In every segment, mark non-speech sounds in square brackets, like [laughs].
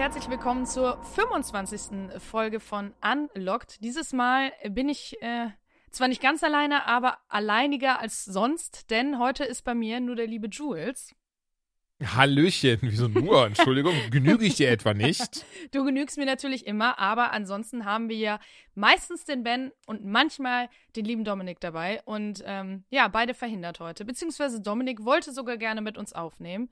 Herzlich willkommen zur 25. Folge von Unlocked. Dieses Mal bin ich äh, zwar nicht ganz alleine, aber alleiniger als sonst, denn heute ist bei mir nur der liebe Jules. Hallöchen, wieso nur? [laughs] Entschuldigung, genüge ich dir etwa nicht? Du genügst mir natürlich immer, aber ansonsten haben wir ja meistens den Ben und manchmal den lieben Dominik dabei. Und ähm, ja, beide verhindert heute. Beziehungsweise Dominik wollte sogar gerne mit uns aufnehmen.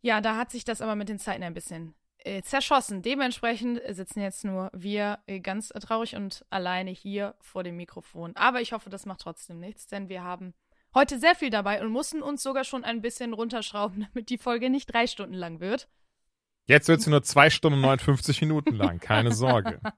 Ja, da hat sich das aber mit den Zeiten ein bisschen äh, zerschossen. Dementsprechend sitzen jetzt nur wir äh, ganz traurig und alleine hier vor dem Mikrofon. Aber ich hoffe, das macht trotzdem nichts, denn wir haben heute sehr viel dabei und mussten uns sogar schon ein bisschen runterschrauben, [laughs] damit die Folge nicht drei Stunden lang wird. Jetzt wird sie nur zwei Stunden und 59 Minuten lang, keine Sorge. [laughs]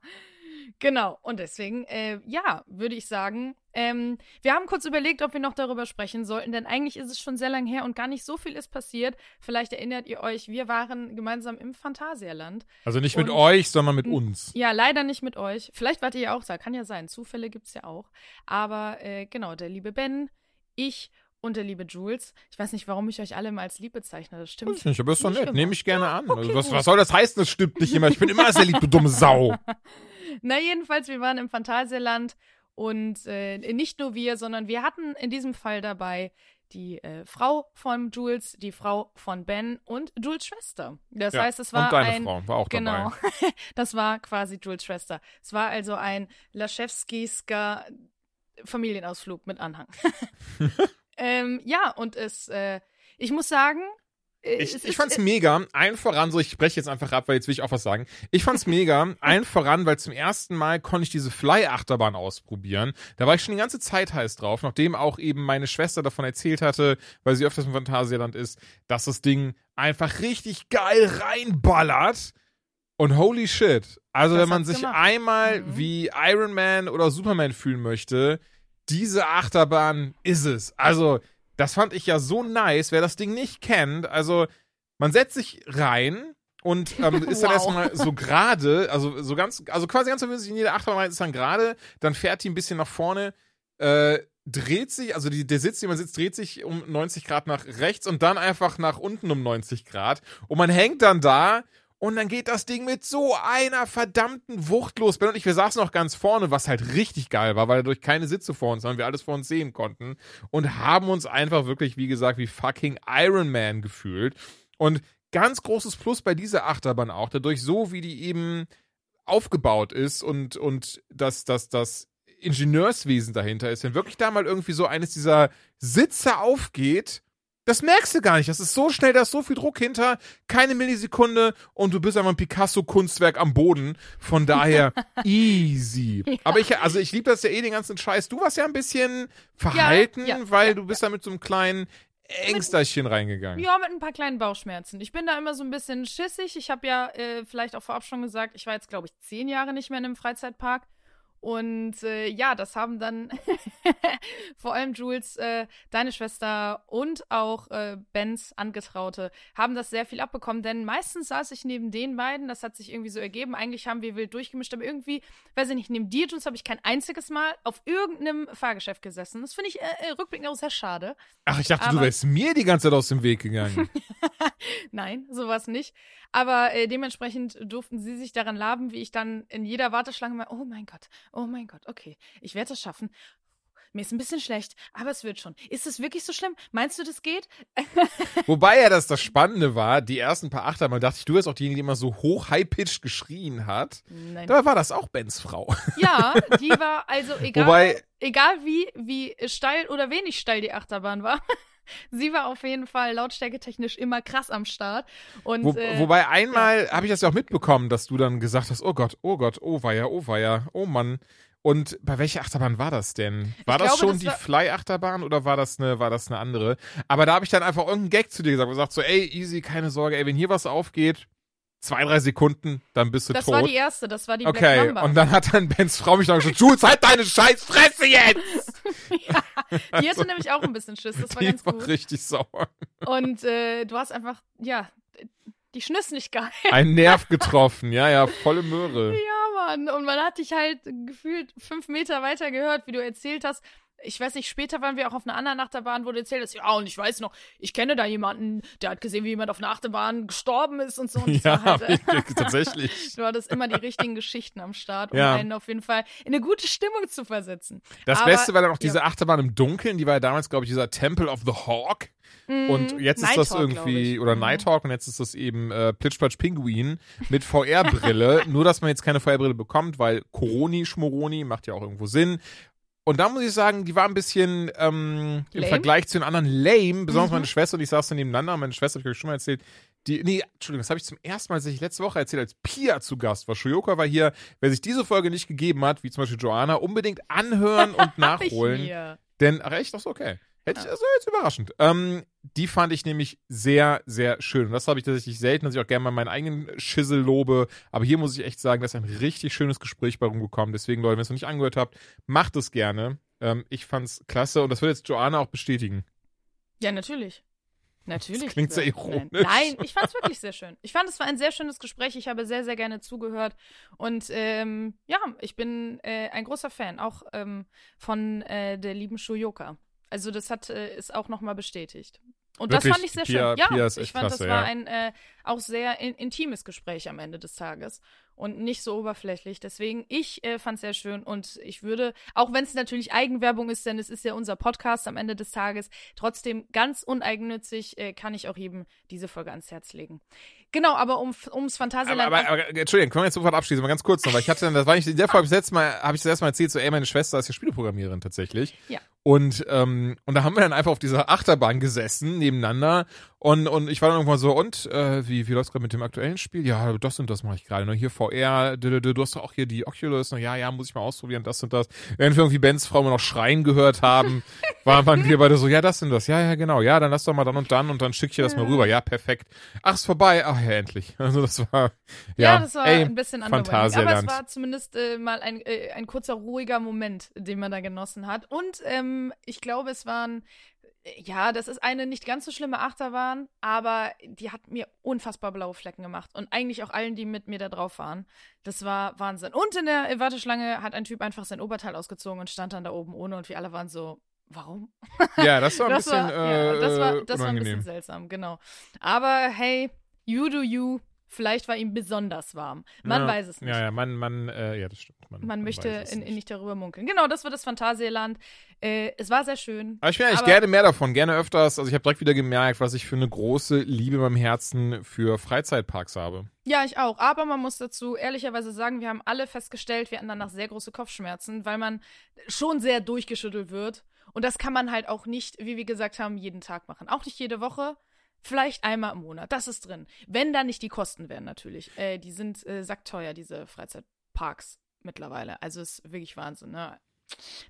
Genau, und deswegen, äh, ja, würde ich sagen, ähm, wir haben kurz überlegt, ob wir noch darüber sprechen sollten, denn eigentlich ist es schon sehr lang her und gar nicht so viel ist passiert. Vielleicht erinnert ihr euch, wir waren gemeinsam im Phantasialand. Also nicht mit Und- euch, sondern mit uns. Ja, leider nicht mit euch. Vielleicht wart ihr ja auch da, kann ja sein. Zufälle gibt's ja auch. Aber äh, genau, der liebe Ben, ich und der liebe Jules. Ich weiß nicht, warum ich euch alle mal als lieb bezeichne. Das stimmt. Weiß ich nicht, aber ist doch nett. Nehme ich gerne an. okay, also was, was soll das heißen? Das stimmt nicht immer. Ich bin immer sehr lieb, du dumme Sau. [laughs] Na, jedenfalls, wir waren im Phantasialand und äh, nicht nur wir, sondern wir hatten in diesem Fall dabei die äh, Frau von Jules, die Frau von Ben und Jules Schwester. Das Ja, heißt, es war und deine ein Frau war auch genau, dabei. [laughs] das war quasi Jules Schwester. Es war also ein Laschewskisker Familienausflug mit Anhang. [laughs] ähm, ja, und es, äh, ich muss sagen, äh, Ich, es ich fand's mega. Allen voran, so ich spreche jetzt einfach ab, weil jetzt will ich auch was sagen. Ich fand's mega. [laughs] Allen voran, weil zum ersten Mal konnte ich diese Fly-Achterbahn ausprobieren. Da war ich schon die ganze Zeit heiß drauf, nachdem auch eben meine Schwester davon erzählt hatte, weil sie öfters im Phantasialand ist, dass das Ding einfach richtig geil reinballert. Und holy shit. Also, Das wenn man sich gemacht. einmal Mhm. wie Iron Man oder Superman fühlen möchte, diese Achterbahn ist es. Also, das fand ich ja so nice. Wer das Ding nicht kennt, also, man setzt sich rein und ähm, [laughs] ist dann Wow. erstmal so gerade, also so ganz, also quasi ganz so wie in jeder Achterbahn ist dann gerade, dann fährt die ein bisschen nach vorne, äh, dreht sich, also die, der Sitz, den man sitzt, dreht sich um 90 Grad nach rechts und dann einfach nach unten um 90 Grad. Und man hängt dann da und dann geht das Ding mit so einer verdammten Wucht los. Ben und ich, wir saßen noch ganz vorne, was halt richtig geil war, weil dadurch keine Sitze vor uns waren, wir alles vor uns sehen konnten und haben uns einfach wirklich, wie gesagt, wie fucking Iron Man gefühlt. Und ganz großes Plus bei dieser Achterbahn auch, dadurch so, wie die eben aufgebaut ist und, und das, das, das Ingenieurswesen dahinter ist, wenn wirklich da mal irgendwie so eines dieser Sitze aufgeht, das merkst du gar nicht. Das ist so schnell, da ist so viel Druck hinter, keine Millisekunde und du bist einfach ein Picasso-Kunstwerk am Boden. Von daher [laughs] easy. Aber ich, also ich liebe das ja eh den ganzen Scheiß. Du warst ja ein bisschen verhalten, ja, weil ja, du bist da mit so einem kleinen Ängsterchen reingegangen. Ja, mit ein paar kleinen Bauchschmerzen. Ich bin da immer so ein bisschen schissig. Ich habe ja äh, vielleicht auch vorab schon gesagt, ich war jetzt, glaube ich, zehn Jahre nicht mehr in einem Freizeitpark. Und äh, ja, das haben dann [laughs] vor allem Jules, äh, deine Schwester und auch äh, Bens Angetraute haben das sehr viel abbekommen, denn meistens saß ich neben den beiden, das hat sich irgendwie so ergeben. Eigentlich haben wir wild durchgemischt, aber irgendwie, weiß ich nicht, neben dir, Jules, habe ich kein einziges Mal auf irgendeinem Fahrgeschäft gesessen. Das finde ich äh, äh, rückblickend auch sehr schade. Ach, ich dachte, du Aber- wärst mir die ganze Zeit aus dem Weg gegangen. [laughs] Nein, sowas nicht. Aber äh, dementsprechend durften sie sich daran laben, wie ich dann in jeder Warteschlange mal, oh mein Gott, oh mein Gott, okay, ich werde das schaffen. Mir ist ein bisschen schlecht, aber es wird schon. Ist es wirklich so schlimm? Meinst du, das geht? [laughs] Wobei ja das das Spannende war, die ersten paar Achterbahn dachte ich, du wärst auch diejenige, die immer so hoch high-pitched geschrien hat. Nein. Dabei war das auch Bens Frau. Ja, [laughs] die war also egal, Wobei- egal wie, wie steil oder wenig steil die Achterbahn war. Sie war auf jeden Fall lautstärketechnisch immer krass am Start. Und, Wo, äh, wobei einmal habe ich das ja auch mitbekommen, dass du dann gesagt hast, oh Gott, oh Gott, oh weia, oh weia, oh Mann. Und bei welcher Achterbahn war das denn? War Ich das glaube, schon das die Fly-Achterbahn oder war das eine, war das eine andere? Aber da habe ich dann einfach irgendeinen Gag zu dir gesagt und gesagt so, ey, easy, keine Sorge, ey, wenn hier was aufgeht, zwei, drei Sekunden, dann bist du Das tot. war die erste, das war die Black okay, Mamba. und dann hat dann Bens Frau mich noch gesagt, Jules, halt deine scheiß Fresse jetzt! [laughs] die hatte nämlich auch ein bisschen Schiss, das war Die ganz war gut. richtig sauer. Und äh, du hast einfach, ja, die Schnüss nicht geil. Ein Nerv getroffen, ja, ja, volle Möhre. Ja, Mann. Und man hat dich halt gefühlt fünf Meter weiter gehört, wie du erzählt hast. Ich weiß nicht, später waren wir auch auf einer anderen Achterbahn, wo du erzählt hast, ja, und ich weiß noch, ich kenne da jemanden, der hat gesehen, wie jemand auf einer Achterbahn gestorben ist und so. Und Ja, halt, äh, tatsächlich. [laughs] du hattest immer die richtigen Geschichten am Start, um Ja. einen auf jeden Fall in eine gute Stimmung zu versetzen. Das Aber- Beste war dann auch ja. diese Achterbahn im Dunkeln, die war ja damals, glaube ich, dieser Temple of the Hawk. Und Mhm. jetzt ist das glaub irgendwie, oder Mhm. Nighthawk und jetzt ist das eben äh, Plitschplatsch Pinguin mit VR-Brille. [laughs] Nur, dass man jetzt keine VR-Brille bekommt, weil Coroni, Schmoroni macht ja auch irgendwo Sinn. Und da muss ich sagen, die war ein bisschen ähm, im? Vergleich zu den anderen lame, besonders Mhm. meine Schwester und ich saßen nebeneinander. Meine Schwester habe ich euch schon mal erzählt. Die, nee, Entschuldigung, das habe ich zum ersten Mal tatsächlich letzte Woche erzählt, als Pia zu Gast war. Shoyoka war hier. Wer sich diese Folge nicht gegeben hat, wie zum Beispiel Joanna, unbedingt anhören und [laughs] ich nachholen. Denn, ach echt, das ist okay. Hätte ich, also jetzt überraschend. Ähm, die fand ich nämlich sehr, sehr schön. Und das habe ich tatsächlich selten, dass ich auch gerne mal meinen eigenen Schissel lobe. Aber hier muss ich echt sagen, da ist ein richtig schönes Gespräch bei rumgekommen. Deswegen, Leute, wenn ihr es noch nicht angehört habt, macht es gerne. Ähm, ich fand's klasse und das wird jetzt Joanna auch bestätigen. Ja, natürlich. Natürlich. Das klingt sehr Nein. ironisch. Nein, ich fand es wirklich sehr schön. Ich fand, es war ein sehr schönes Gespräch. Ich habe sehr, sehr gerne zugehört. Und ähm, ja, ich bin äh, ein großer Fan, auch ähm, von äh, der lieben Shuyoka. Also das hat äh, ist auch nochmal bestätigt. Und Wirklich, das fand ich sehr Pia- schön. Ja, Pia ich fand, klasse, das war ja. ein äh, auch sehr in, intimes Gespräch am Ende des Tages und nicht so oberflächlich. Deswegen, ich äh, fand es sehr schön und ich würde, auch wenn es natürlich Eigenwerbung ist, denn es ist ja unser Podcast am Ende des Tages, trotzdem ganz uneigennützig äh, kann ich auch jedem diese Folge ans Herz legen. Genau, aber um, ums Aber, Phantasialand. aber, aber Entschuldigung, können wir jetzt sofort abschließen, mal ganz kurz noch, weil ich hatte dann, das war nicht, in der Folge das letzte Mal, habe ich das erste Mal erzählt, so, ey, meine Schwester ist ja Spieleprogrammiererin tatsächlich. Ja. Und, ähm, und da haben wir dann einfach auf dieser Achterbahn gesessen, nebeneinander. Und, und ich war dann irgendwann so, und, äh, wie, wie läuft's gerade mit dem aktuellen Spiel? Ja, das und das mache ich gerade. Ne? Hier VR, du, du, du, hast doch auch hier die Oculus. Ne? Ja, ja, muss ich mal ausprobieren, das und das. Während wir irgendwie Bens Frau immer noch schreien gehört haben, [laughs] waren, wir beide so, ja, das und das. Ja, ja, genau. Ja, dann lass doch mal dann und dann und dann schick ich dir das mal rüber. Ja, perfekt. Ach, ist vorbei. Ach ja, endlich. [laughs] Also das war, ja, Ja, das war ey, ein bisschen underwhelming. Aber es war zumindest äh, mal ein, äh, ein kurzer, ruhiger Moment, den man da genossen hat. Und ähm, ich glaube, es waren, äh, ja, das ist eine nicht ganz so schlimme Achterbahn, aber die hat mir unfassbar blaue Flecken gemacht. Und eigentlich auch allen, die mit mir da drauf waren. Das war Wahnsinn. Und in der Warteschlange hat ein Typ einfach sein Oberteil ausgezogen und stand dann da oben ohne und wir alle waren so, warum? [laughs] ja, das war ein das bisschen, war, ja, äh, das war, das war ein bisschen seltsam, genau. Aber hey, you do you. Vielleicht war ihm besonders warm. Man ja, weiß es nicht. Ja, ja, man, man, äh, ja, das stimmt. Man, Man möchte weiß es in, in nicht darüber munkeln. Genau, das war das Phantasialand. Äh, es war sehr schön. Aber ich will eigentlich gerne mehr davon, gerne öfters. Also ich habe direkt wieder gemerkt, was ich für eine große Liebe in meinem Herzen für Freizeitparks habe. Ja, ich auch. Aber man muss dazu ehrlicherweise sagen, wir haben alle festgestellt, wir hatten danach sehr große Kopfschmerzen, weil man schon sehr durchgeschüttelt wird. Und das kann man halt auch nicht, wie wir gesagt haben, jeden Tag machen. Auch nicht jede Woche. Vielleicht einmal im Monat. Das ist drin. Wenn da nicht die Kosten wären, natürlich. Äh, die sind äh, sackteuer, diese Freizeitparks mittlerweile. Also ist wirklich Wahnsinn. Ne?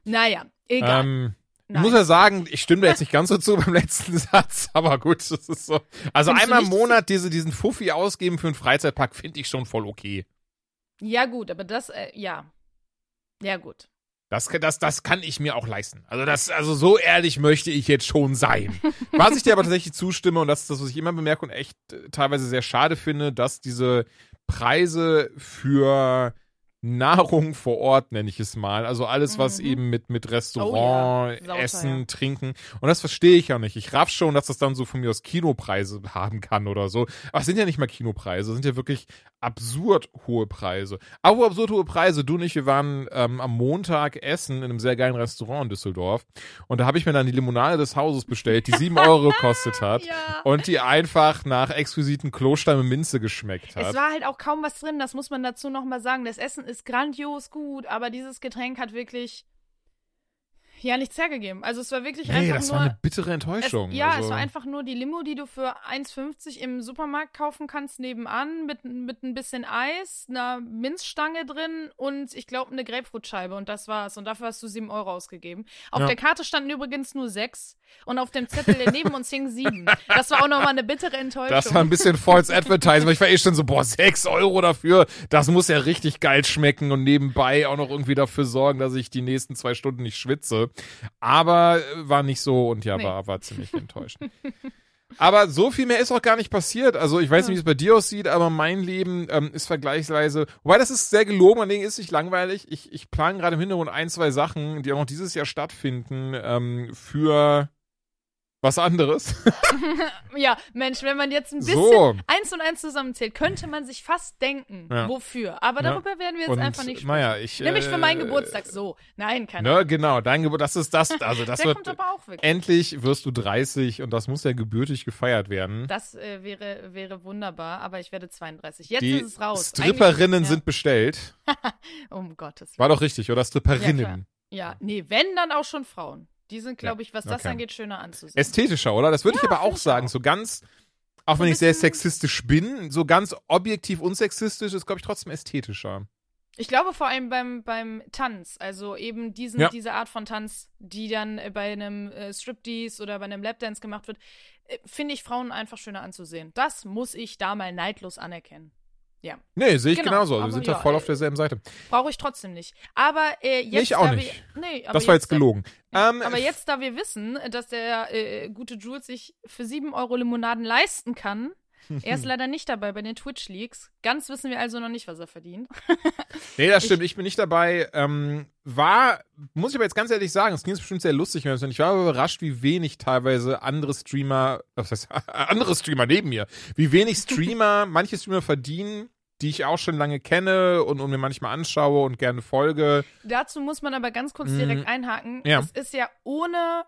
Naja, egal. Ähm, ich Nein. muss ja sagen, ich stimme da jetzt nicht ganz so zu [laughs] beim letzten Satz, aber gut, das ist so. Also Findest einmal im Monat diese, diesen Fuffi ausgeben für einen Freizeitpark finde ich schon voll okay. Ja, gut, aber das, äh, ja. Ja, gut. Das, kann- das, das kann ich mir auch leisten. Also das, also so ehrlich möchte ich jetzt schon sein. [laughs] Was ich dir aber tatsächlich zustimme, und das ist das, was ich immer bemerke und echt äh, teilweise sehr schade finde, dass diese Preise für Nahrung vor Ort, nenne ich es mal, also alles, was Mhm. eben mit, mit Restaurant, Oh ja. Essen, Trinken, und das verstehe ich ja nicht. Ich raff schon, dass das dann so von mir aus Kinopreise [laughs] haben kann oder so. Aber es sind ja nicht mal Kinopreise, es sind ja wirklich absurd hohe Preise. Aber absurd hohe Preise, du und ich, wir waren ähm, am Montag essen in einem sehr geilen Restaurant in Düsseldorf. Und da habe ich mir dann die Limonade des Hauses bestellt, die sieben Euro [laughs] gekostet hat. Ja. Und die einfach nach exquisiten Klostein mit Minze geschmeckt hat. Es war halt auch kaum was drin, das muss man dazu nochmal sagen. Das Essen ist grandios gut, aber dieses Getränk hat wirklich. Ja nichts hergegeben. Also es war wirklich Nee, einfach das nur. war eine bittere es, Enttäuschung. ja, also, es war einfach nur die Limo, die du für 1,50 im Supermarkt kaufen kannst, nebenan, mit, mit ein bisschen Eis, einer Minzstange drin und ich glaube eine Grapefruitscheibe und das war's. Und dafür hast du 7 Euro ausgegeben. Auf Ja. der Karte standen übrigens nur 6 und auf dem Zettel, der neben [laughs] uns hing, 7. Das war auch nochmal eine bittere Enttäuschung. Das war ein bisschen false advertising, weil ich war eh schon so, boah, 6 Euro dafür, das muss ja richtig geil schmecken und nebenbei auch noch irgendwie dafür sorgen, dass ich die nächsten zwei Stunden nicht schwitze. Aber äh, war nicht so und ja, Nee. war, war ziemlich enttäuschend. [laughs] Aber so viel mehr ist auch gar nicht passiert. Also ich weiß nicht, wie es bei dir aussieht, aber mein Leben ähm, ist vergleichsweise, wobei das ist sehr gelogen, mein Ding ist nicht langweilig. Ich, ich plane gerade im Hintergrund ein, zwei Sachen, die auch noch dieses Jahr stattfinden, ähm, für was anderes. [laughs] Ja, Mensch, wenn man jetzt ein bisschen So. eins und eins zusammenzählt, könnte man sich fast denken, Ja. wofür. Aber Ja. darüber werden wir jetzt Und, einfach nicht sprechen. naja, ich, Nämlich für meinen äh, Geburtstag so. Nein, keine Ne, genau, dein Geburt, das ist das, also das [laughs] wird, kommt aber auch wirklich. endlich wirst du 30 und das muss ja gebürtig gefeiert werden. Das äh, wäre, wäre wunderbar, aber ich werde 32. Jetzt Die ist es raus. Stripperinnen Eigentlich- sind bestellt. Ja, [laughs] um Gottes Willen. War doch richtig, oder? Ja, Stripperinnen. klar. Ja, nee, wenn, dann auch schon Frauen. Die sind, glaube ich, was das okay. angeht, schöner anzusehen. Ästhetischer, oder? Das würde Ja, ich aber auch ich sagen. auch. So ganz, auch wenn ich sehr sexistisch bin, so ganz objektiv unsexistisch ist, glaube ich, trotzdem ästhetischer. Ich glaube vor allem beim, beim Tanz, also eben diesen, Ja. diese Art von Tanz, die dann äh, bei einem äh, Striptease oder bei einem Lapdance gemacht wird, äh, finde ich Frauen einfach schöner anzusehen. Das muss ich da mal neidlos anerkennen. Ja, Nee, sehe ich Genau, genauso. Wir aber sind ja, da voll äh, auf derselben Seite. brauche ich trotzdem nicht. Aber äh, jetzt Ich auch da nicht. Wir, nee, Das war jetzt da- gelogen. Ähm, Aber jetzt, da wir wissen, dass der äh, gute Jules sich für 7 Euro Limonaden leisten kann, [laughs] er ist leider nicht dabei bei den Twitch-Leaks. Ganz wissen wir also noch nicht, was er verdient. [laughs] Nee, das stimmt. Ich bin nicht dabei. Ähm, war, muss ich aber jetzt ganz ehrlich sagen, es ging jetzt bestimmt sehr lustig. Ich war aber überrascht, wie wenig teilweise andere Streamer, [laughs] was heißt, andere Streamer neben mir, wie wenig Streamer, manche Streamer verdienen, die ich auch schon lange kenne und, und mir manchmal anschaue und gerne folge. Dazu muss man aber ganz kurz Mhm. direkt einhaken. Ja. Es ist ja ohne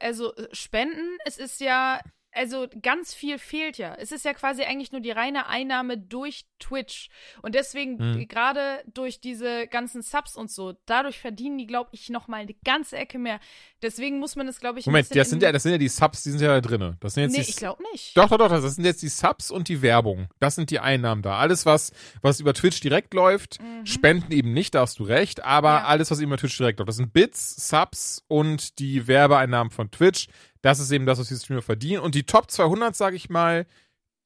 also äh, Spenden, es ist ja also ganz viel fehlt ja. Es ist ja quasi eigentlich nur die reine Einnahme durch Twitch. Und deswegen, Mhm. gerade durch diese ganzen Subs und so, dadurch verdienen die, glaube ich, noch mal eine ganze Ecke mehr. Deswegen muss man es, glaube ich, Moment, das sind, in- ja, das sind ja die Subs, die sind ja da drin. Das sind jetzt Nee, die, ich glaube nicht. Doch, doch, doch, das sind jetzt die Subs und die Werbung. Das sind die Einnahmen da. Alles, was, was über Twitch direkt läuft, Spenden eben nicht, da hast du recht, aber Mhm. Ja. alles, was über Twitch direkt läuft. Das sind Bits, Subs und die Werbeeinnahmen von Twitch. Das ist eben das, was die Streamer verdienen. Und die Top 200, sage ich mal,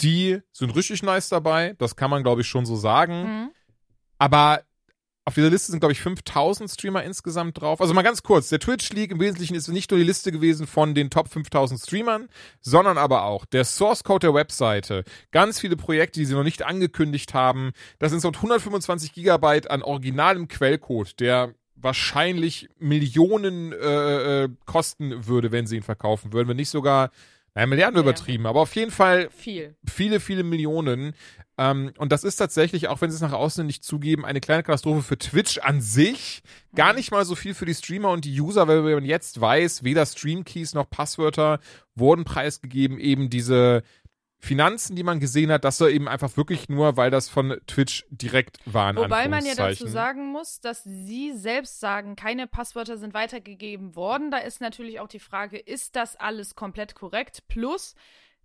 die sind richtig nice dabei. Das kann man, glaube ich, schon so sagen. Mhm. Aber auf dieser Liste sind, glaube ich, 5000 Streamer insgesamt drauf. Also mal ganz kurz, der Twitch League im Wesentlichen ist nicht nur die Liste gewesen von den Top 5000 Streamern, sondern aber auch der Source Code der Webseite, ganz viele Projekte, die sie noch nicht angekündigt haben. Das sind so 125 Gigabyte an originalem Quellcode, der wahrscheinlich Millionen äh, äh, kosten würde, wenn sie ihn verkaufen würden, wenn nicht sogar, naja, Milliarden Ja. übertrieben, aber auf jeden Fall Viel. viele, viele Millionen. Ähm, und das ist tatsächlich, auch wenn sie es nach außen nicht zugeben, eine kleine Katastrophe für Twitch an sich. Gar nicht mal so viel für die Streamer und die User, weil man jetzt weiß, weder Streamkeys noch Passwörter wurden preisgegeben. Eben diese Finanzen, die man gesehen hat, das war eben einfach wirklich nur, weil das von Twitch direkt war. in Wobei man ja dazu sagen muss, dass sie selbst sagen, keine Passwörter sind weitergegeben worden. Da ist natürlich auch die Frage, ist das alles komplett korrekt? Plus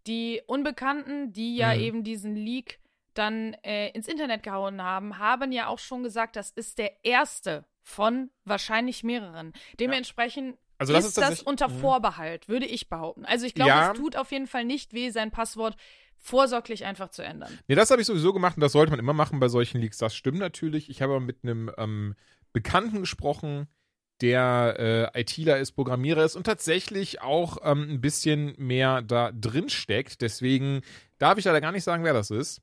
die Unbekannten, die ja Mhm. eben diesen Leak dann äh, ins Internet gehauen haben, haben ja auch schon gesagt, das ist der erste von wahrscheinlich mehreren. Dementsprechend Also das ist, ist das unter Mhm. Vorbehalt, würde ich behaupten. Also ich glaube, Ja. es tut auf jeden Fall nicht weh, sein Passwort vorsorglich einfach zu ändern. Nee, das habe ich sowieso gemacht und das sollte man immer machen bei solchen Leaks. Das stimmt natürlich. Ich habe aber mit einem ähm, Bekannten gesprochen, der äh, ITler ist, Programmierer ist und tatsächlich auch ähm, ein bisschen mehr da drin steckt. Deswegen darf ich leider gar nicht sagen, wer das ist.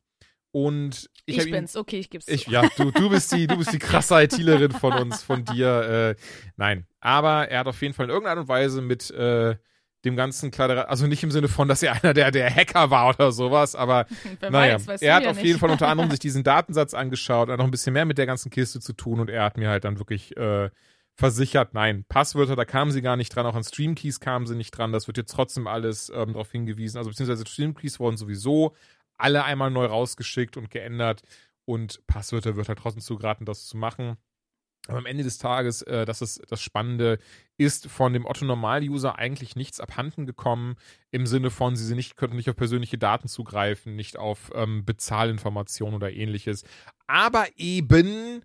Und ich, Ich, bin's, okay, ich geb's ich, zu. ja, du, du bist die, du bist die krasse ITlerin von uns, von dir. Äh, nein, aber er hat auf jeden Fall in irgendeiner Art und Weise mit äh, dem ganzen Kleider, also nicht im Sinne von, dass er [laughs] einer der, der Hacker war oder sowas, aber [laughs] naja, weiß, er hat ja auf nicht. jeden Fall unter anderem [laughs] sich diesen Datensatz angeschaut, hat noch ein bisschen mehr mit der ganzen Kiste zu tun und er hat mir halt dann wirklich äh, versichert, nein, Passwörter, da kamen sie gar nicht dran, auch an Streamkeys kamen sie nicht dran, das wird jetzt trotzdem alles ähm, darauf hingewiesen, also beziehungsweise Streamkeys wurden sowieso alle einmal neu rausgeschickt und geändert und Passwörter wird halt trotzdem zugeraten, das zu machen. Aber am Ende des Tages, äh, das ist das Spannende, ist von dem Otto-Normal-User eigentlich nichts abhanden gekommen, im Sinne von, sie nicht, könnten nicht auf persönliche Daten zugreifen, nicht auf ähm, Bezahlinformationen oder ähnliches. Aber eben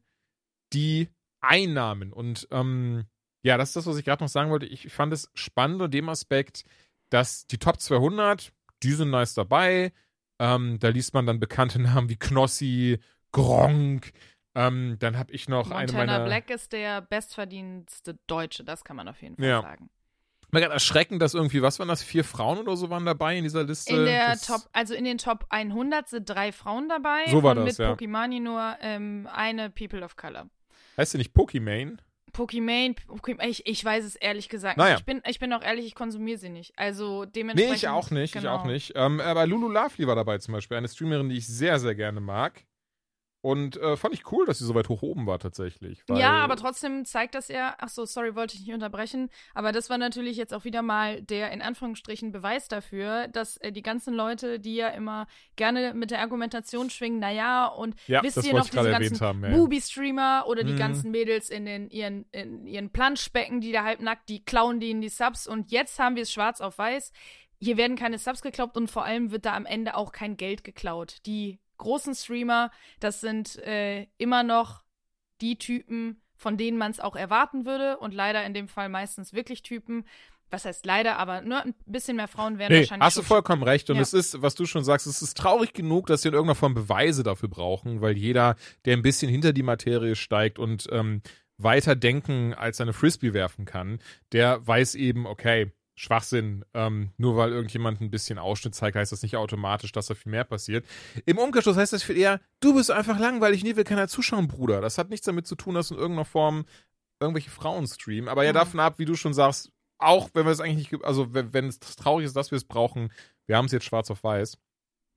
die Einnahmen. Und ähm, ja, das ist das, was ich gerade noch sagen wollte. Ich fand es spannend in dem Aspekt, dass die Top 200, die sind nice dabei. Ähm, da liest man dann bekannte [laughs] Namen wie Knossi, Gronk. Ähm, dann habe ich noch Montana eine meiner. Black ist der bestverdienste Deutsche, das kann man auf jeden Fall Ja. sagen. Mir gerade erschreckend, dass irgendwie, was waren das, vier Frauen oder so waren dabei in dieser Liste? In der das, Top, also in den Top 100 sind drei Frauen dabei. So war und das, mit ja. Pokimani nur ähm, eine People of Color. Heißt sie nicht Pokimane? Pokimane, Pokim ich, ich weiß es ehrlich gesagt Naja. nicht. Ich bin, ich bin auch ehrlich, ich konsumiere sie nicht. Also dementsprechend. Nee, ich auch nicht, genau. ich auch nicht. Ähm, aber Lulu Lovely war dabei zum Beispiel, eine Streamerin, die ich sehr, sehr gerne mag. Und äh, fand ich cool, dass sie so weit hoch oben war tatsächlich. Ja, aber trotzdem zeigt das ja, ach so, sorry, wollte ich nicht unterbrechen, aber das war natürlich jetzt auch wieder mal der in Anführungsstrichen Beweis dafür, dass äh, die ganzen Leute, die ja immer gerne mit der Argumentation schwingen, naja, und Ja, wisst ihr noch diese ganzen haben, ja. Booby-Streamer oder die Mhm. ganzen Mädels in den ihren, in ihren Planschbecken, die da halbnackt, die klauen denen die Subs und jetzt haben wir es schwarz auf weiß. Hier werden keine Subs geklaut und vor allem wird da am Ende auch kein Geld geklaut. Die großen Streamer, das sind äh, immer noch die Typen, von denen man es auch erwarten würde und leider in dem Fall meistens wirklich Typen. Was heißt leider, aber nur ein bisschen mehr Frauen werden Nee, wahrscheinlich. hast du vollkommen recht. Und Ja. es ist, was du schon sagst, es ist traurig genug, dass sie in irgendeiner Form Beweise dafür brauchen, weil jeder, der ein bisschen hinter die Materie steigt und ähm, weiter denken als seine Frisbee werfen kann, der weiß eben, okay, Schwachsinn, ähm, nur weil irgendjemand ein bisschen Ausschnitt zeigt, heißt das nicht automatisch, dass da viel mehr passiert. Im Umkehrschluss heißt das viel eher, du bist einfach langweilig, nie will keiner zuschauen, Bruder. Das hat nichts damit zu tun, dass in irgendeiner Form irgendwelche Frauen streamen. Aber ja, Mhm. davon ab, wie du schon sagst, auch wenn wir es eigentlich nicht, also wenn, wenn es traurig ist, dass wir es brauchen, wir haben es jetzt schwarz auf weiß.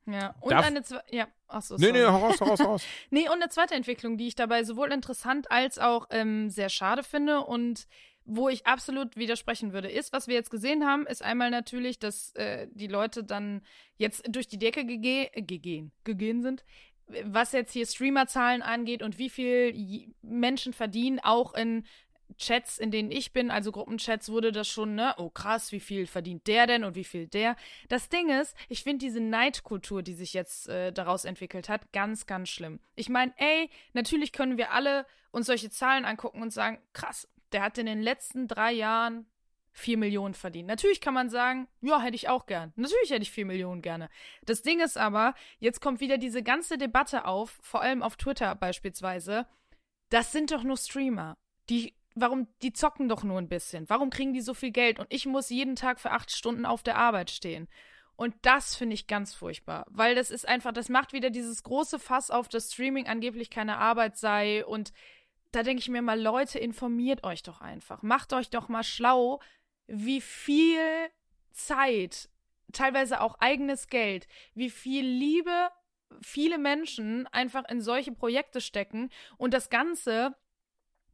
Ja, und Darf- eine zweite. Ja, achso. Nee, nee, hau raus, hau raus, hau raus. [laughs] Nee, und eine zweite Entwicklung, die ich dabei sowohl interessant als auch ähm, sehr schade finde und wo ich absolut widersprechen würde, ist, was wir jetzt gesehen haben, ist einmal natürlich, dass äh, die Leute dann jetzt durch die Decke gege gegehen, gegehen sind, was jetzt hier Streamerzahlen angeht und wie viel Menschen verdienen, auch in Chats, in denen ich bin, also Gruppenchats, wurde das schon, ne, oh krass, wie viel verdient der denn und wie viel der. Das Ding ist, ich finde diese Neidkultur, die sich jetzt äh, daraus entwickelt hat, ganz, ganz schlimm. Ich meine, ey, natürlich können wir alle uns solche Zahlen angucken und sagen, krass, der hat in den letzten drei Jahren vier Millionen verdient. Natürlich kann man sagen, ja, hätte ich auch gern. Natürlich hätte ich vier Millionen gerne. Das Ding ist aber, jetzt kommt wieder diese ganze Debatte auf, vor allem auf Twitter beispielsweise. Das sind doch nur Streamer. Die, warum, die zocken doch nur ein bisschen. Warum kriegen die so viel Geld? Und ich muss jeden Tag für acht Stunden auf der Arbeit stehen. Und das finde ich ganz furchtbar, weil das ist einfach, das macht wieder dieses große Fass auf, dass Streaming angeblich keine Arbeit sei. Und da denke ich mir mal, Leute, informiert euch doch einfach. Macht euch doch mal schlau, wie viel Zeit, teilweise auch eigenes Geld, wie viel Liebe viele Menschen einfach in solche Projekte stecken und das Ganze,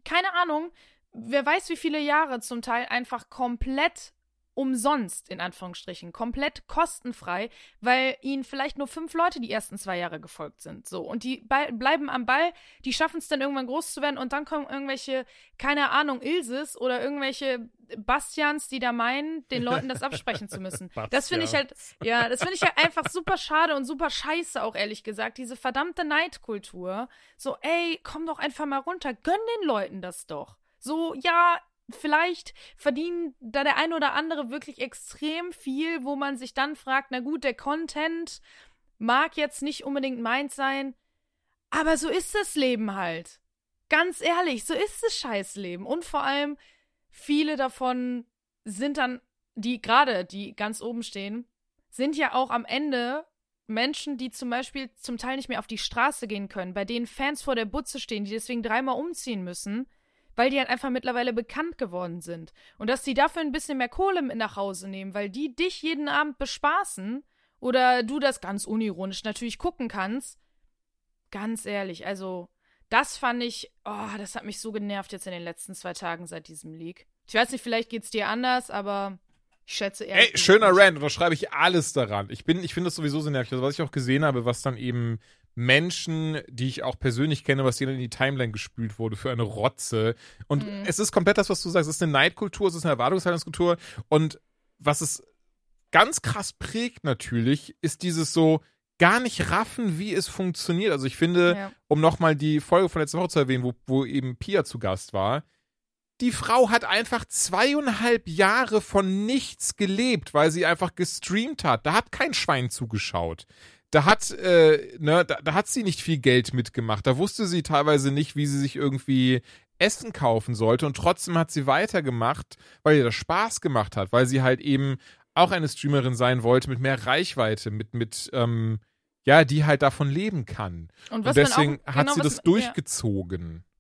keine Ahnung, wer weiß wie viele Jahre zum Teil einfach komplett umsonst, in Anführungsstrichen, komplett kostenfrei, weil ihnen vielleicht nur fünf Leute die ersten zwei Jahre gefolgt sind. So. Und die bleiben am Ball, die schaffen es dann irgendwann groß zu werden und dann kommen irgendwelche, keine Ahnung, Ilses oder irgendwelche Bastians, die da meinen, den Leuten das absprechen zu müssen. [laughs] das finde ich halt, ja, das finde ich halt einfach super schade und super scheiße auch, ehrlich gesagt. Diese verdammte Neidkultur. So, ey, komm doch einfach mal runter, gönn den Leuten das doch. So, ja, vielleicht verdienen da der ein oder andere wirklich extrem viel, wo man sich dann fragt, na gut, der Content mag jetzt nicht unbedingt meins sein, aber so ist das Leben halt. Ganz ehrlich, so ist das Scheißleben. Und vor allem, viele davon sind dann, die gerade, die ganz oben stehen, sind ja auch am Ende Menschen, die zum Beispiel zum Teil nicht mehr auf die Straße gehen können, bei denen Fans vor der Butze stehen, die deswegen dreimal umziehen müssen, weil die halt einfach mittlerweile bekannt geworden sind. Und dass die dafür ein bisschen mehr Kohle mit nach Hause nehmen, weil die dich jeden Abend bespaßen oder du das ganz unironisch natürlich gucken kannst. Ganz ehrlich, also das fand ich, oh, das hat mich so genervt jetzt in den letzten zwei Tagen seit diesem Leak. Ich weiß nicht, vielleicht geht's dir anders, aber ich schätze eher. Ey, schöner Rant, und da schreibe ich alles daran. Ich bin, ich finde das sowieso so nervig. Also, was ich auch gesehen habe, was dann eben Menschen, die ich auch persönlich kenne, was denen in die Timeline gespült wurde für eine Rotze. Und Mhm. es ist komplett das, was du sagst. Es ist eine Neidkultur, es ist eine Erwartungshaltungskultur. Und was es ganz krass prägt natürlich, ist dieses so gar nicht raffen, wie es funktioniert. Also ich finde, Ja. um nochmal die Folge von letzter Woche zu erwähnen, wo, wo eben Pia zu Gast war, die Frau hat einfach zweieinhalb Jahre von nichts gelebt, weil sie einfach gestreamt hat. Da hat kein Schwein zugeschaut. Da hat, äh, ne, da, da hat sie nicht viel Geld mitgemacht. Da wusste sie teilweise nicht, wie sie sich irgendwie Essen kaufen sollte. Und trotzdem hat sie weitergemacht, weil ihr das Spaß gemacht hat, weil sie halt eben auch eine Streamerin sein wollte mit mehr Reichweite, mit, mit, ähm, ja, die halt davon leben kann. Und, Und deswegen auch, hat genau, sie was, das Ja.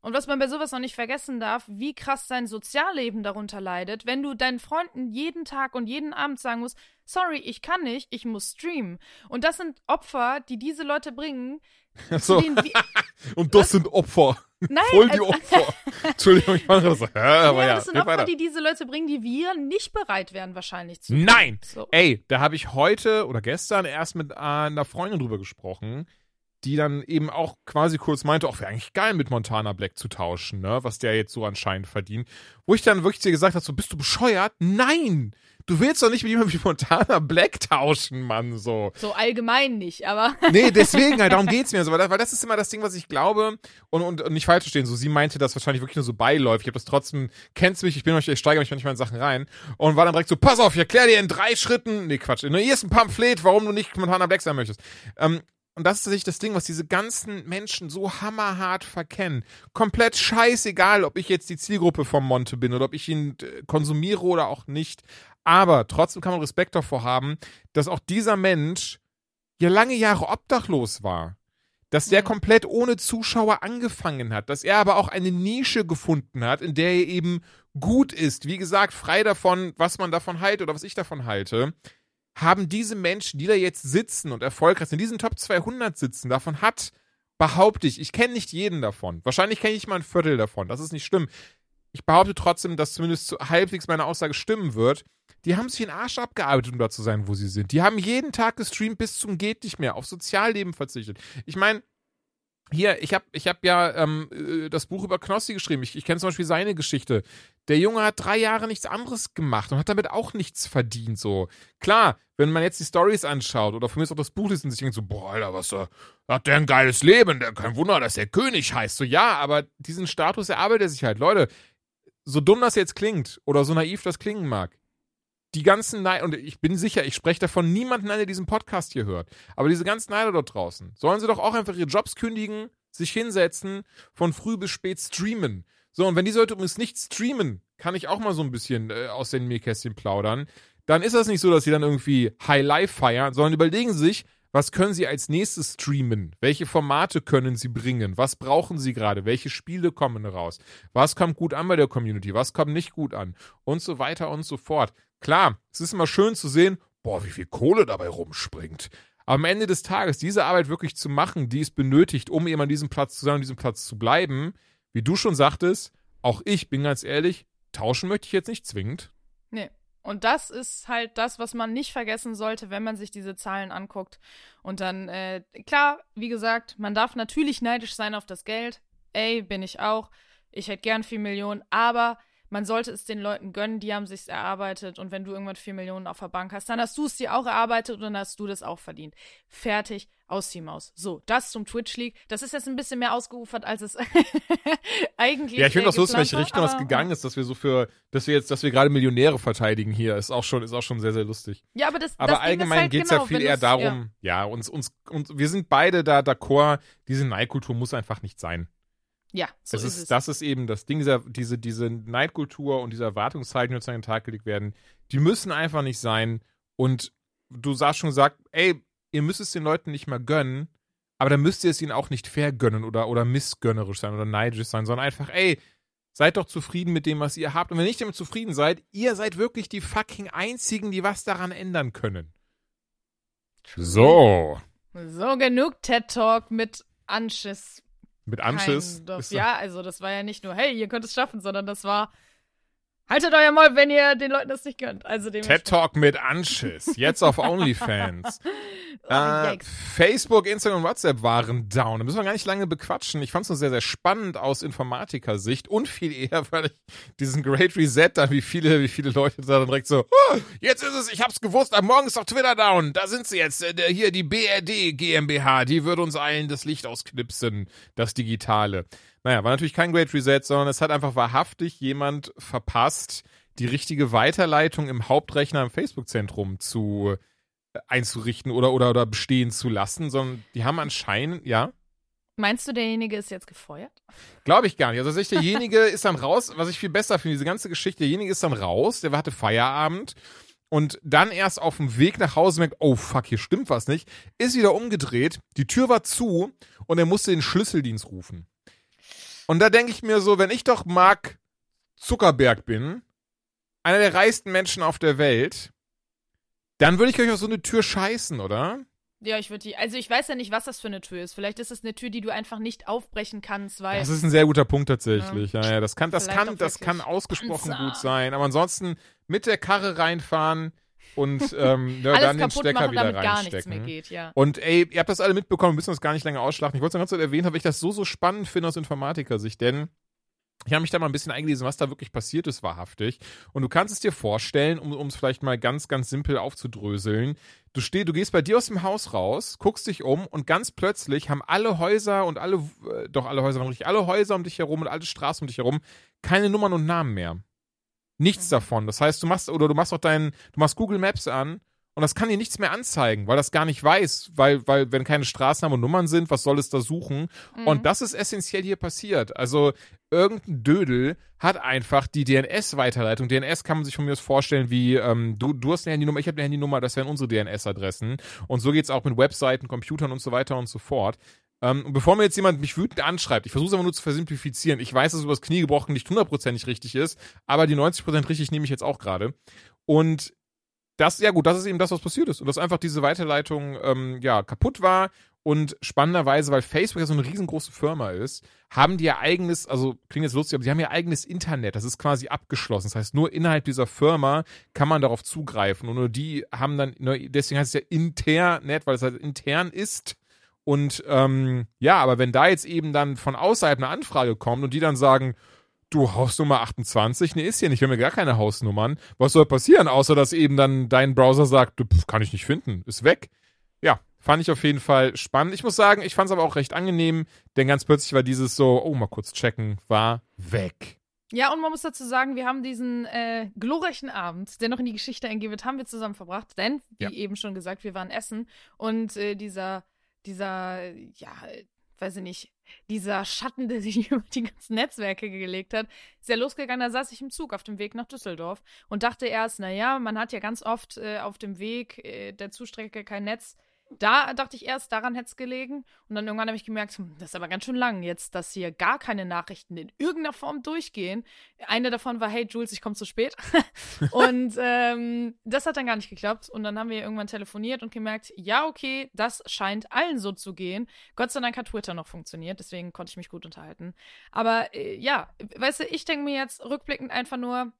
Und was man bei sowas noch nicht vergessen darf, wie krass dein Sozialleben darunter leidet, wenn du deinen Freunden jeden Tag und jeden Abend sagen musst, sorry, ich kann nicht, ich muss streamen. Und das sind Opfer, die diese Leute bringen, So. [laughs] Und das sind Opfer. nein, Voll die also- Opfer. [laughs] Entschuldigung, ich mache das so. Ja, aber ja, ja, das sind Opfer, weiter. die diese Leute bringen, die wir nicht bereit wären wahrscheinlich zu. Nein! So. Ey, da habe ich heute oder gestern erst mit einer Freundin drüber gesprochen, die dann eben auch quasi kurz meinte, auch wäre eigentlich geil mit Montana Black zu tauschen, ne, was der jetzt so anscheinend verdient. Wo ich dann wirklich ihr gesagt habe, so, bist du bescheuert? Nein! Du willst doch nicht mit jemandem wie Montana Black tauschen, Mann, so. So allgemein nicht, aber [laughs] Nee, deswegen halt, darum geht's mir so, weil das, weil das ist immer das Ding, was ich glaube und, und, und nicht falsch verstehen, so sie meinte das wahrscheinlich wirklich nur so beiläufig, ich habe das trotzdem, kennst mich, ich bin euch, ich steigere mich manchmal in Sachen rein und war dann direkt so, pass auf, ich erkläre dir in drei Schritten, nee Quatsch, in der ersten Pamphlet, warum du nicht Montana Black sein möchtest. Ähm, und das ist tatsächlich das Ding, was diese ganzen Menschen so hammerhart verkennen. Komplett scheißegal, ob ich jetzt die Zielgruppe vom Monte bin oder ob ich ihn äh, konsumiere oder auch nicht. Aber trotzdem kann man Respekt davor haben, dass auch dieser Mensch ja lange Jahre obdachlos war. Dass der komplett ohne Zuschauer angefangen hat, dass er aber auch eine Nische gefunden hat, in der er eben gut ist. Wie gesagt, frei davon, was man davon hält oder was ich davon halte, haben diese Menschen, die da jetzt sitzen und erfolgreich sind, in diesen Top 200 sitzen, davon hat, behaupte ich, ich kenne nicht jeden davon. Wahrscheinlich kenne ich mal ein Viertel davon. Das ist nicht schlimm. Ich behaupte trotzdem, dass zumindest zu, halbwegs meine Aussage stimmen wird. Die haben sich den Arsch abgearbeitet, um da zu sein, wo sie sind. Die haben jeden Tag gestreamt bis zum geht nicht mehr, auf Sozialleben verzichtet. Ich meine, hier, ich habe ich hab ja ähm, äh, das Buch über Knossi geschrieben. Ich, ich kenne zum Beispiel seine Geschichte. Der Junge hat drei Jahre nichts anderes gemacht und hat damit auch nichts verdient. So klar, wenn man jetzt die Stories anschaut oder von mir ist auch das Buch liest und sich denkt so, boah, Alter, was äh, hat der ein geiles Leben? Der, kein Wunder, dass der König heißt. So ja, aber diesen Status erarbeitet er sich halt. Leute, so dumm das jetzt klingt oder so naiv das klingen mag, die ganzen Neider, und ich bin sicher, ich spreche davon niemanden an, der diesen Podcast hier hört, aber diese ganzen Neider dort draußen, sollen sie doch auch einfach ihre Jobs kündigen, sich hinsetzen, von früh bis spät streamen. So, und wenn diese Leute übrigens nicht streamen, kann ich auch mal so ein bisschen äh, aus den Nähkästchen plaudern, dann ist das nicht so, dass sie dann irgendwie High Life feiern, sondern überlegen sich, was können sie als nächstes streamen? Welche Formate können sie bringen? Was brauchen sie gerade? Welche Spiele kommen raus? Was kommt gut an bei der Community? Was kommt nicht gut an? Und so weiter und so fort. Klar, es ist immer schön zu sehen, boah, wie viel Kohle dabei rumspringt. Aber am Ende des Tages, diese Arbeit wirklich zu machen, die es benötigt, um eben an diesem Platz zu sein, an diesem Platz zu bleiben, wie du schon sagtest, auch ich bin ganz ehrlich, tauschen möchte ich jetzt nicht zwingend. Und das ist halt das, was man nicht vergessen sollte, wenn man sich diese Zahlen anguckt. Und dann, äh, klar, wie gesagt, man darf natürlich neidisch sein auf das Geld. Ey, bin ich auch. Ich hätte gern 4 Millionen, aber man sollte es den Leuten gönnen, die haben sich's erarbeitet. Und wenn du irgendwann 4 Millionen auf der Bank hast, dann hast du es dir auch erarbeitet und dann hast du das auch verdient. Fertig, aus die Maus. So, das zum Twitch League. Das ist jetzt ein bisschen mehr ausgeufert, als es [laughs] eigentlich Ja, ich finde auch so, in welche Richtung das gegangen ist, dass wir so für, dass wir jetzt, dass wir gerade Millionäre verteidigen hier, ist auch schon, ist auch schon sehr, sehr lustig. Ja, aber das, Aber das allgemein halt geht's genau, ja viel eher du's- ja. darum, ja, uns, uns, uns, wir sind beide da d'accord, diese Neidkultur muss einfach nicht sein. Ja, so es ist, ist, es. das ist eben das Ding, dieser, diese, diese Neidkultur und diese Erwartungshaltung, die sozusagen an den Tag gelegt werden, die müssen einfach nicht sein. Und du sagst schon gesagt, ey, ihr müsst es den Leuten nicht mal gönnen, aber dann müsst ihr es ihnen auch nicht vergönnen oder, oder missgönnerisch sein oder neidisch sein, sondern einfach, ey, seid doch zufrieden mit dem, was ihr habt. Und wenn ihr nicht damit zufrieden seid, ihr seid wirklich die fucking Einzigen, die was daran ändern können. So. So, genug TED Talk mit Anschiss. Mit Anschiss. Kind of. Ja, also das war ja nicht nur, hey, ihr könnt es schaffen, sondern das war, Haltet euer Maul, wenn ihr den Leuten das nicht gönnt. Also TED Talk mit Anschiss. Jetzt auf [laughs] OnlyFans. oh, äh, Facebook, Instagram und WhatsApp waren down. Da müssen wir gar nicht lange bequatschen. Ich fand es nur sehr, sehr spannend aus Informatiker-Sicht und viel eher, weil ich diesen Great Reset dann, wie viele, wie viele Leute da dann direkt so, oh, jetzt ist es, ich hab's gewusst, am Morgen ist doch Twitter down. Da sind sie jetzt. Äh, hier die BRD GmbH, die würde uns allen das Licht ausknipsen, das Digitale. Naja, war natürlich kein Great Reset, sondern es hat einfach wahrhaftig jemand verpasst, die richtige Weiterleitung im Hauptrechner im Facebook-Zentrum zu äh, einzurichten oder, oder, oder bestehen zu lassen, sondern die haben anscheinend, ja. Meinst du, derjenige ist jetzt gefeuert? Glaube ich gar nicht. Also tatsächlich, derjenige [laughs] ist dann raus, was ich viel besser finde, diese ganze Geschichte, derjenige ist dann raus, der hatte Feierabend und dann erst auf dem Weg nach Hause merkt, oh fuck, hier stimmt was nicht, ist wieder umgedreht, die Tür war zu und er musste den Schlüsseldienst rufen. Und da denke ich mir so, wenn ich doch Mark Zuckerberg bin, einer der reichsten Menschen auf der Welt, dann würde ich euch auf so eine Tür scheißen, oder? Ja, ich würde die. Also ich weiß ja nicht, was das für eine Tür ist. Vielleicht ist es eine Tür, die du einfach nicht aufbrechen kannst, weil. Das ist ein sehr guter Punkt tatsächlich. Ja, ja, das kann, das kann, das kann ausgesprochen Panzer. gut sein. Aber ansonsten mit der Karre reinfahren und ähm, ja, dann den Stecker machen, wieder damit gar nichts reinstecken. mehr geht, ja. Und ey, ihr habt das alle mitbekommen, wir müssen das gar nicht länger ausschlachten. Ich wollte es noch ganz kurz erwähnen, weil ich das so, so spannend finde aus Informatiker-Sicht, denn ich habe mich da mal ein bisschen eingelesen, was da wirklich passiert ist, wahrhaftig. Und du kannst es dir vorstellen, um es vielleicht mal ganz, ganz simpel aufzudröseln. Du, steh, du gehst bei dir aus dem Haus raus, guckst dich um und ganz plötzlich haben alle Häuser und alle, äh, doch alle Häuser richtig, alle Häuser um dich herum und alle Straßen um dich herum keine Nummern und Namen mehr. Nichts davon. Das heißt, du machst, oder du machst auch deinen, du machst Google Maps an und das kann dir nichts mehr anzeigen, weil das gar nicht weiß, weil, weil, wenn keine Straßennamen und Nummern sind, was soll es da suchen? Mhm. Und das ist essentiell hier passiert. Also, irgendein Dödel hat einfach die DNS-Weiterleitung. DNS kann man sich von mir aus vorstellen, wie ähm, du, du hast eine Handynummer, ich habe eine Handynummer, das wären unsere DNS-Adressen. Und so geht's auch mit Webseiten, Computern und so weiter und so fort. Ähm, und bevor mir jetzt jemand mich wütend anschreibt, ich versuche es aber nur zu versimplifizieren. Ich weiß, dass übers Knie gebrochen nicht hundertprozentig richtig ist, aber die 90% richtig nehme ich jetzt auch gerade. Und das, ja gut, das ist eben das, was passiert ist. Und dass einfach diese Weiterleitung ähm, ja kaputt war. Und spannenderweise, weil Facebook ja so eine riesengroße Firma ist, haben die ja eigenes, also klingt jetzt lustig, aber die haben ja eigenes Internet. Das ist quasi abgeschlossen. Das heißt, nur innerhalb dieser Firma kann man darauf zugreifen. Und nur die haben dann, deswegen heißt es ja Internet, weil es halt intern ist. Und ähm, ja, aber wenn da jetzt eben dann von außerhalb eine Anfrage kommt und die dann sagen, du Hausnummer 28, nee, ist hier nicht, wir haben ja gar keine Hausnummern. Was soll passieren, außer dass eben dann dein Browser sagt, du, pf, kann ich nicht finden, ist weg. Ja, fand ich auf jeden Fall spannend. Ich muss sagen, ich fand es aber auch recht angenehm, denn ganz plötzlich war dieses so, oh, mal kurz checken, war weg. Ja, und man muss dazu sagen, wir haben diesen äh, glorreichen Abend, der noch in die Geschichte eingehen wird, haben wir zusammen verbracht. Denn, wie Ja. eben schon gesagt, wir waren essen und äh, dieser, dieser, ja, weiß ich nicht, dieser Schatten, der sich [laughs] über die ganzen Netzwerke gelegt hat, ist ja losgegangen. Da saß ich im Zug auf dem Weg nach Düsseldorf und dachte erst, naja, man hat ja ganz oft äh, auf dem Weg äh, der Zustrecke kein Netz. Da dachte ich erst, daran hätte es gelegen. Und dann irgendwann habe ich gemerkt, hm, das ist aber ganz schön lang jetzt, dass hier gar keine Nachrichten in irgendeiner Form durchgehen. Eine davon war, hey Jules, ich komme zu spät. [laughs] und ähm, das hat dann gar nicht geklappt. Und dann haben wir irgendwann telefoniert und gemerkt, ja, okay, das scheint allen so zu gehen. Gott sei Dank hat Twitter noch funktioniert, deswegen konnte ich mich gut unterhalten. Aber äh, ja, weißt du, ich denke mir jetzt rückblickend einfach nur,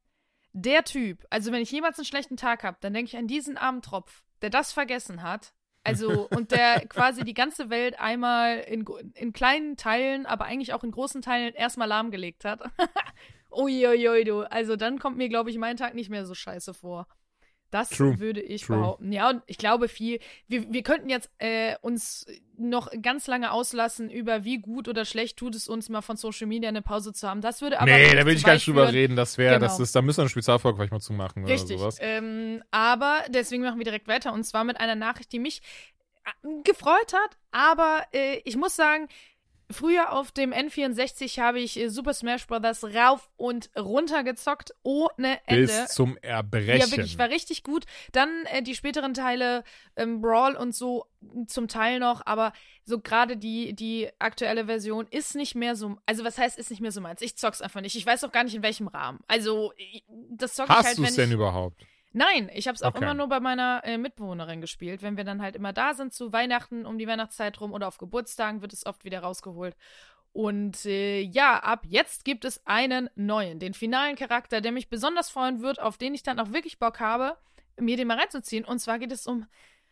der Typ, also wenn ich jemals einen schlechten Tag habe, dann denke ich an diesen armen Tropf, der das vergessen hat. Also, und der quasi die ganze Welt einmal in, in kleinen Teilen, aber eigentlich auch in großen Teilen erstmal lahmgelegt hat. [laughs] Uiuiui, du. Also dann kommt mir, glaube ich, mein Tag nicht mehr so scheiße vor. Das True. würde ich True. behaupten. Ja, und ich glaube viel, wir, wir könnten jetzt äh, uns noch ganz lange auslassen über wie gut oder schlecht tut es uns mal von Social Media eine Pause zu haben. Das würde aber nee, da will ich gar nicht drüber reden. Das wäre, das Genau. ist, da müssen wir eine Spezialfolge vielleicht mal zu machen Richtig. oder sowas. Ähm, aber deswegen machen wir direkt weiter und zwar mit einer Nachricht, die mich äh, gefreut hat. Aber äh, ich muss sagen, früher auf dem N64 habe ich äh, Super Smash Bros. rauf und runter gezockt ohne Ende. Bis zum Erbrechen. Ja, wirklich, war richtig gut. Dann äh, die späteren Teile, ähm, Brawl und so zum Teil noch, aber so gerade die, die aktuelle Version ist nicht mehr so, also was heißt, ist nicht mehr so meins. Ich zock's einfach nicht. Ich weiß auch gar nicht, in welchem Rahmen. Also, ich- das zock ich Hast halt, du wenn es denn ich. überhaupt? Nein, ich habe es auch Okay. immer nur bei meiner äh, Mitbewohnerin gespielt. Wenn wir dann halt immer da sind zu Weihnachten, um die Weihnachtszeit rum oder auf Geburtstagen wird es oft wieder rausgeholt. Und äh, ja, ab jetzt gibt es einen neuen, den finalen Charakter, der mich besonders freuen wird, auf den ich dann auch wirklich Bock habe, mir den mal reinzuziehen. Und zwar geht es um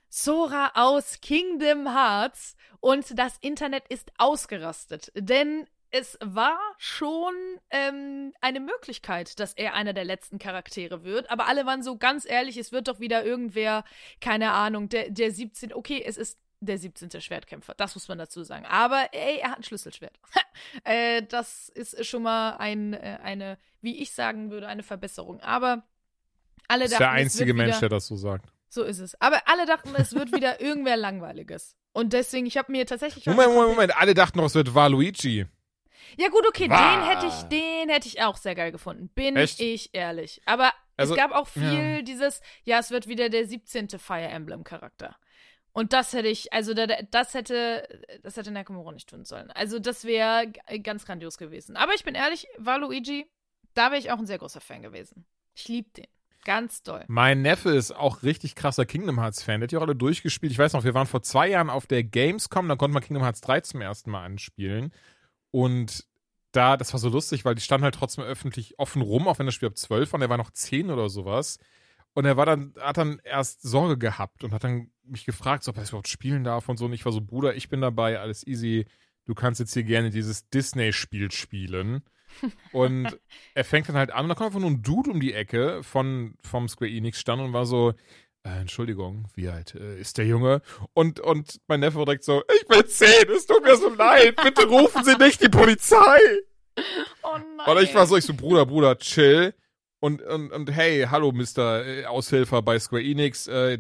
Sora aus Kingdom Hearts. Und das Internet ist ausgerastet, denn es war schon ähm, eine Möglichkeit, dass er einer der letzten Charaktere wird. Aber alle waren so ganz ehrlich, es wird doch wieder irgendwer, keine Ahnung, der, der 17. Okay, es ist der 17. Schwertkämpfer, das muss man dazu sagen. Aber ey, er hat ein Schlüsselschwert. [laughs] äh, das ist schon mal ein, äh, eine, wie ich sagen würde, eine Verbesserung. Aber alle Das ist dachten, der einzige es wird Mensch, wieder, der das so sagt. So ist es. Aber alle dachten, es wird wieder [laughs] irgendwer Langweiliges. Und deswegen, ich habe mir tatsächlich. Moment, Moment, Moment. Alle dachten noch, es wird Waluigi. Ja gut, okay, Wah. den hätte ich, den hätte ich auch sehr geil gefunden. Bin Echt? ich ehrlich. Aber Also, es gab auch viel ja. dieses, ja, es wird wieder der 17. Fire Emblem Charakter. Und das hätte ich, also da, da- das hätte, das hätte Nakamura nicht tun sollen. Also das wäre ganz grandios gewesen. Aber ich bin ehrlich, Waluigi, da wäre ich auch ein sehr großer Fan gewesen. Ich liebe den. Ganz doll. Mein Neffe ist auch richtig krasser Kingdom Hearts Fan. Der hat die auch alle durchgespielt. Ich weiß noch, wir waren vor zwei Jahren auf der Gamescom, da konnte man Kingdom Hearts 3 zum ersten Mal anspielen. Und da, das war so lustig, weil die standen halt trotzdem öffentlich offen rum, auch wenn das Spiel ab 12 war, und er war noch 10 oder sowas. Und er war dann, hat dann erst Sorge gehabt und hat dann mich gefragt, so, ob er das überhaupt spielen darf und so. Und ich war so, Bruder, ich bin dabei, alles easy. Du kannst jetzt hier gerne dieses Disney-Spiel spielen. [laughs] Und er fängt dann halt an und da kommt einfach nur ein Dude um die Ecke von, vom Square Enix stand und war so, äh, Entschuldigung, wie alt äh, ist der Junge? Und, und mein Neffe war direkt so, ich bin zehn, es tut mir so leid, bitte rufen Sie nicht die Polizei. Oh nein. Und ich war so, ich so, Bruder, Bruder, chill. Und, und, und hey, hallo, Mr. äh, Aushilfer bei Square Enix, äh,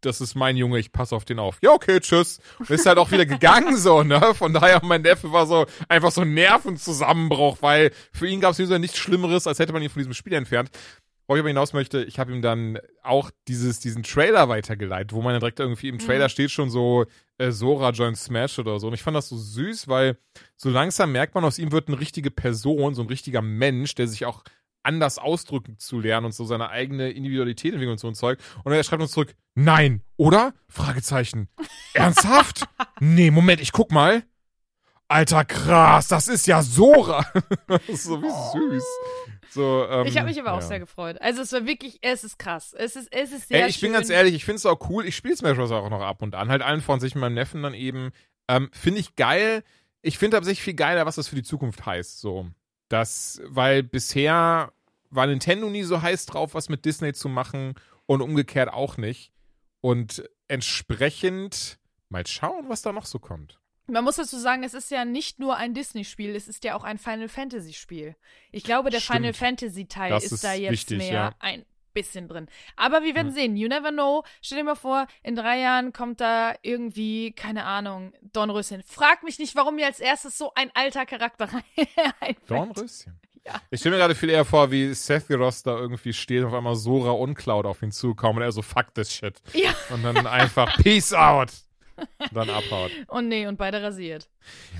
das ist mein Junge, ich passe auf den auf. Ja, okay, tschüss. Und ist halt auch wieder gegangen so, ne? Von daher, mein Neffe war so einfach so ein Nervenzusammenbruch, weil für ihn gab es nichts Schlimmeres, als hätte man ihn von diesem Spiel entfernt. Wo ich aber hinaus möchte, ich habe ihm dann auch dieses, diesen Trailer weitergeleitet, wo man dann direkt irgendwie im Trailer Mhm. steht schon so äh, Sora joint Smash oder so. Und ich fand das so süß, weil so langsam merkt man, aus ihm wird eine richtige Person, so ein richtiger Mensch, der sich auch anders ausdrücken zu lernen und so seine eigene Individualität entwickeln und so ein Zeug. Und er schreibt uns zurück, nein, oder? Fragezeichen. [laughs] Ernsthaft? nee, Moment, ich guck mal. Alter, krass, das ist ja Sora. [laughs] das ist so wie süß. So, ähm, ich habe mich aber auch ja. sehr gefreut. Also es war wirklich, es ist krass. Es ist, es ist sehr Ey, ich schön. bin ganz ehrlich, ich finde es auch cool. Ich spiele Smash Bros. auch noch ab und an. Halt allen von sich mit meinem Neffen dann eben. Ähm, finde ich geil. Ich finde tatsächlich viel geiler, was das für die Zukunft heißt. So. Das, weil bisher war Nintendo nie so heiß drauf, was mit Disney zu machen und umgekehrt auch nicht. Und entsprechend mal schauen, was da noch so kommt. Man muss dazu sagen, es ist ja nicht nur ein Disney-Spiel, es ist ja auch ein Final Fantasy-Spiel. Ich glaube, der Stimmt. Final Fantasy-Teil ist, ist da jetzt wichtig, mehr ja. ein bisschen drin. Aber wir werden Hm. sehen. You never know. Stell dir mal vor, in drei Jahren kommt da irgendwie, keine Ahnung, Dornröschen. Frag mich nicht, warum mir als erstes so ein alter Charakter [laughs] einfällt. Dornröschen. Ja. Ich stelle mir gerade viel eher vor, wie Sephiroth da irgendwie steht, auf einmal Sora und Cloud auf ihn zukommen und er so, fuck this shit. Ja. Und dann einfach, peace out. [laughs] Dann abhaut. Und nee, und beide rasiert.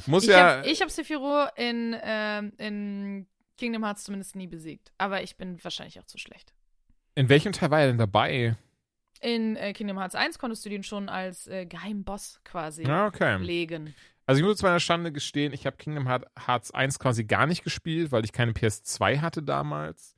Muss Ich ja, hab, ich hab Sephiroth in, ähm, in Kingdom Hearts zumindest nie besiegt. Aber ich bin wahrscheinlich auch zu schlecht. in welchem Teil war er denn dabei? In äh, Kingdom Hearts 1 konntest du den schon als äh, Geheimboss quasi okay. legen. Also ich muss zu meiner Schande gestehen, ich habe Kingdom Heart- Hearts 1 quasi gar nicht gespielt, weil ich keine PS2 hatte damals.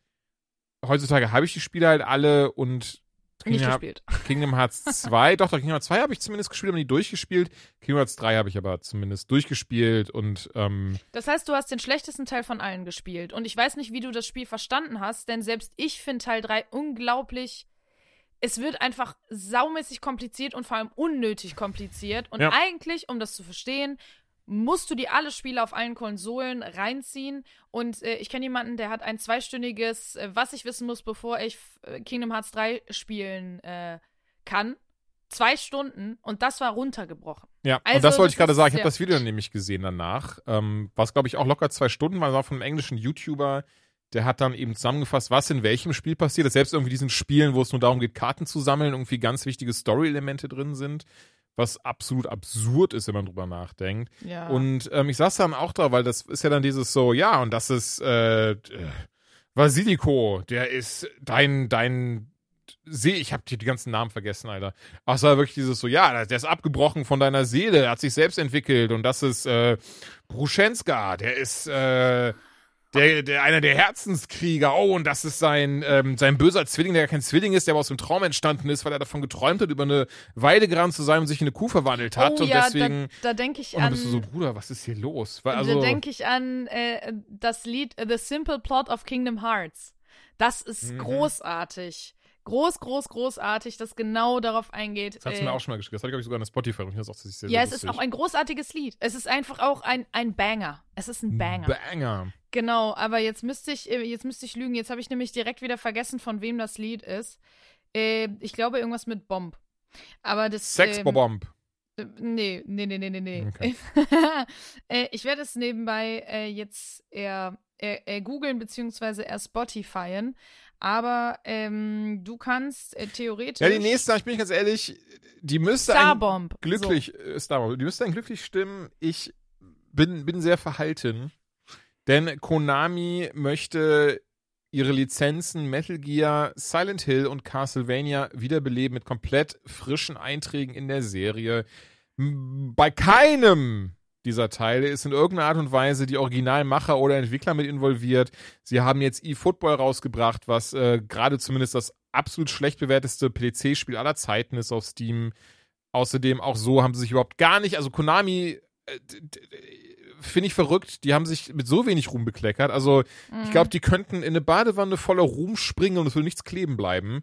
Heutzutage habe ich die Spiele halt alle und Nicht Kingdom, gespielt. [laughs] Kingdom Hearts 2, doch, doch, Kingdom Hearts 2 habe ich zumindest gespielt, aber nie durchgespielt. Kingdom Hearts 3 habe ich aber zumindest durchgespielt und ähm, Das heißt, du hast den schlechtesten Teil von allen gespielt. Und ich weiß nicht, wie du das Spiel verstanden hast, denn selbst ich finde Teil 3 unglaublich. Es wird einfach saumäßig kompliziert und vor allem unnötig kompliziert. Und Ja. eigentlich, um das zu verstehen, musst du dir alle Spiele auf allen Konsolen reinziehen. Und äh, ich kenne jemanden, der hat ein zweistündiges, äh, was ich wissen muss, bevor ich äh, Kingdom Hearts 3 spielen äh, kann. Zwei Stunden und das war runtergebrochen. Ja, und Also, das wollte ich gerade sagen. Ich habe das Video nämlich gesehen danach, ähm, was glaube ich auch locker zwei Stunden war, war von einem englischen YouTuber, der hat dann eben zusammengefasst, was in welchem Spiel passiert ist. Selbst irgendwie diesen Spielen, wo es nur darum geht, Karten zu sammeln, irgendwie ganz wichtige Story-Elemente drin sind, was absolut absurd ist, wenn man drüber nachdenkt. Ja. Und ähm, ich saß dann auch da, weil das ist ja dann dieses so, ja, und das ist äh, äh, Vasilico, der ist dein, dein sehe, ich habe die, die ganzen Namen vergessen, Alter. Aber es war wirklich dieses so, ja, der ist abgebrochen von deiner Seele, er hat sich selbst entwickelt und das ist äh, Bruschenska, der ist äh, der, der, einer der Herzenskrieger. Oh, und das ist sein, ähm, sein böser Zwilling, der ja kein Zwilling ist, der aber aus dem Traum entstanden ist, weil er davon geträumt hat, über eine Weide gerannt zu sein und sich in eine Kuh verwandelt hat. oh und ja, deswegen. da, da denke ich und dann an. bist du so, Bruder, was ist hier los? Weil, also, da denke ich an äh, das Lied äh, The Simple Plot of Kingdom Hearts. Das ist Mhm. großartig. Groß, groß, großartig, das genau darauf eingeht. das hat sie äh, mir auch schon mal geschickt. Das hatte ich, glaube ich, sogar in der Spotify. Und ich das auch sehr, sehr ja, es lustig. ist auch ein großartiges Lied. Es ist einfach auch ein, ein Banger. Es ist ein Banger. Banger. Genau, aber jetzt müsste ich, äh, jetzt müsste ich lügen. Jetzt habe ich nämlich direkt wieder vergessen, von wem das Lied ist. Äh, ich glaube irgendwas mit Bomb. Aber das. Sex ähm, Bomb. äh, Nee, nee, nee, nee, nee, nee. Okay. [laughs] äh, ich werde es nebenbei äh, jetzt eher, eher, eher googeln beziehungsweise eher Spotifyen. Aber ähm, du kannst äh, theoretisch. Ja, die nächste, ich bin ganz ehrlich, die müsste Starbomb. glücklich, äh, Star die müsste einen glücklich stimmen. Ich bin, bin sehr verhalten, denn Konami möchte ihre Lizenzen Metal Gear, Silent Hill und Castlevania wiederbeleben mit komplett frischen Einträgen in der Serie. Bei keinem dieser Teile ist in irgendeiner Art und Weise die Originalmacher oder Entwickler mit involviert. Sie haben jetzt eFootball rausgebracht, was äh, gerade zumindest das absolut schlecht bewerteste PC-Spiel aller Zeiten ist auf Steam. Außerdem auch so haben sie sich überhaupt gar nicht, also Konami äh, finde ich verrückt, die haben sich mit so wenig Ruhm bekleckert. Also Mhm. ich glaube, die könnten in eine Badewanne voller Ruhm springen und es würde nichts kleben bleiben.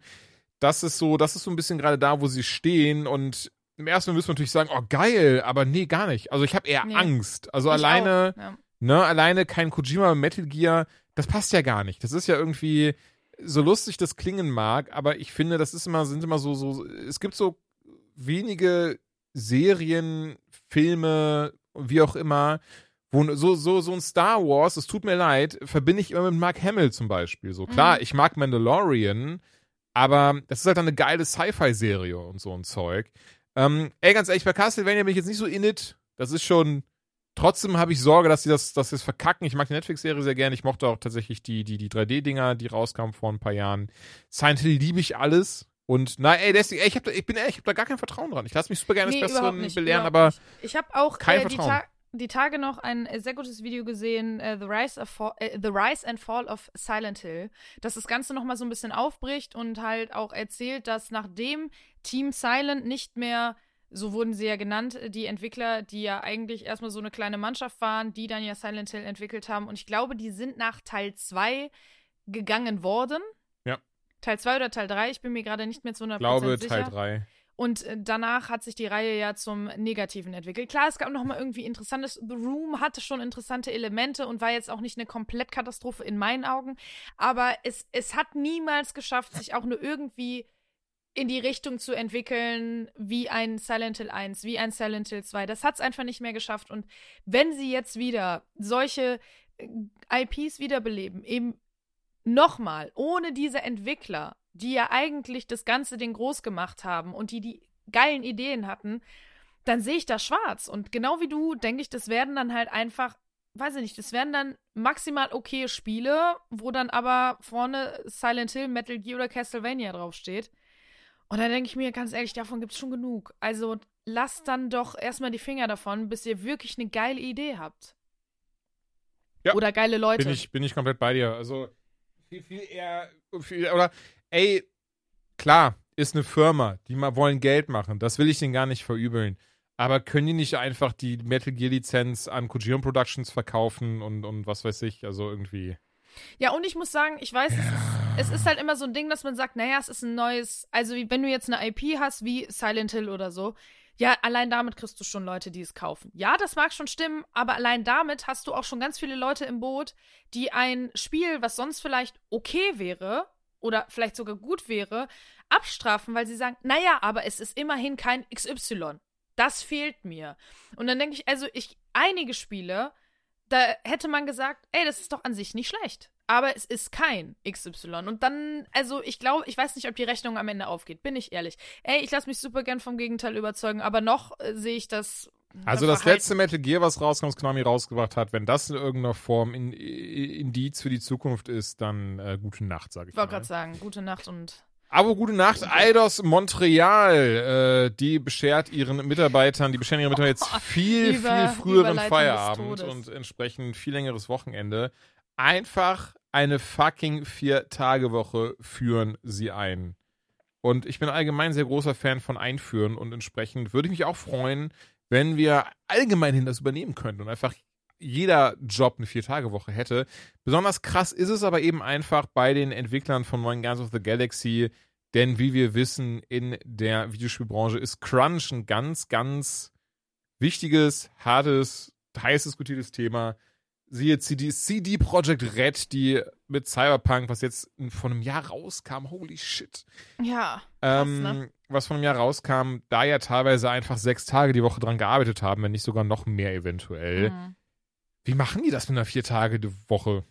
Das ist so, das ist so ein bisschen gerade da, wo sie stehen und im ersten Mal müssen wir natürlich sagen, oh geil, aber nee, gar nicht. Also ich habe eher Nee. Angst. Also Ich alleine, ja. ne, alleine kein Kojima Metal Gear, das passt ja gar nicht. Das ist ja irgendwie so lustig das klingen mag, aber ich finde, das ist immer sind immer so so es gibt so wenige Serien, Filme, wie auch immer, wo so so so ein Star Wars, es tut mir leid, verbinde ich immer mit Mark Hamill zum Beispiel. So klar, Mhm. ich mag Mandalorian, aber das ist halt dann eine geile Sci-Fi-Serie und so ein Zeug. Ähm, ey, ganz ehrlich, bei Castlevania bin ich jetzt nicht so in it. Das ist schon. Trotzdem habe ich Sorge, dass sie das, dass sie verkacken. Ich mag die Netflix-Serie sehr gerne. Ich mochte auch tatsächlich die, die, die 3D-Dinger, die rauskamen vor ein paar Jahren. Silent Hill liebe ich alles. Und na, ey, deswegen, ey, ich, hab da, ich bin ehrlich, ich habe da gar kein Vertrauen dran. Ich lasse mich super gerne Nee, des Besseren nicht, belehren, aber nicht. Ich habe auch kein äh, Vertrauen. Die Tage noch ein äh, sehr gutes Video gesehen, äh, The, Rise of Fall, äh, The Rise and Fall of Silent Hill, das das Ganze nochmal so ein bisschen aufbricht und halt auch erzählt, dass nachdem Team Silent nicht mehr, so wurden sie ja genannt, äh, die Entwickler, die ja eigentlich erstmal so eine kleine Mannschaft waren, die dann ja Silent Hill entwickelt haben. Und ich glaube, die sind nach Teil 2 gegangen worden. Ja. Teil 2 oder Teil 3, ich bin mir gerade nicht mehr zu 100% ich glaube sicher. Teil 3. Und äh, danach hat sich die Reihe ja zum Negativen entwickelt. Klar, es gab noch mal irgendwie interessantes. The Room hatte schon interessante Elemente und war jetzt auch nicht eine Komplettkatastrophe in meinen Augen. Aber es, es hat niemals geschafft, sich auch nur irgendwie in die Richtung zu entwickeln wie ein Silent Hill 1, wie ein Silent Hill 2. Das hat es einfach nicht mehr geschafft. Und wenn sie jetzt wieder solche äh, IPs wiederbeleben, eben nochmal, ohne diese Entwickler, die ja eigentlich das ganze Ding groß gemacht haben und die die geilen Ideen hatten, dann sehe ich da schwarz. Und genau wie du, denke ich, das werden dann halt einfach, weiß ich nicht, das werden dann maximal okay Spiele, wo dann aber vorne Silent Hill, Metal Gear oder Castlevania draufsteht. Und dann denke ich mir, ganz ehrlich, davon gibt es schon genug. Also lasst dann doch erstmal die Finger davon, bis ihr wirklich eine geile Idee habt. Ja. Oder geile Leute. Bin ich, bin ich komplett bei dir. Also viel, viel eher, viel, oder, ey, klar, ist eine Firma, die mal wollen Geld machen. Das will ich denen gar nicht verübeln. Aber können die nicht einfach die Metal Gear Lizenz an Kojima Productions verkaufen und, und was weiß ich, also irgendwie. Ja, und ich muss sagen, ich weiß, es, ist, es ist halt immer so ein Ding, dass man sagt, naja, es ist ein neues, also wenn du jetzt eine IP hast, wie Silent Hill oder so, ja, allein damit kriegst du schon Leute, die es kaufen. Ja, das mag schon stimmen, aber allein damit hast du auch schon ganz viele Leute im Boot, die ein Spiel, was sonst vielleicht okay wäre oder vielleicht sogar gut wäre, abstrafen, weil sie sagen, naja, aber es ist immerhin kein XY. Das fehlt mir. Und dann denke ich, also ich, einige Spiele, da hätte man gesagt, ey, das ist doch an sich nicht schlecht. Aber es ist kein XY. Und dann, also ich glaube, ich weiß nicht, ob die Rechnung am Ende aufgeht, bin ich ehrlich. Ey, ich lasse mich super gern vom Gegenteil überzeugen, aber noch äh, sehe ich das. Also äh, das Verhalten- letzte Metal Gear, was rauskommt, was Konami rausgebracht hat, wenn das in irgendeiner Form in, in, Indiz für die Zukunft ist, dann äh, gute Nacht, sage ich Ich wollte gerade sagen, gute Nacht und Aber gute Nacht, Eidos Montreal. Äh, die beschert ihren Mitarbeitern, die bescheren ihren Mitarbeitern jetzt [laughs] viel, Über- viel früheren Feierabend und entsprechend viel längeres Wochenende. Einfach eine fucking Vier-Tage-Woche führen sie ein. Und ich bin allgemein sehr großer Fan von Einführen und entsprechend würde ich mich auch freuen, wenn wir allgemeinhin das übernehmen könnten und einfach jeder Job eine Vier-Tage-Woche hätte. Besonders krass ist es aber eben einfach bei den Entwicklern von neuen Guardians of the Galaxy, denn wie wir wissen, in der Videospielbranche ist Crunch ein ganz, ganz wichtiges, hartes, heiß diskutiertes Thema. Siehe CD, CD Projekt Red, die mit Cyberpunk, was jetzt vor einem Jahr rauskam, holy shit, Ja. Krass, ähm, ne? was vor einem Jahr rauskam, da ja teilweise einfach sechs Tage die Woche dran gearbeitet haben, wenn nicht sogar noch mehr eventuell. Mhm. Wie machen die das mit einer Vier-Tage-Woche?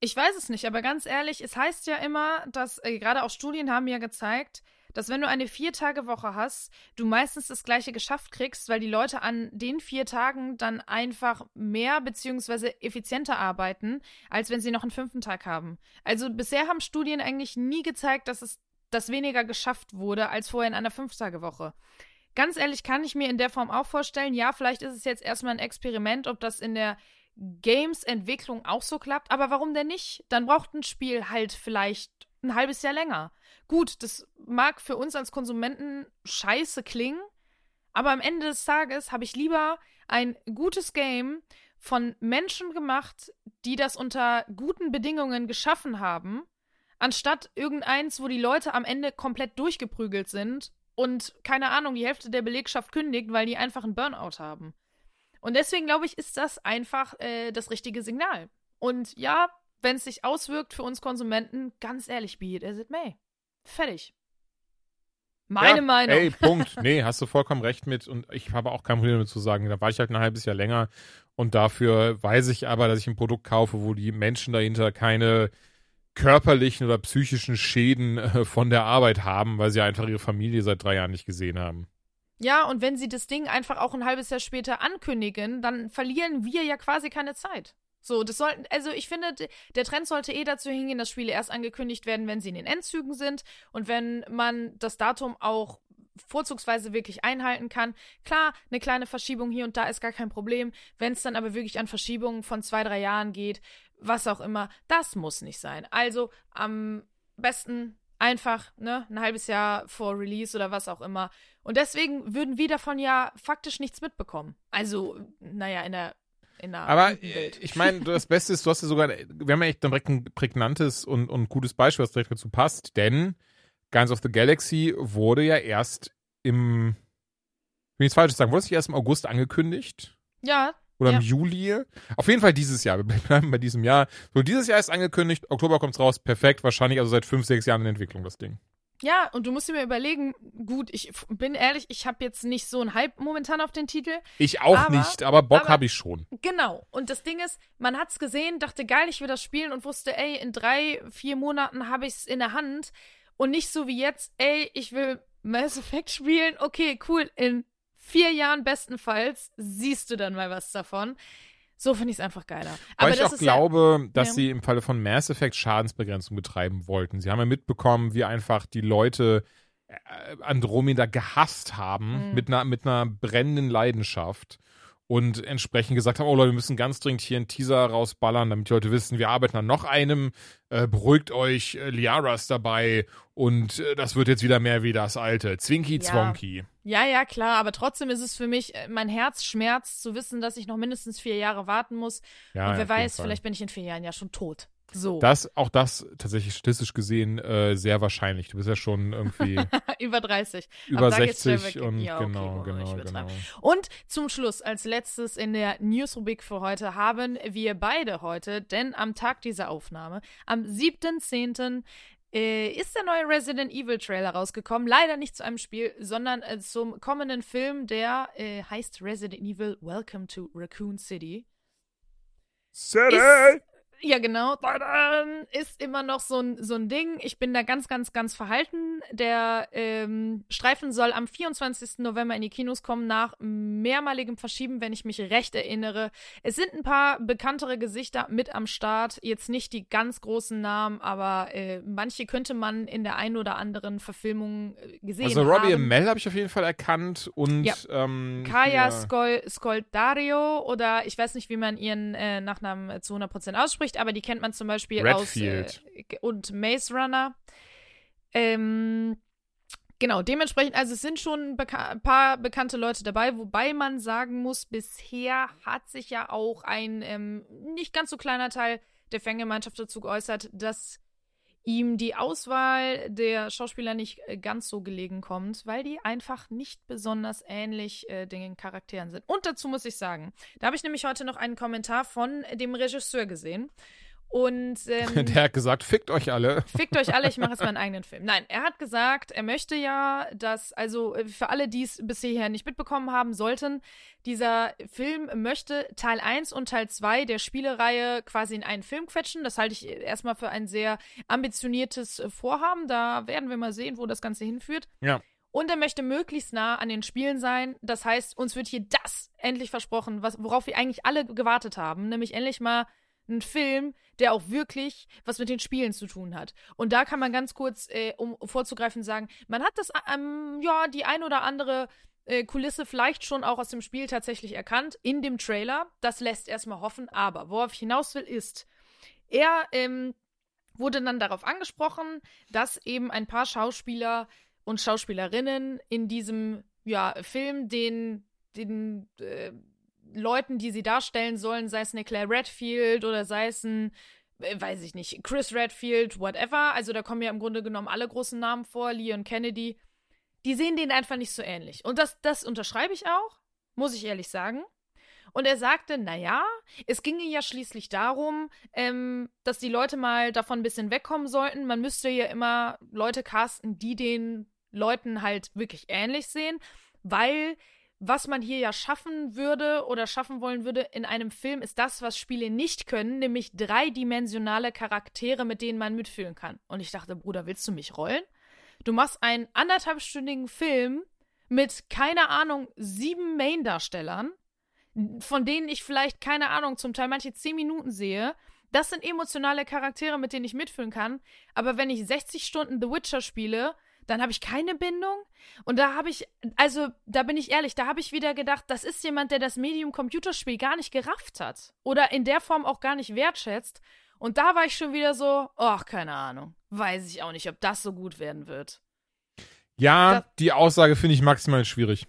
Ich weiß es nicht, aber ganz ehrlich, es heißt ja immer, dass äh, gerade auch Studien haben ja gezeigt, dass wenn du eine Vier-Tage-Woche hast, du meistens das Gleiche geschafft kriegst, weil die Leute an den vier Tagen dann einfach mehr beziehungsweise effizienter arbeiten, als wenn sie noch einen fünften Tag haben. Also bisher haben Studien eigentlich nie gezeigt, dass es dass weniger geschafft wurde als vorher in einer Fünf-Tage-Woche. Ganz ehrlich kann ich mir in der Form auch vorstellen, ja, vielleicht ist es jetzt erstmal ein Experiment, ob das in der Games-Entwicklung auch so klappt, aber warum denn nicht? Dann braucht ein Spiel halt vielleicht ein halbes Jahr länger. Gut, das mag für uns als Konsumenten scheiße klingen, aber am Ende des Tages habe ich lieber ein gutes Game von Menschen gemacht, die das unter guten Bedingungen geschaffen haben, anstatt irgendeins, wo die Leute am Ende komplett durchgeprügelt sind und keine Ahnung, die Hälfte der Belegschaft kündigt, weil die einfach einen Burnout haben. Und deswegen glaube ich, ist das einfach äh, das richtige Signal. Und ja, wenn es sich auswirkt für uns Konsumenten, ganz ehrlich, be it as it may. Fertig. Meine ja, Meinung. Ey, Punkt. [laughs] Nee, hast du vollkommen recht mit. Und ich habe auch kein Problem damit zu sagen, da war ich halt ein halbes Jahr länger. Und dafür weiß ich aber, dass ich ein Produkt kaufe, wo die Menschen dahinter keine körperlichen oder psychischen Schäden äh, von der Arbeit haben, weil sie einfach ihre Familie seit drei Jahren nicht gesehen haben. Ja, und wenn sie das Ding einfach auch ein halbes Jahr später ankündigen, dann verlieren wir ja quasi keine Zeit. So, das sollten, also ich finde, der Trend sollte eh dazu hingehen, dass Spiele erst angekündigt werden, wenn sie in den Endzügen sind und wenn man das Datum auch vorzugsweise wirklich einhalten kann. Klar, eine kleine Verschiebung hier und da ist gar kein Problem. Wenn es dann aber wirklich an Verschiebungen von zwei, drei Jahren geht, was auch immer, das muss nicht sein. Also am besten einfach, ne, ein halbes Jahr vor Release oder was auch immer. Und deswegen würden wir davon ja faktisch nichts mitbekommen. Also, naja, in der, in der Aber äh, Welt. ich meine, das Beste ist, du hast ja sogar, wir haben ja echt direkt ein prägnantes und, und gutes Beispiel, was direkt dazu passt, denn Guardians of the Galaxy wurde ja erst im, ich will nichts Falsches sagen, wurde es nicht erst im August angekündigt? Ja, Oder Ja. im Juli? Auf jeden Fall dieses Jahr. Wir bleiben bei diesem Jahr. So, dieses Jahr ist angekündigt, Oktober kommt's raus, perfekt, wahrscheinlich also seit fünf, sechs Jahren in Entwicklung, das Ding. ja, und du musst dir mal überlegen, gut, ich bin ehrlich, ich habe jetzt nicht so einen Hype momentan auf den Titel. Ich auch Aber- nicht, aber Bock habe ich schon. Genau. Und das Ding ist, man hat's gesehen, dachte, geil, ich will das spielen und wusste, ey, in drei, vier Monaten habe ich's in der Hand. Und nicht so wie jetzt, ey, ich will Mass Effect [laughs] spielen. Okay, cool. In vier Jahren bestenfalls siehst du dann mal was davon. So finde ich es einfach geiler. Weil Aber ich das auch glaube, dass ja. sie im Falle von Mass Effect Schadensbegrenzung betreiben wollten. Sie haben ja mitbekommen, wie einfach die Leute äh, Andromeda gehasst haben Mhm. mit, einer, mit einer brennenden Leidenschaft und entsprechend gesagt haben, oh Leute, wir müssen ganz dringend hier einen Teaser rausballern, damit die Leute wissen, wir arbeiten an noch einem, äh, beruhigt euch, äh, Liara ist dabei und äh, das wird jetzt wieder mehr wie das alte. Zwinky. Zwonky. ja, ja, ja, klar. Aber trotzdem ist es für mich, äh, mein Herz schmerzt zu wissen, dass ich noch mindestens vier Jahre warten muss. Ja, und wer weiß, vielleicht bin ich in vier Jahren ja schon tot. So. Das, auch das tatsächlich statistisch gesehen äh, sehr wahrscheinlich. Du bist ja schon irgendwie [laughs] Über 30. über da geht's schnell 60 weg. und Ja, okay, genau, genau, genau. Und zum Schluss, als letztes in der Newsrubrik für heute, haben wir beide heute, denn am Tag dieser Aufnahme, am 7.10., äh, ist der neue Resident Evil Trailer rausgekommen. Leider nicht zu einem Spiel, sondern äh, zum kommenden Film, der äh, heißt Resident Evil Welcome to Raccoon City. Ist, Ja, genau. Ist immer noch so ein, so ein Ding. Ich bin da ganz, ganz, ganz verhalten. Der ähm, Streifen soll am 24. November in die Kinos kommen, nach mehrmaligem Verschieben, wenn ich mich recht erinnere. Es sind ein paar bekanntere Gesichter mit am Start. Jetzt nicht die ganz großen Namen, aber äh, manche könnte man in der einen oder anderen Verfilmung äh, gesehen Also haben. Robbie Amell habe ich auf jeden Fall erkannt und Ja. ähm, Kaya ja. Skol Skoldario oder ich weiß nicht, wie man ihren äh, Nachnamen äh, zu 100% ausspricht, aber die kennt man zum Beispiel Redfield. aus äh, und Maze Runner. Ähm, genau, dementsprechend, also es sind schon ein paar bekannte Leute dabei, wobei man sagen muss, bisher hat sich ja auch ein ähm, nicht ganz so kleiner Teil der Fangemeinschaft dazu geäußert, dass ihm die Auswahl der Schauspieler nicht äh, ganz so gelegen kommt, weil die einfach nicht besonders ähnlich äh, den Charakteren sind. Und dazu muss ich sagen, da habe ich nämlich heute noch einen Kommentar von dem Regisseur gesehen. Und [laughs] ähm, Der hat gesagt, fickt euch alle. Fickt euch alle, ich mache [laughs] jetzt meinen eigenen Film. Nein, er hat gesagt, er möchte ja, dass, also äh, für alle, die es bis hierher nicht mitbekommen haben sollten, dieser Film möchte Teil 1 und Teil 2 der Spielereihe quasi in einen Film quetschen. Das halte ich erstmal für ein sehr ambitioniertes äh, Vorhaben. Da werden wir mal sehen, wo das Ganze hinführt. Ja. Und er möchte möglichst nah an den Spielen sein. Das heißt, uns wird hier das endlich versprochen, was, worauf wir eigentlich alle gewartet haben, nämlich endlich mal ein Film, der auch wirklich was mit den Spielen zu tun hat. Und da kann man ganz kurz, äh, um vorzugreifen, sagen, man hat das, ähm, ja, die ein oder andere äh, Kulisse vielleicht schon auch aus dem Spiel tatsächlich erkannt, in dem Trailer. Das lässt erstmal hoffen, aber worauf ich hinaus will, ist, er ähm, wurde dann darauf angesprochen, dass eben ein paar Schauspieler und Schauspielerinnen in diesem ja, Film den, den äh, Leuten, die sie darstellen sollen, sei es eine Claire Redfield oder sei es ein, äh, weiß ich nicht, Chris Redfield, whatever. Also da kommen ja im Grunde genommen alle großen Namen vor, Leon Kennedy. Die sehen denen einfach nicht so ähnlich. Und das, das unterschreibe ich auch, muss ich ehrlich sagen. Und er sagte, naja, es ginge ja schließlich darum, ähm, dass die Leute mal davon ein bisschen wegkommen sollten. Man müsste ja immer Leute casten, die den Leuten halt wirklich ähnlich sehen, weil was man hier ja schaffen würde oder schaffen wollen würde in einem Film, ist das, was Spiele nicht können, nämlich dreidimensionale Charaktere, mit denen man mitfühlen kann. Und ich dachte, Bruder, willst du mich rollen? Du machst einen anderthalbstündigen Film mit, keine Ahnung, sieben Main-Darstellern, von denen ich vielleicht, keine Ahnung, zum Teil manche zehn Minuten sehe. Das sind emotionale Charaktere, mit denen ich mitfühlen kann. Aber wenn ich 60 Stunden The Witcher spiele, dann habe ich keine Bindung. Und da habe ich, also da bin ich ehrlich, da habe ich wieder gedacht, das ist jemand, der das Medium Computerspiel gar nicht gerafft hat. Oder in der Form auch gar nicht wertschätzt. Und da war ich schon wieder so, ach, keine Ahnung. Weiß ich auch nicht, ob das so gut werden wird. Ja, Das- die Aussage finde ich maximal schwierig.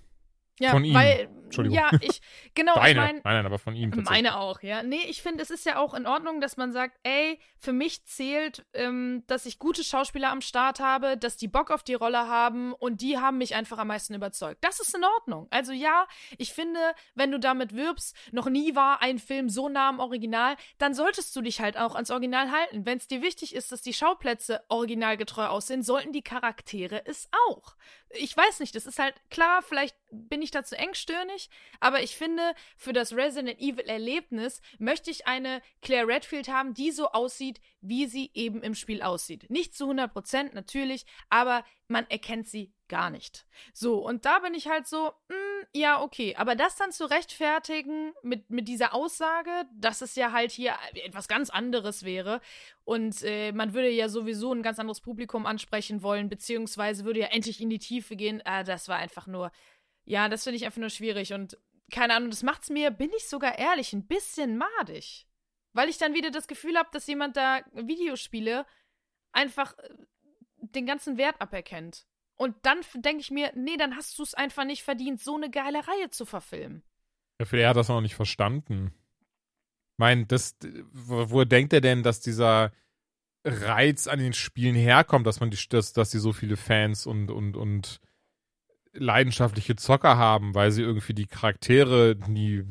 Ja, Von ihm. weil, Entschuldigung. ja, ich, [laughs] genau, ich Deine. meine, nein, nein, aber von ihm. Meine auch, ja. Nee, ich finde, es ist ja auch in Ordnung, dass man sagt, ey, für mich zählt, ähm, dass ich gute Schauspieler am Start habe, dass die Bock auf die Rolle haben und die haben mich einfach am meisten überzeugt. Das ist in Ordnung. Also ja, ich finde, wenn du damit wirbst, noch nie war ein Film so nah am Original, dann solltest du dich halt auch ans Original halten. Wenn es dir wichtig ist, dass die Schauplätze originalgetreu aussehen, sollten die Charaktere es auch. Ich weiß nicht, das ist halt klar, vielleicht bin ich da zu engstirnig, aber ich finde, für das Resident Evil Erlebnis möchte ich eine Claire Redfield haben, die so aussieht, wie sie eben im Spiel aussieht. Nicht zu 100 Prozent, natürlich, aber man erkennt sie gar nicht. So, und da bin ich halt so, mm, ja, okay, aber das dann zu rechtfertigen mit, mit dieser Aussage, dass es ja halt hier etwas ganz anderes wäre und äh, man würde ja sowieso ein ganz anderes Publikum ansprechen wollen, beziehungsweise würde ja endlich in die Tiefe gehen, ah, das war einfach nur, ja, das finde ich einfach nur schwierig und keine Ahnung, das macht's mir, bin ich sogar ehrlich, ein bisschen madig. Weil ich dann wieder das Gefühl habe, dass jemand da Videospiele einfach äh, den ganzen Wert aberkennt. Und dann denke ich mir, nee, dann hast du es einfach nicht verdient, so eine geile Reihe zu verfilmen. Ja, vielleicht hat er das noch nicht verstanden. Ich meine, das, wo, wo denkt er denn, dass dieser Reiz an den Spielen herkommt, dass man die, dass, dass sie so viele Fans und, und, und leidenschaftliche Zocker haben, weil sie irgendwie die Charaktere nie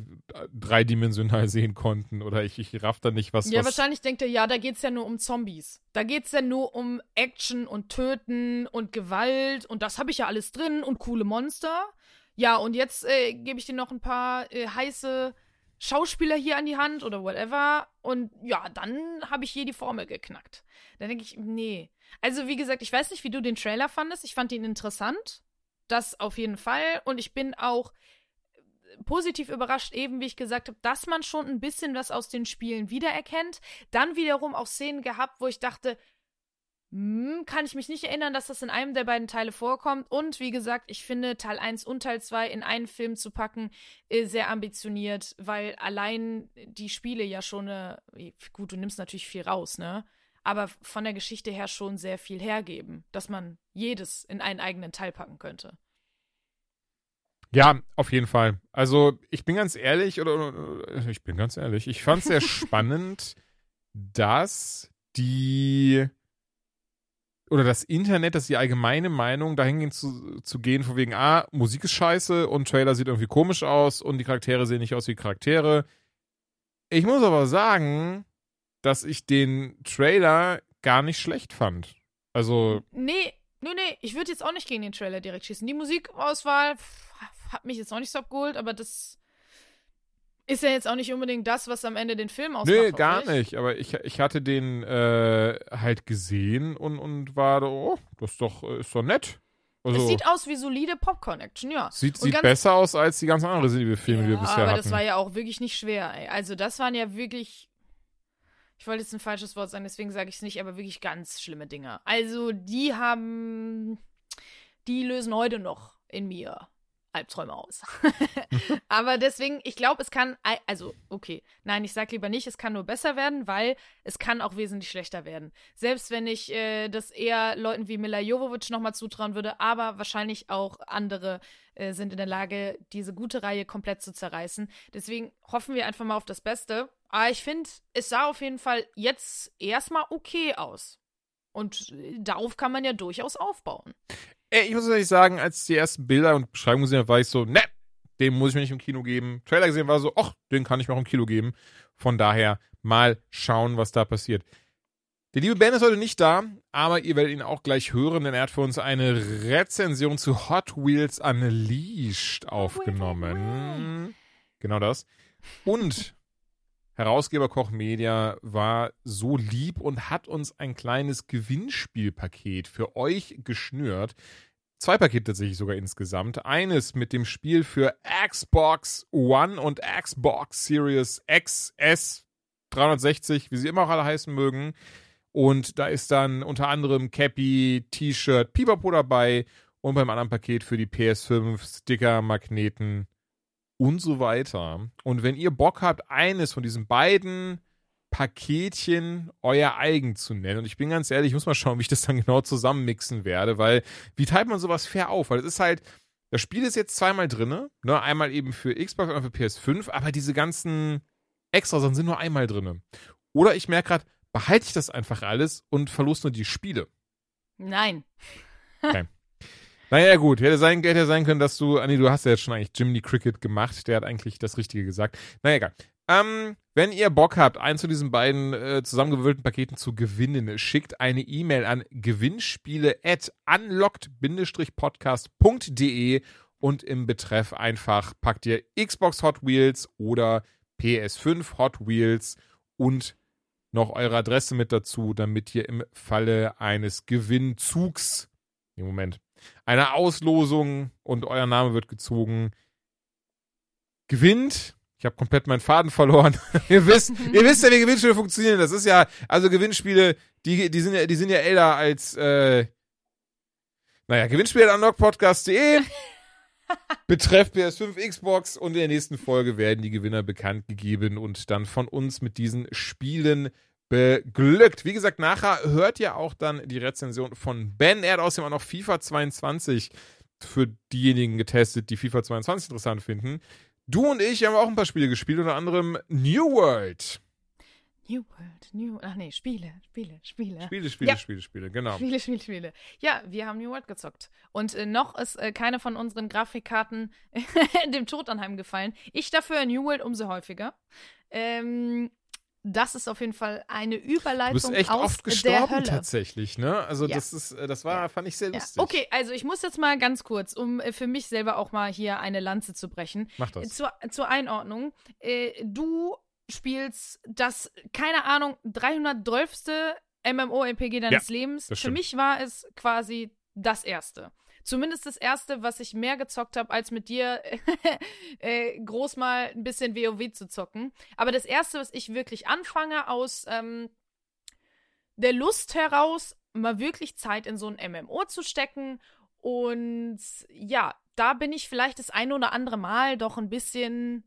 dreidimensional sehen konnten oder ich, ich raff da nicht was. Ja, was wahrscheinlich denkt er, ja, da geht's ja nur um Zombies. Da geht's ja nur um Action und Töten und Gewalt und das habe ich ja alles drin und coole Monster. Ja, und jetzt äh, gebe ich dir noch ein paar äh, heiße Schauspieler hier an die Hand oder whatever. Und ja, dann habe ich hier die Formel geknackt. Dann denke ich, nee. Also, wie gesagt, ich weiß nicht, wie du den Trailer fandest. Ich fand ihn interessant. Das auf jeden Fall. Und ich bin auch positiv überrascht, eben wie ich gesagt habe, dass man schon ein bisschen was aus den Spielen wiedererkennt. Dann wiederum auch Szenen gehabt, wo ich dachte, hm, kann ich mich nicht erinnern, dass das in einem der beiden Teile vorkommt. Und wie gesagt, ich finde Teil 1 und Teil 2 in einen Film zu packen, äh, sehr ambitioniert, weil allein die Spiele ja schon eine, gut, du nimmst natürlich viel raus, ne? Aber von der Geschichte her schon sehr viel hergeben, dass man jedes in einen eigenen Teil packen könnte. Ja, auf jeden Fall. Also, ich bin ganz ehrlich, oder, ich bin ganz ehrlich, ich fand es sehr [laughs] spannend, dass die oder das Internet, dass die allgemeine Meinung dahingehend zu, zu gehen, von wegen, ah, Musik ist scheiße und Trailer sieht irgendwie komisch aus und die Charaktere sehen nicht aus wie Charaktere. Ich muss aber sagen, dass ich den Trailer gar nicht schlecht fand. Also. Nee, nee, nee, ich würde jetzt auch nicht gegen den Trailer direkt schießen. Die Musikauswahl hat mich jetzt auch nicht so abgeholt, aber das ist ja jetzt auch nicht unbedingt das, was am Ende den Film ausmacht. Nee, gar nicht. Aber ich, ich hatte den äh, halt gesehen und, und war da, oh, das ist doch, äh, ist doch nett. Also, es sieht aus wie solide Popcorn-Action, ja. Sieht, sieht besser aus als die ganz anderen Filme, ja, die wir bisher aber hatten. Aber das war ja auch wirklich nicht schwer, ey. Also das waren ja wirklich, ich wollte jetzt ein falsches Wort sagen, deswegen sage ich es nicht, aber wirklich ganz schlimme Dinge. Also die haben, die lösen heute noch in mir Albträume aus. [laughs] Aber deswegen, ich glaube, es kann, also, okay, nein, ich sag lieber nicht, es kann nur besser werden, weil es kann auch wesentlich schlechter werden. Selbst wenn ich äh, das eher Leuten wie Mila Jovovic nochmal zutrauen würde, aber wahrscheinlich auch andere äh, sind in der Lage, diese gute Reihe komplett zu zerreißen. Deswegen hoffen wir einfach mal auf das Beste. Aber ich finde, es sah auf jeden Fall jetzt erstmal okay aus. Und äh, darauf kann man ja durchaus aufbauen. Ey, ich muss ehrlich sagen, als die ersten Bilder und Beschreibungen gesehen habe, war ich so, ne, den muss ich mir nicht im Kino geben. Trailer gesehen war so, ach, den kann ich mir auch im Kino geben. Von daher mal schauen, was da passiert. Der liebe Ben ist heute nicht da, aber ihr werdet ihn auch gleich hören, denn er hat für uns eine Rezension zu Hot Wheels Unleashed aufgenommen. Genau das. Und Herausgeber Koch Media war so lieb und hat uns ein kleines Gewinnspielpaket für euch geschnürt. Zwei Pakete tatsächlich sogar insgesamt. Eines mit dem Spiel für Xbox One und Xbox Series XS 360, wie sie immer auch alle heißen mögen. Und da ist dann unter anderem Cappy, T-Shirt, Pipapo dabei und beim anderen Paket für die PS5 Sticker, Magneten und so weiter. Und wenn ihr Bock habt, eines von diesen beiden Paketchen euer eigen zu nennen. Und ich bin ganz ehrlich, ich muss mal schauen, wie ich das dann genau zusammenmixen werde, weil wie teilt man sowas fair auf? Weil es ist halt, das Spiel ist jetzt zweimal drin, ne? Einmal eben für Xbox und für PS5, aber diese ganzen Extras sind nur einmal drin. Oder ich merke gerade, behalte ich das einfach alles und verlose nur die Spiele. Nein. Okay. [laughs] Naja, gut, hätte sein, hätte sein können, dass du, ah, nee, du hast ja jetzt schon eigentlich Jimmy Cricket gemacht, der hat eigentlich das Richtige gesagt. Naja, egal. Ähm, wenn ihr Bock habt, eins von diesen beiden äh, zusammengewürfelten Paketen zu gewinnen, schickt eine E-Mail an gewinnspiele at unlocked-podcast.de und im Betreff einfach packt ihr Xbox Hot Wheels oder PS5 Hot Wheels und noch eure Adresse mit dazu, damit ihr im Falle eines Gewinnzugs, im Moment, einer Auslosung und euer Name wird gezogen. Gewinnt. Ich habe komplett meinen Faden verloren. [laughs] ihr wisst, [laughs] ihr wisst ja, wie Gewinnspiele funktionieren. Das ist ja, also Gewinnspiele, die, die sind ja, die sind ja älter als, äh, naja, Gewinnspiele an unlockpodcast.de. [laughs] Betreff PS5 Xbox und in der nächsten Folge werden die Gewinner bekannt gegeben und dann von uns mit diesen Spielen beglückt. Wie gesagt, nachher hört ihr auch dann die Rezension von Ben. Er hat außerdem auch noch FIFA 22 für diejenigen getestet, die FIFA 22 interessant finden. Du und ich haben auch ein paar Spiele gespielt, unter anderem New World. New World, New, ach nee, Spiele, Spiele, Spiele. Spiele, Spiele, ja. Spiele, Spiele, genau. Spiele, Spiele, Spiele. Ja, wir haben New World gezockt. Und äh, noch ist äh, keine von unseren Grafikkarten [laughs] dem Tod anheimgefallen. Ich dafür New World umso häufiger. Ähm, das ist auf jeden Fall eine Überleitung Du bist echt aus oft gestorben tatsächlich, ne? Also Ja. das ist, äh, das war, fand ich sehr Ja. lustig. Okay, also ich muss jetzt mal ganz kurz, um äh, für mich selber auch mal hier eine Lanze zu brechen. Mach das. Zur, zur Einordnung. Äh, du spielst das, keine Ahnung, 312. MMORPG deines Lebens. Für mich war es quasi das erste. Zumindest das erste, was ich mehr gezockt habe, als mit dir [laughs] äh, groß mal ein bisschen WoW zu zocken. Aber das erste, was ich wirklich anfange, aus ähm, der Lust heraus, mal wirklich Zeit in so ein MMO zu stecken. Und ja, da bin ich vielleicht das eine oder andere Mal doch ein bisschen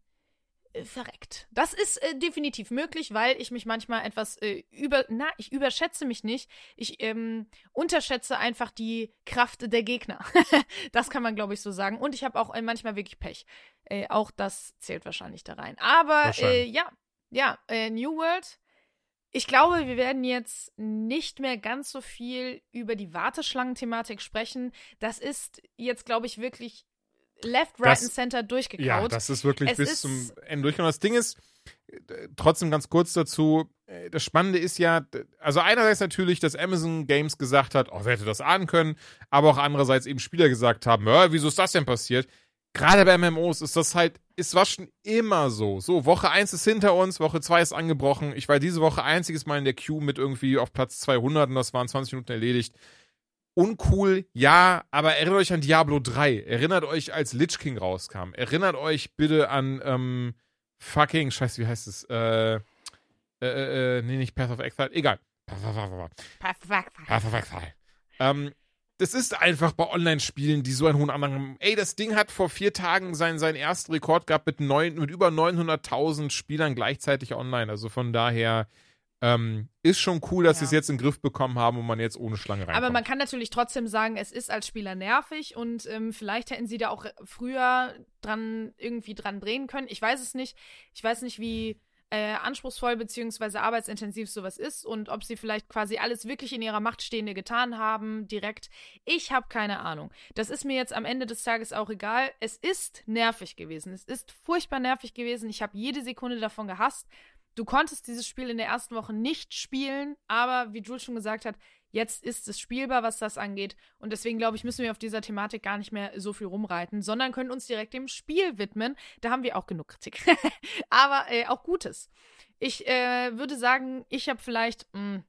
verreckt. Das ist äh, definitiv möglich, weil ich mich manchmal etwas äh, über, na, ich überschätze mich nicht. Ich ähm, unterschätze einfach die Kraft der Gegner. [laughs] das kann man, glaube ich, so sagen. Und ich habe auch äh, manchmal wirklich Pech. Äh, auch das zählt wahrscheinlich da rein. Aber äh, ja, ja, äh, New World. Ich glaube, wir werden jetzt nicht mehr ganz so viel über die Warteschlangen-Thematik sprechen. Das ist jetzt, glaube ich, wirklich left, right Das- and center durchgekaut. Ja, das ist wirklich Es bis ist- zum Ende durchgegangen. Das Ding ist, äh, trotzdem ganz kurz dazu, äh, das Spannende ist ja, also einerseits natürlich, dass Amazon Games gesagt hat, oh, wer hätte das ahnen können, aber auch andererseits eben Spieler gesagt haben, ja, wieso ist das denn passiert? Gerade bei MMOs ist das halt, es war schon immer so. So, Woche 1 ist hinter uns, Woche 2 ist angebrochen. Ich war diese Woche einziges Mal in der Queue mit irgendwie auf Platz 200 und das waren 20 Minuten erledigt. Uncool, ja, aber erinnert euch an Diablo 3. Erinnert euch, als Lich King rauskam. Erinnert euch bitte an, ähm, fucking, scheiße, wie heißt es? Äh, äh, äh, nee, nicht Path of Exile, egal. Path of Exile. Ähm, das ist einfach bei Online-Spielen, die so einen hohen Andrang haben. Ey, das Ding hat vor vier Tagen seinen, seinen ersten Rekord gehabt mit, neun, mit über 900.000 Spielern gleichzeitig online. Also von daher ähm, ist schon cool, dass Ja. sie es jetzt in den Griff bekommen haben und man jetzt ohne Schlange reinkommt. Aber man kann natürlich trotzdem sagen, es ist als Spieler nervig und ähm, vielleicht hätten sie da auch früher dran irgendwie dran drehen können. Ich weiß es nicht. Ich weiß nicht, wie äh, anspruchsvoll beziehungsweise arbeitsintensiv sowas ist und ob sie vielleicht quasi alles wirklich in ihrer Macht Stehende getan haben, direkt. Ich habe keine Ahnung. Das ist mir jetzt am Ende des Tages auch egal. Es ist nervig gewesen. Es ist furchtbar nervig gewesen. Ich habe jede Sekunde davon gehasst. Du konntest dieses Spiel in der ersten Woche nicht spielen, aber wie Jules schon gesagt hat, jetzt ist es spielbar, was das angeht. Und deswegen, glaube ich, müssen wir auf dieser Thematik gar nicht mehr so viel rumreiten, sondern können uns direkt dem Spiel widmen. Da haben wir auch genug Kritik. [laughs] aber äh, auch Gutes. Ich äh, würde sagen, ich habe vielleicht mh,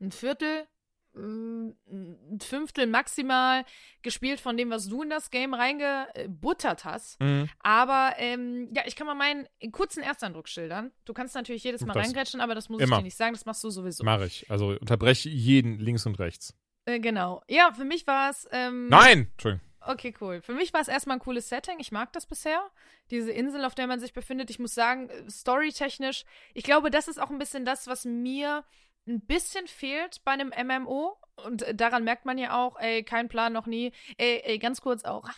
ein Viertel, ein Fünftel maximal gespielt von dem, was du in das Game reingebuttert hast. Mhm. Aber ähm, ja, ich kann mal meinen kurzen Ersteindruck schildern. Du kannst natürlich jedes Mal reingrätschen, aber das muss immer. ich dir nicht sagen, das machst du sowieso. Mache ich. Also unterbreche jeden links und rechts. Äh, genau. Ja, für mich war es. Ähm, Nein! Entschuldigung. Okay, cool. Für mich war es erstmal ein cooles Setting. Ich mag das bisher. Diese Insel, auf der man sich befindet. Ich muss sagen, äh, storytechnisch, ich glaube, das ist auch ein bisschen das, was mir ein bisschen fehlt bei einem MMO. Und äh, daran merkt man ja auch, ey, kein Plan, noch nie. Ey, ey, ganz kurz auch.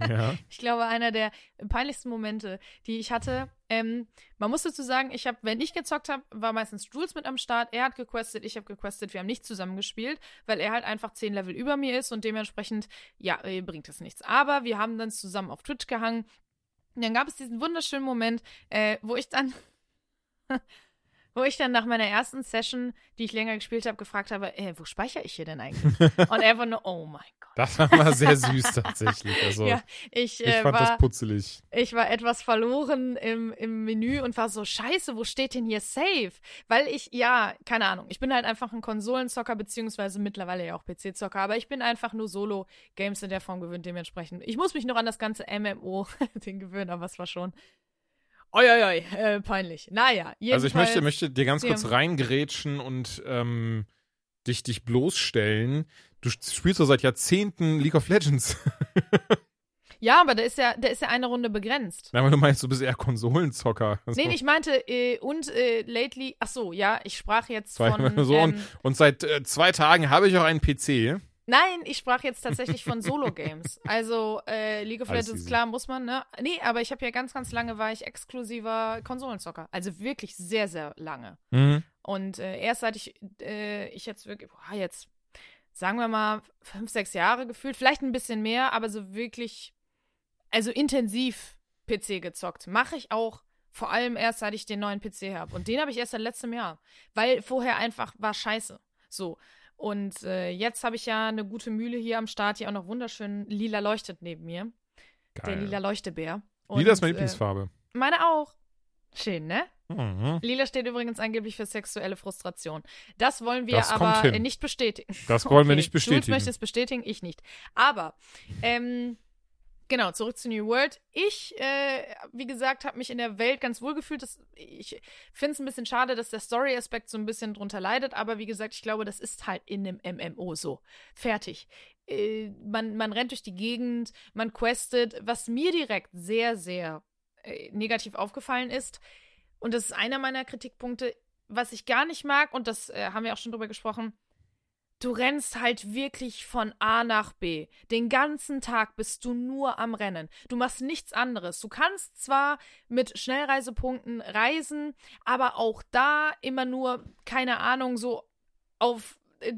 Ja. [laughs] Ich glaube, einer der peinlichsten Momente, die ich hatte. Ähm, man muss dazu sagen, ich habe, wenn ich gezockt habe, war meistens Jules mit am Start. Er hat gequestet, ich habe gequestet. Wir haben nicht zusammen gespielt, weil er halt einfach zehn Level über mir ist und dementsprechend, ja, bringt es nichts. Aber wir haben dann zusammen auf Twitch gehangen. Und dann gab es diesen wunderschönen Moment, äh, wo ich dann, [laughs] wo ich dann nach meiner ersten Session, die ich länger gespielt habe, gefragt habe, äh, wo speichere ich hier denn eigentlich? [laughs] und er war nur, oh mein Gott. Das war sehr süß tatsächlich. Also, [laughs] Ja, ich, ich äh, fand war, das putzelig. ich war etwas verloren im, im Menü und war so, scheiße, wo steht denn hier Save? Weil ich, ja, keine Ahnung, ich bin halt einfach ein Konsolenzocker, beziehungsweise mittlerweile ja auch PC-Zocker, aber ich bin einfach nur Solo-Games in der Form gewöhnt, dementsprechend. Ich muss mich noch an das ganze MMO-Ding [laughs] gewöhnen, aber es war schon. Oi, oi, oi, äh, peinlich. Naja, jedenfalls. Also ich möchte, möchte dir ganz kurz reingrätschen und ähm, dich, dich bloßstellen. Du spielst doch seit Jahrzehnten League of Legends. [laughs] Ja, aber der ist ja, der ist ja eine Runde begrenzt. Na, aber du meinst, du bist eher Konsolenzocker. Also, Nee, ich meinte, äh, und äh, lately, ach so, ja, ich sprach jetzt von. [laughs] so, und, ähm, und seit äh, zwei Tagen habe ich auch einen PC. Nein, ich sprach jetzt tatsächlich von [laughs] Solo-Games. Also äh, League of Alles Legends, easy. klar, muss man, ne? Nee, aber ich habe ja ganz, ganz lange war ich exklusiver Konsolenzocker. Also wirklich sehr, sehr lange. Mhm. Und äh, erst seit ich, äh, ich jetzt wirklich, boah, jetzt, sagen wir mal, fünf, sechs Jahre gefühlt, vielleicht ein bisschen mehr, aber so wirklich, also intensiv PC gezockt. Mache ich auch Vor allem erst, seit ich den neuen PC habe. Und den habe ich erst seit letztem Jahr. Weil vorher einfach war scheiße. So. Und äh, jetzt habe ich ja eine gute Mühle hier am Start, die auch noch wunderschön lila leuchtet neben mir. Geil. Der lila Leuchtebär. Lila ist meine äh, Lieblingsfarbe. meine auch. Schön, ne? Mhm. Lila steht übrigens angeblich für sexuelle Frustration. Das wollen wir Das aber hin. äh, nicht bestätigen. Das wollen wir Okay, nicht bestätigen. Jules möchte es bestätigen, ich nicht. Aber, ähm, genau, zurück zu New World. Ich, äh, wie gesagt, habe mich in der Welt ganz wohl gefühlt. Das, ich finde es ein bisschen schade, dass der Story-Aspekt so ein bisschen drunter leidet. Aber wie gesagt, ich glaube, das ist halt in einem MMO so. Fertig. Äh, man, man rennt durch die Gegend, man questet. Was mir direkt sehr, sehr äh, negativ aufgefallen ist, und das ist einer meiner Kritikpunkte, was ich gar nicht mag, und das äh, haben wir auch schon drüber gesprochen, du rennst halt wirklich von A nach B. Den ganzen Tag bist du nur am Rennen. Du machst nichts anderes. Du kannst zwar mit Schnellreisepunkten reisen, aber auch da immer nur, keine Ahnung, so auf. äh,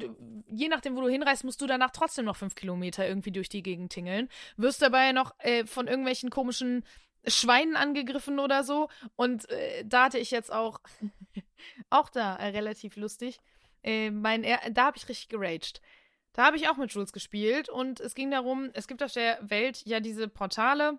Je nachdem, wo du hinreist, musst du danach trotzdem noch fünf Kilometer irgendwie durch die Gegend tingeln. Wirst dabei noch äh, von irgendwelchen komischen Schweinen angegriffen oder so. Und äh, da hatte ich jetzt auch, [laughs] auch da äh, relativ lustig, äh, mein, er da habe ich richtig geraged. Da habe ich auch mit Jules gespielt und es ging darum, es gibt auf der Welt ja diese Portale,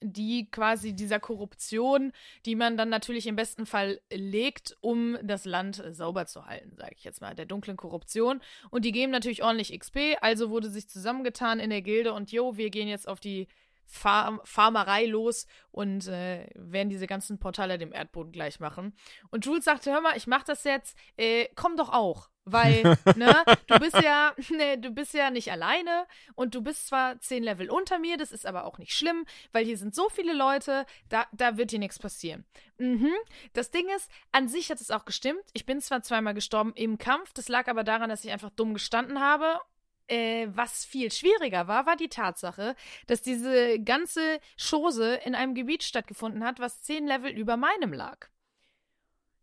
die quasi dieser Korruption, die man dann natürlich im besten Fall legt, um das Land sauber zu halten, sage ich jetzt mal, der dunklen Korruption. Und die geben natürlich ordentlich XP, also wurde sich zusammengetan in der Gilde und jo, wir gehen jetzt auf die Farm Farmerei los und äh, werden diese ganzen Portale dem Erdboden gleich machen. Und Jules sagte, hör mal, ich mach das jetzt, äh, komm doch auch. Weil, [laughs] ne, du bist ja, [laughs] ne, du bist ja nicht alleine und du bist zwar zehn Level unter mir, das ist aber auch nicht schlimm, weil hier sind so viele Leute, da, da wird dir nichts passieren. Mhm. Das Ding ist, an sich hat es auch gestimmt. Ich bin zwar zweimal gestorben im Kampf, das lag aber daran, dass ich einfach dumm gestanden habe äh, was viel schwieriger war, war die Tatsache, dass diese ganze Chose in einem Gebiet stattgefunden hat, was zehn Level über meinem lag.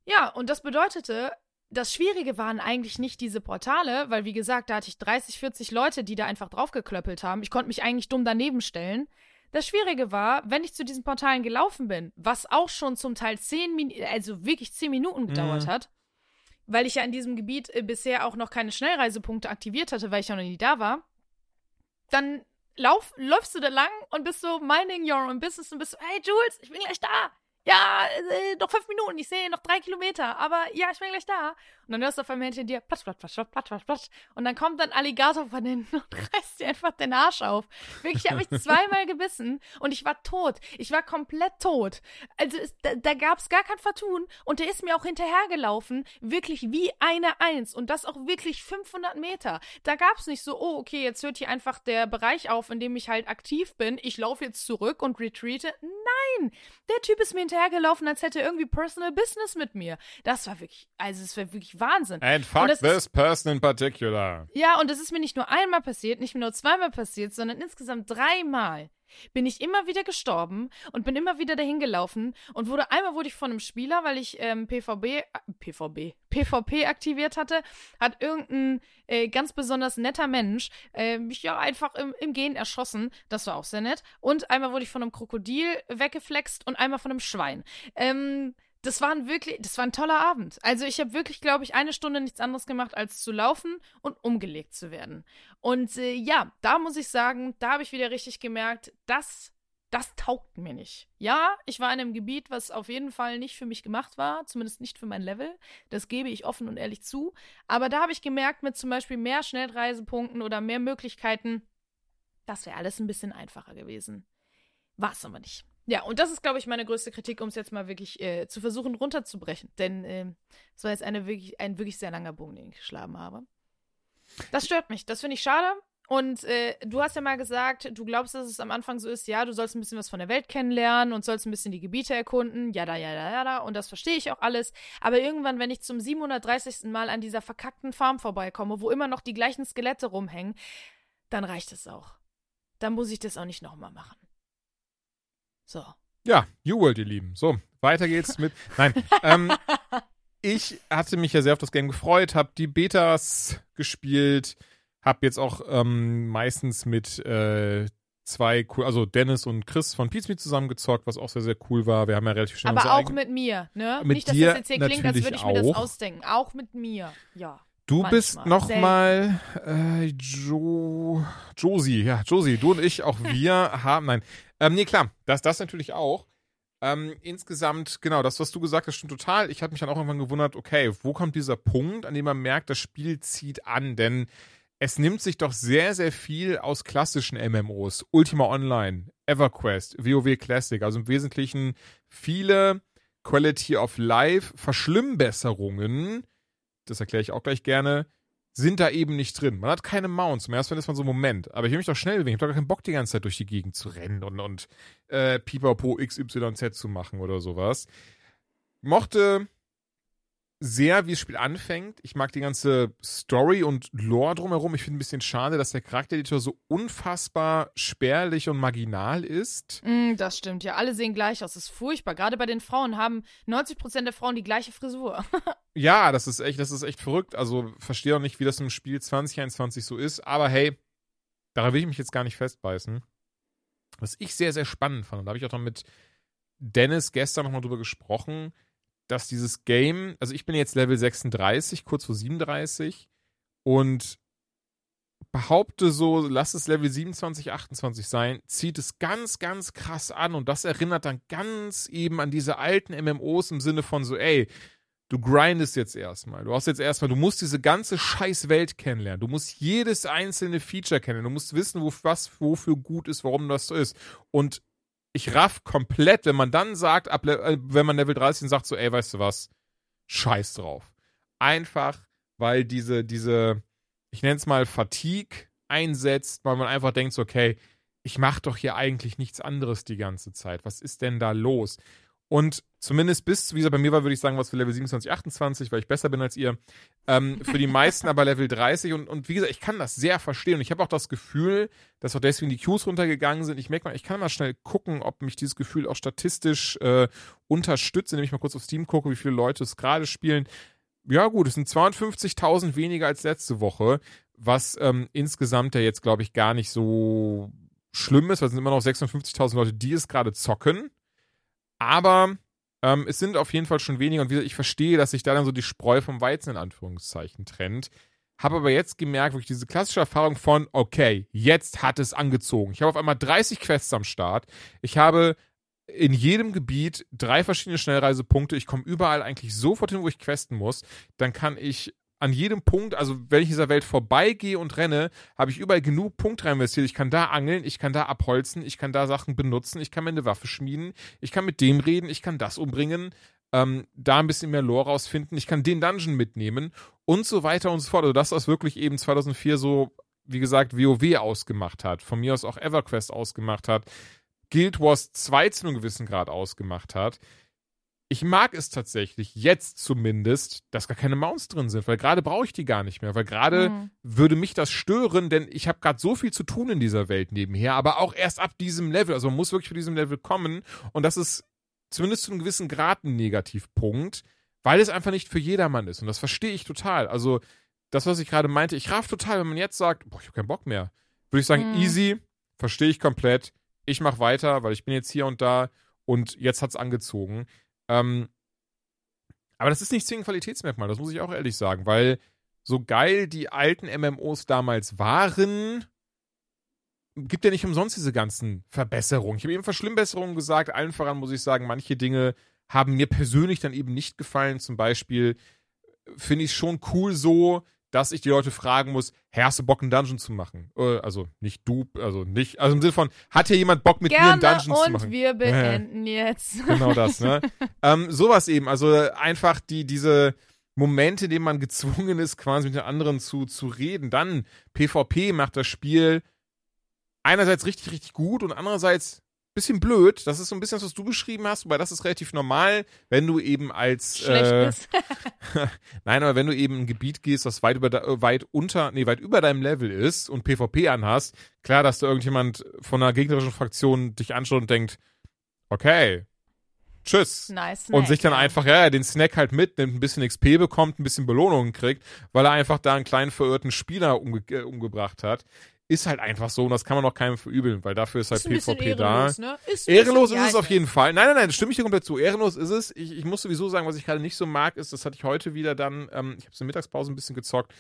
Ja, und das bedeutete, das Schwierige waren eigentlich nicht diese Portale, weil wie gesagt, da hatte ich 30, 40 Leute, die da einfach draufgeklöppelt haben. Ich konnte mich eigentlich dumm daneben stellen. Das Schwierige war, wenn ich zu diesen Portalen gelaufen bin, was auch schon zum Teil zehn Minuten, also wirklich zehn Minuten gedauert Mhm. hat, weil ich ja in diesem Gebiet äh, bisher auch noch keine Schnellreisepunkte aktiviert hatte, weil ich ja noch nie da war, dann lauf, läufst du da lang und bist so minding your own business und bist so, hey Jules, ich bin gleich da. Ja, äh, noch fünf Minuten, ich sehe noch drei Kilometer, aber ja, ich bin gleich da. Und dann hörst du auf einmal hinter dir, platsch, platsch, platsch, platsch, platsch, platsch. Und dann kommt dann Alligator von hinten [laughs] und reißt dir einfach den Arsch auf. Wirklich, ich habe mich [laughs] zweimal gebissen und ich war tot. Ich war komplett tot. Also es, da, da gab es gar kein Vertun und der ist mir auch hinterhergelaufen, wirklich wie eine Eins und das auch wirklich 500 Meter. Da gab es nicht so, oh, okay, jetzt hört hier einfach der Bereich auf, in dem ich halt aktiv bin. Ich laufe jetzt zurück und retreate. Nein, der Typ ist mir hinterhergelaufen, als hätte er irgendwie Personal Business mit mir. Das war wirklich, also es war wirklich Wahnsinn. And fuck this person in particular. Ja, und das ist mir nicht nur einmal passiert, nicht nur zweimal passiert, sondern insgesamt dreimal bin ich immer wieder gestorben und bin immer wieder dahin gelaufen und wurde einmal wurde ich von einem Spieler, weil ich ähm, PVB äh, PVB PvP aktiviert hatte, hat irgendein äh, ganz besonders netter Mensch äh, mich ja einfach im, im Gehen erschossen. Das war auch sehr nett. Und einmal wurde ich von einem Krokodil weggeflext und einmal von einem Schwein. Ähm, das war ein wirklich, das war ein toller Abend. Also ich habe wirklich, glaube ich, eine Stunde nichts anderes gemacht, als zu laufen und umgelegt zu werden. Und äh, ja, da muss ich sagen, da habe ich wieder richtig gemerkt, das, das taugt mir nicht. Ja, ich war in einem Gebiet, was auf jeden Fall nicht für mich gemacht war, zumindest nicht für mein Level. Das gebe ich offen und ehrlich zu. Aber da habe ich gemerkt, mit zum Beispiel mehr Schnellreisepunkten oder mehr Möglichkeiten, das wäre alles ein bisschen einfacher gewesen. War es aber nicht. Ja, und das ist, glaube ich, meine größte Kritik, um es jetzt mal wirklich äh, zu versuchen runterzubrechen. Denn ähm, es war jetzt eine wirklich, ein wirklich sehr langer Bogen, den ich geschlagen habe. Das stört mich. Das finde ich schade. Und äh, du hast ja mal gesagt, du glaubst, dass es am Anfang so ist, ja, du sollst ein bisschen was von der Welt kennenlernen und sollst ein bisschen die Gebiete erkunden, ja, da, ja, da, ja, da. Und das verstehe ich auch alles. Aber irgendwann, wenn ich zum 730. Mal an dieser verkackten Farm vorbeikomme, wo immer noch die gleichen Skelette rumhängen, dann reicht es auch. Dann muss ich das auch nicht nochmal machen. So. Ja, New World, ihr Lieben. So, weiter geht's mit. Nein, ähm, ich hatte mich ja sehr auf das Game gefreut, habe die Betas gespielt, habe jetzt auch ähm, meistens mit äh, zwei cool, also Dennis und Chris von Pizmeet zusammen gezockt, was auch sehr, sehr cool war. Wir haben ja relativ schnell Aber auch mit mir, ne? Mit Nicht, dass dir das jetzt hier klingt, als würde ich mir das auch. ausdenken. Auch mit mir, ja. Du Manchmal. bist nochmal äh, Jo Josie, ja, Josie, du und ich, auch [laughs] wir haben, nein, ähm, nee, klar, das, das natürlich auch. Ähm, insgesamt, genau, das, was du gesagt hast, stimmt total. Ich habe mich dann auch irgendwann gewundert, okay, wo kommt dieser Punkt, an dem man merkt, das Spiel zieht an? Denn es nimmt sich doch sehr, sehr viel aus klassischen MMOs. Ultima Online, EverQuest, WoW Classic, also im Wesentlichen viele Quality of Life Verschlimmbesserungen, das erkläre ich auch gleich gerne, sind da eben nicht drin. Man hat keine Mounts. Im ersten ist man so, Moment, aber ich will mich doch schnell bewegen. Ich habe doch gar keinen Bock, die ganze Zeit durch die Gegend zu rennen und, und äh, Pipapo XYZ zu machen oder sowas. Mochte sehr, wie das Spiel anfängt. Ich mag die ganze Story und Lore drumherum. Ich finde ein bisschen schade, dass der Charaktereditor so unfassbar spärlich und marginal ist. Mm, das stimmt, ja. Alle sehen gleich aus. Das ist furchtbar. Gerade bei den Frauen haben 90% der Frauen die gleiche Frisur. [laughs] Ja, das ist echt, das ist echt verrückt. Also verstehe auch nicht, wie das im Spiel 2021 so ist. Aber hey, da will ich mich jetzt gar nicht festbeißen. Was ich sehr, sehr spannend fand, und da habe ich auch noch mit Dennis gestern nochmal drüber gesprochen, dass dieses Game, also ich bin jetzt Level 36, kurz vor 37 und behaupte so, lass es Level 27, 28 sein, zieht es ganz, ganz krass an und das erinnert dann ganz eben an diese alten MMOs im Sinne von so, ey, du grindest jetzt erstmal. Du hast jetzt erstmal, du musst diese ganze scheiß Welt kennenlernen. Du musst jedes einzelne Feature kennenlernen. Du musst wissen, wo, was wofür gut ist, warum das so ist. Und ich raff komplett, wenn man dann sagt, ab, äh, wenn man Level 30 sagt, so, ey, weißt du was? Scheiß drauf. Einfach, weil diese, diese, ich nenne es mal Fatigue einsetzt, weil man einfach denkt, so, okay, ich mache doch hier eigentlich nichts anderes die ganze Zeit. Was ist denn da los? Und zumindest bis, wie es bei mir war, würde ich sagen, was für Level 27, 28, weil ich besser bin als ihr. Ähm, für die meisten aber Level 30. Und, und wie gesagt, ich kann das sehr verstehen. Und ich habe auch das Gefühl, dass auch deswegen die Queues runtergegangen sind. Ich merke mal, ich kann mal schnell gucken, ob mich dieses Gefühl auch statistisch äh, unterstützt, indem ich mal kurz auf Steam gucke, wie viele Leute es gerade spielen. Ja, gut, es sind 52.000 weniger als letzte Woche, was ähm, insgesamt ja jetzt, glaube ich, gar nicht so schlimm ist, weil es sind immer noch 56.000 Leute, die es gerade zocken. Aber ähm, es sind auf jeden Fall schon weniger und wie gesagt, ich verstehe, dass sich da dann so die Spreu vom Weizen in Anführungszeichen trennt. Habe aber jetzt gemerkt, wirklich diese klassische Erfahrung von, okay, jetzt hat es angezogen. Ich habe auf einmal 30 Quests am Start. Ich habe in jedem Gebiet drei verschiedene Schnellreisepunkte. Ich komme überall eigentlich sofort hin, wo ich questen muss. Dann kann ich an jedem Punkt, also wenn ich dieser Welt vorbeigehe und renne, habe ich überall genug Punkte reinvestiert. Ich kann da angeln, ich kann da abholzen, ich kann da Sachen benutzen, ich kann mir eine Waffe schmieden, ich kann mit dem reden, ich kann das umbringen, ähm, da ein bisschen mehr Lore rausfinden, ich kann den Dungeon mitnehmen und so weiter und so fort. Also das, was wirklich eben 2004 so, wie gesagt, WoW ausgemacht hat, von mir aus auch EverQuest ausgemacht hat, Guild Wars 2 zu einem gewissen Grad ausgemacht hat. Ich mag es tatsächlich, jetzt zumindest, dass gar keine Mounts drin sind, weil gerade brauche ich die gar nicht mehr, weil gerade Mhm. würde mich das stören, denn ich habe gerade so viel zu tun in dieser Welt nebenher, aber auch erst ab diesem Level. Also man muss wirklich für diesem Level kommen und das ist zumindest zu einem gewissen Grad ein Negativpunkt, weil es einfach nicht für jedermann ist und das verstehe ich total. Also das, was ich gerade meinte, ich raff total, wenn man jetzt sagt, boah, ich habe keinen Bock mehr, würde ich sagen, Mhm. easy, verstehe ich komplett, ich mache weiter, weil ich bin jetzt hier und da und jetzt hat's angezogen. Ähm, aber das ist nicht zwingend Qualitätsmerkmal, das muss ich auch ehrlich sagen, weil so geil die alten MMOs damals waren, gibt ja nicht umsonst diese ganzen Verbesserungen. Ich habe eben Verschlimmbesserungen gesagt, allen voran muss ich sagen, manche Dinge haben mir persönlich dann eben nicht gefallen. Zum Beispiel finde ich es schon cool so, dass ich die Leute fragen muss, hey, hast du Bock, einen Dungeon zu machen? Äh, also nicht du, also nicht, also im Sinne von, hat hier jemand Bock, mit mir einen Gerne Dungeon zu und machen? wir beenden jetzt. [laughs] Genau das, ne? ähm, sowas eben, also einfach die, diese Momente, in denen man gezwungen ist, quasi mit den anderen zu, zu reden. Dann PvP macht das Spiel einerseits richtig, richtig gut und andererseits bisschen blöd. Das ist so ein bisschen das, was du beschrieben hast, wobei das ist relativ normal, wenn du eben als Schlecht äh, ist. [laughs] Nein, aber wenn du eben ein Gebiet gehst, das weit über äh, weit unter, nee, weit über deinem Level ist und PvP anhast, klar, dass da irgendjemand von einer gegnerischen Fraktion dich anschaut und denkt, okay, tschüss. Nice. Und Snack, sich dann einfach, ja, den Snack halt mitnimmt, ein bisschen XP bekommt, ein bisschen Belohnungen kriegt, weil er einfach da einen kleinen verirrten Spieler umge äh, umgebracht hat, ist halt einfach so und das kann man auch keinem verübeln, weil dafür ist halt Ist PvP da. ehrenlos, ne? Ist Ehrenlos ist es auf jeden Fall. Nein, nein, nein, das stimme ich dir komplett zu. Ehrenlos ist es. Ich, ich muss sowieso sagen, was ich gerade nicht so mag, ist, das hatte ich heute wieder dann, ähm, ich habe es in der Mittagspause ein bisschen gezockt.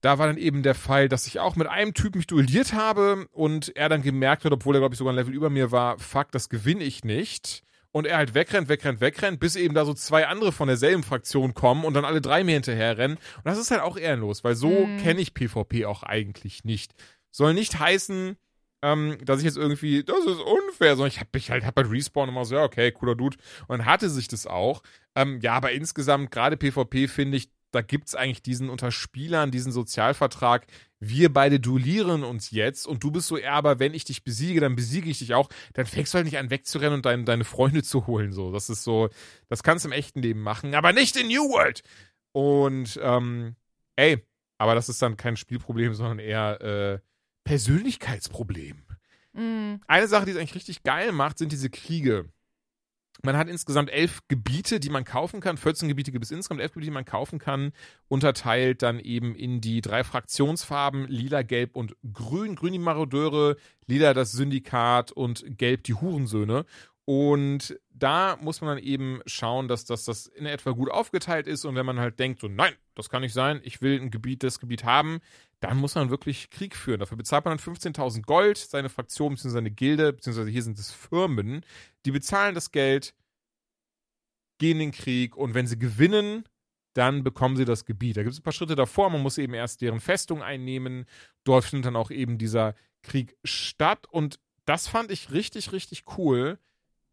Da war dann eben der Fall, dass ich auch mit einem Typ mich duelliert habe und er dann gemerkt hat, obwohl er, glaube ich, sogar ein Level über mir war, fuck, das gewinne ich nicht. Und er halt wegrennt, wegrennt, wegrennt, bis eben da so zwei andere von derselben Fraktion kommen und dann alle drei mir hinterherrennen. Und das ist halt auch ehrenlos, weil so Mhm. kenne ich PvP auch eigentlich nicht. Soll nicht heißen, ähm, dass ich jetzt irgendwie, das ist unfair, sondern ich habe mich halt, hab halt Respawn immer so, ja, okay, cooler Dude. Und hatte sich das auch. Ähm, ja, aber insgesamt, gerade PvP finde ich, da gibt's eigentlich diesen unter Spielern, diesen Sozialvertrag. Wir beide duellieren uns jetzt und du bist so, ja, aber wenn ich dich besiege, dann besiege ich dich auch. Dann fängst du halt nicht an wegzurennen und dein, deine Freunde zu holen. So, das ist so, das kannst du im echten Leben machen, aber nicht in New World. Und ähm, ey, aber das ist dann kein Spielproblem, sondern eher äh, Persönlichkeitsproblem. Mm, Eine Sache, die es eigentlich richtig geil macht, sind diese Kriege. Man hat insgesamt elf Gebiete, die man kaufen kann. 14 Gebiete gibt es insgesamt, elf Gebiete, die man kaufen kann. Unterteilt dann eben in die drei Fraktionsfarben: Lila, Gelb und Grün. Grün die Marodeure, Lila das Syndikat und Gelb die Hurensöhne. Und da muss man dann eben schauen, dass, dass das in etwa gut aufgeteilt ist. Und wenn man halt denkt, so, nein, das kann nicht sein, ich will ein Gebiet, das Gebiet haben, dann muss man wirklich Krieg führen. Dafür bezahlt man dann 15.000 Gold, seine Fraktion bzw. seine Gilde, beziehungsweise hier sind es Firmen, die bezahlen das Geld, gehen in den Krieg und wenn sie gewinnen, dann bekommen sie das Gebiet. Da gibt es ein paar Schritte davor, man muss eben erst deren Festung einnehmen, dort findet dann auch eben dieser Krieg statt und das fand ich richtig, richtig cool,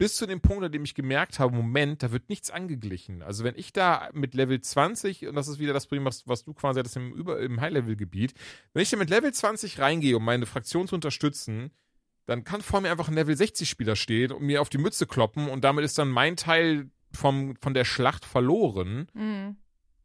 bis zu dem Punkt, an dem ich gemerkt habe, Moment, da wird nichts angeglichen. Also wenn ich da mit Level 20, und das ist wieder das Problem, was, was du quasi hattest im, Über- im High-Level-Gebiet, wenn ich da mit Level 20 reingehe, um meine Fraktion zu unterstützen, dann kann vor mir einfach ein Level 60-Spieler stehen und mir auf die Mütze kloppen und damit ist dann mein Teil vom, von der Schlacht verloren. mm.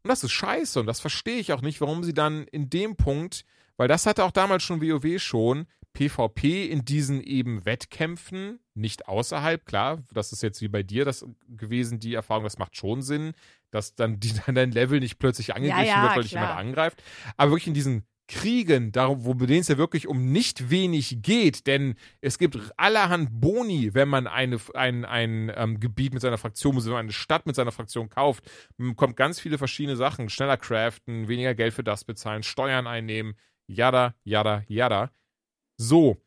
Und das ist scheiße und das verstehe ich auch nicht, warum sie dann in dem Punkt, weil das hatte auch damals schon WoW schon, PvP in diesen eben Wettkämpfen, nicht außerhalb, klar, das ist jetzt wie bei dir das gewesen, die Erfahrung, das macht schon Sinn, dass dann die, [laughs] dein Level nicht plötzlich angeglichen ja, wird, weil dich jemand angreift. Aber wirklich in diesen Kriegen, darum, wo bei denen es ja wirklich um nicht wenig geht, denn es gibt allerhand Boni, wenn man eine, ein, ein ähm, Gebiet mit seiner Fraktion, wenn man eine Stadt mit seiner Fraktion kauft, man bekommt ganz viele verschiedene Sachen, schneller craften, weniger Geld für das bezahlen, Steuern einnehmen, yada, yada, yada. So.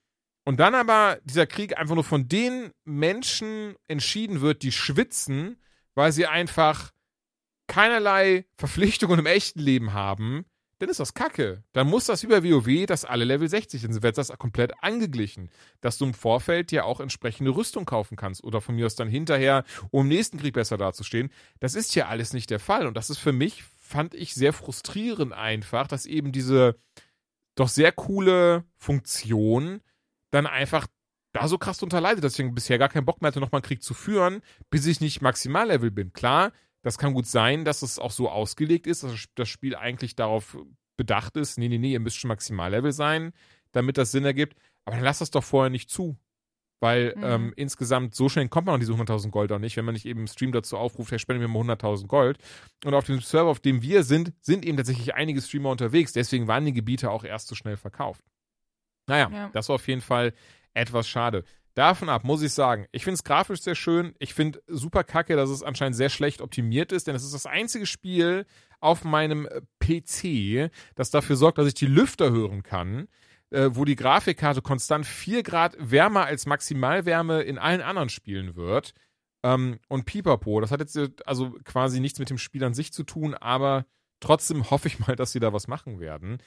Und dann aber dieser Krieg einfach nur von den Menschen entschieden wird, die schwitzen, weil sie einfach keinerlei Verpflichtungen im echten Leben haben, dann ist das Kacke. Dann muss das über WoW, dass alle Level 60 sind, wird das komplett angeglichen. Dass du im Vorfeld dir auch entsprechende Rüstung kaufen kannst oder von mir aus dann hinterher, um im nächsten Krieg besser dazustehen. Das ist hier alles nicht der Fall. Und das ist für mich, fand ich, sehr frustrierend einfach, dass eben diese doch sehr coole Funktion dann einfach da so krass drunter leidet, dass ich bisher gar keinen Bock mehr hatte, nochmal einen Krieg zu führen, bis ich nicht Maximallevel bin. Klar, das kann gut sein, dass es auch so ausgelegt ist, dass das Spiel eigentlich darauf bedacht ist, nee, nee, nee, ihr müsst schon Maximallevel sein, damit das Sinn ergibt. Aber dann lasst das doch vorher nicht zu. Weil Mhm. ähm, insgesamt so schnell kommt man an diese 100.000 Gold auch nicht, wenn man nicht eben im Stream dazu aufruft, hey, spende mir mal 100.000 Gold. Und auf dem Server, auf dem wir sind, sind eben tatsächlich einige Streamer unterwegs. Deswegen waren die Gebiete auch erst so schnell verkauft. Naja, Ja. das war auf jeden Fall etwas schade. Davon ab muss ich sagen, ich finde es grafisch sehr schön. Ich finde super kacke, dass es anscheinend sehr schlecht optimiert ist, denn es ist das einzige Spiel auf meinem äh, PC, das dafür sorgt, dass ich die Lüfter hören kann, äh, wo die Grafikkarte konstant 4 Grad wärmer als Maximalwärme in allen anderen Spielen wird. Ähm, und Pipapo, das hat jetzt äh, also quasi nichts mit dem Spiel an sich zu tun, aber trotzdem [laughs] hoffe ich mal, dass sie da was machen werden.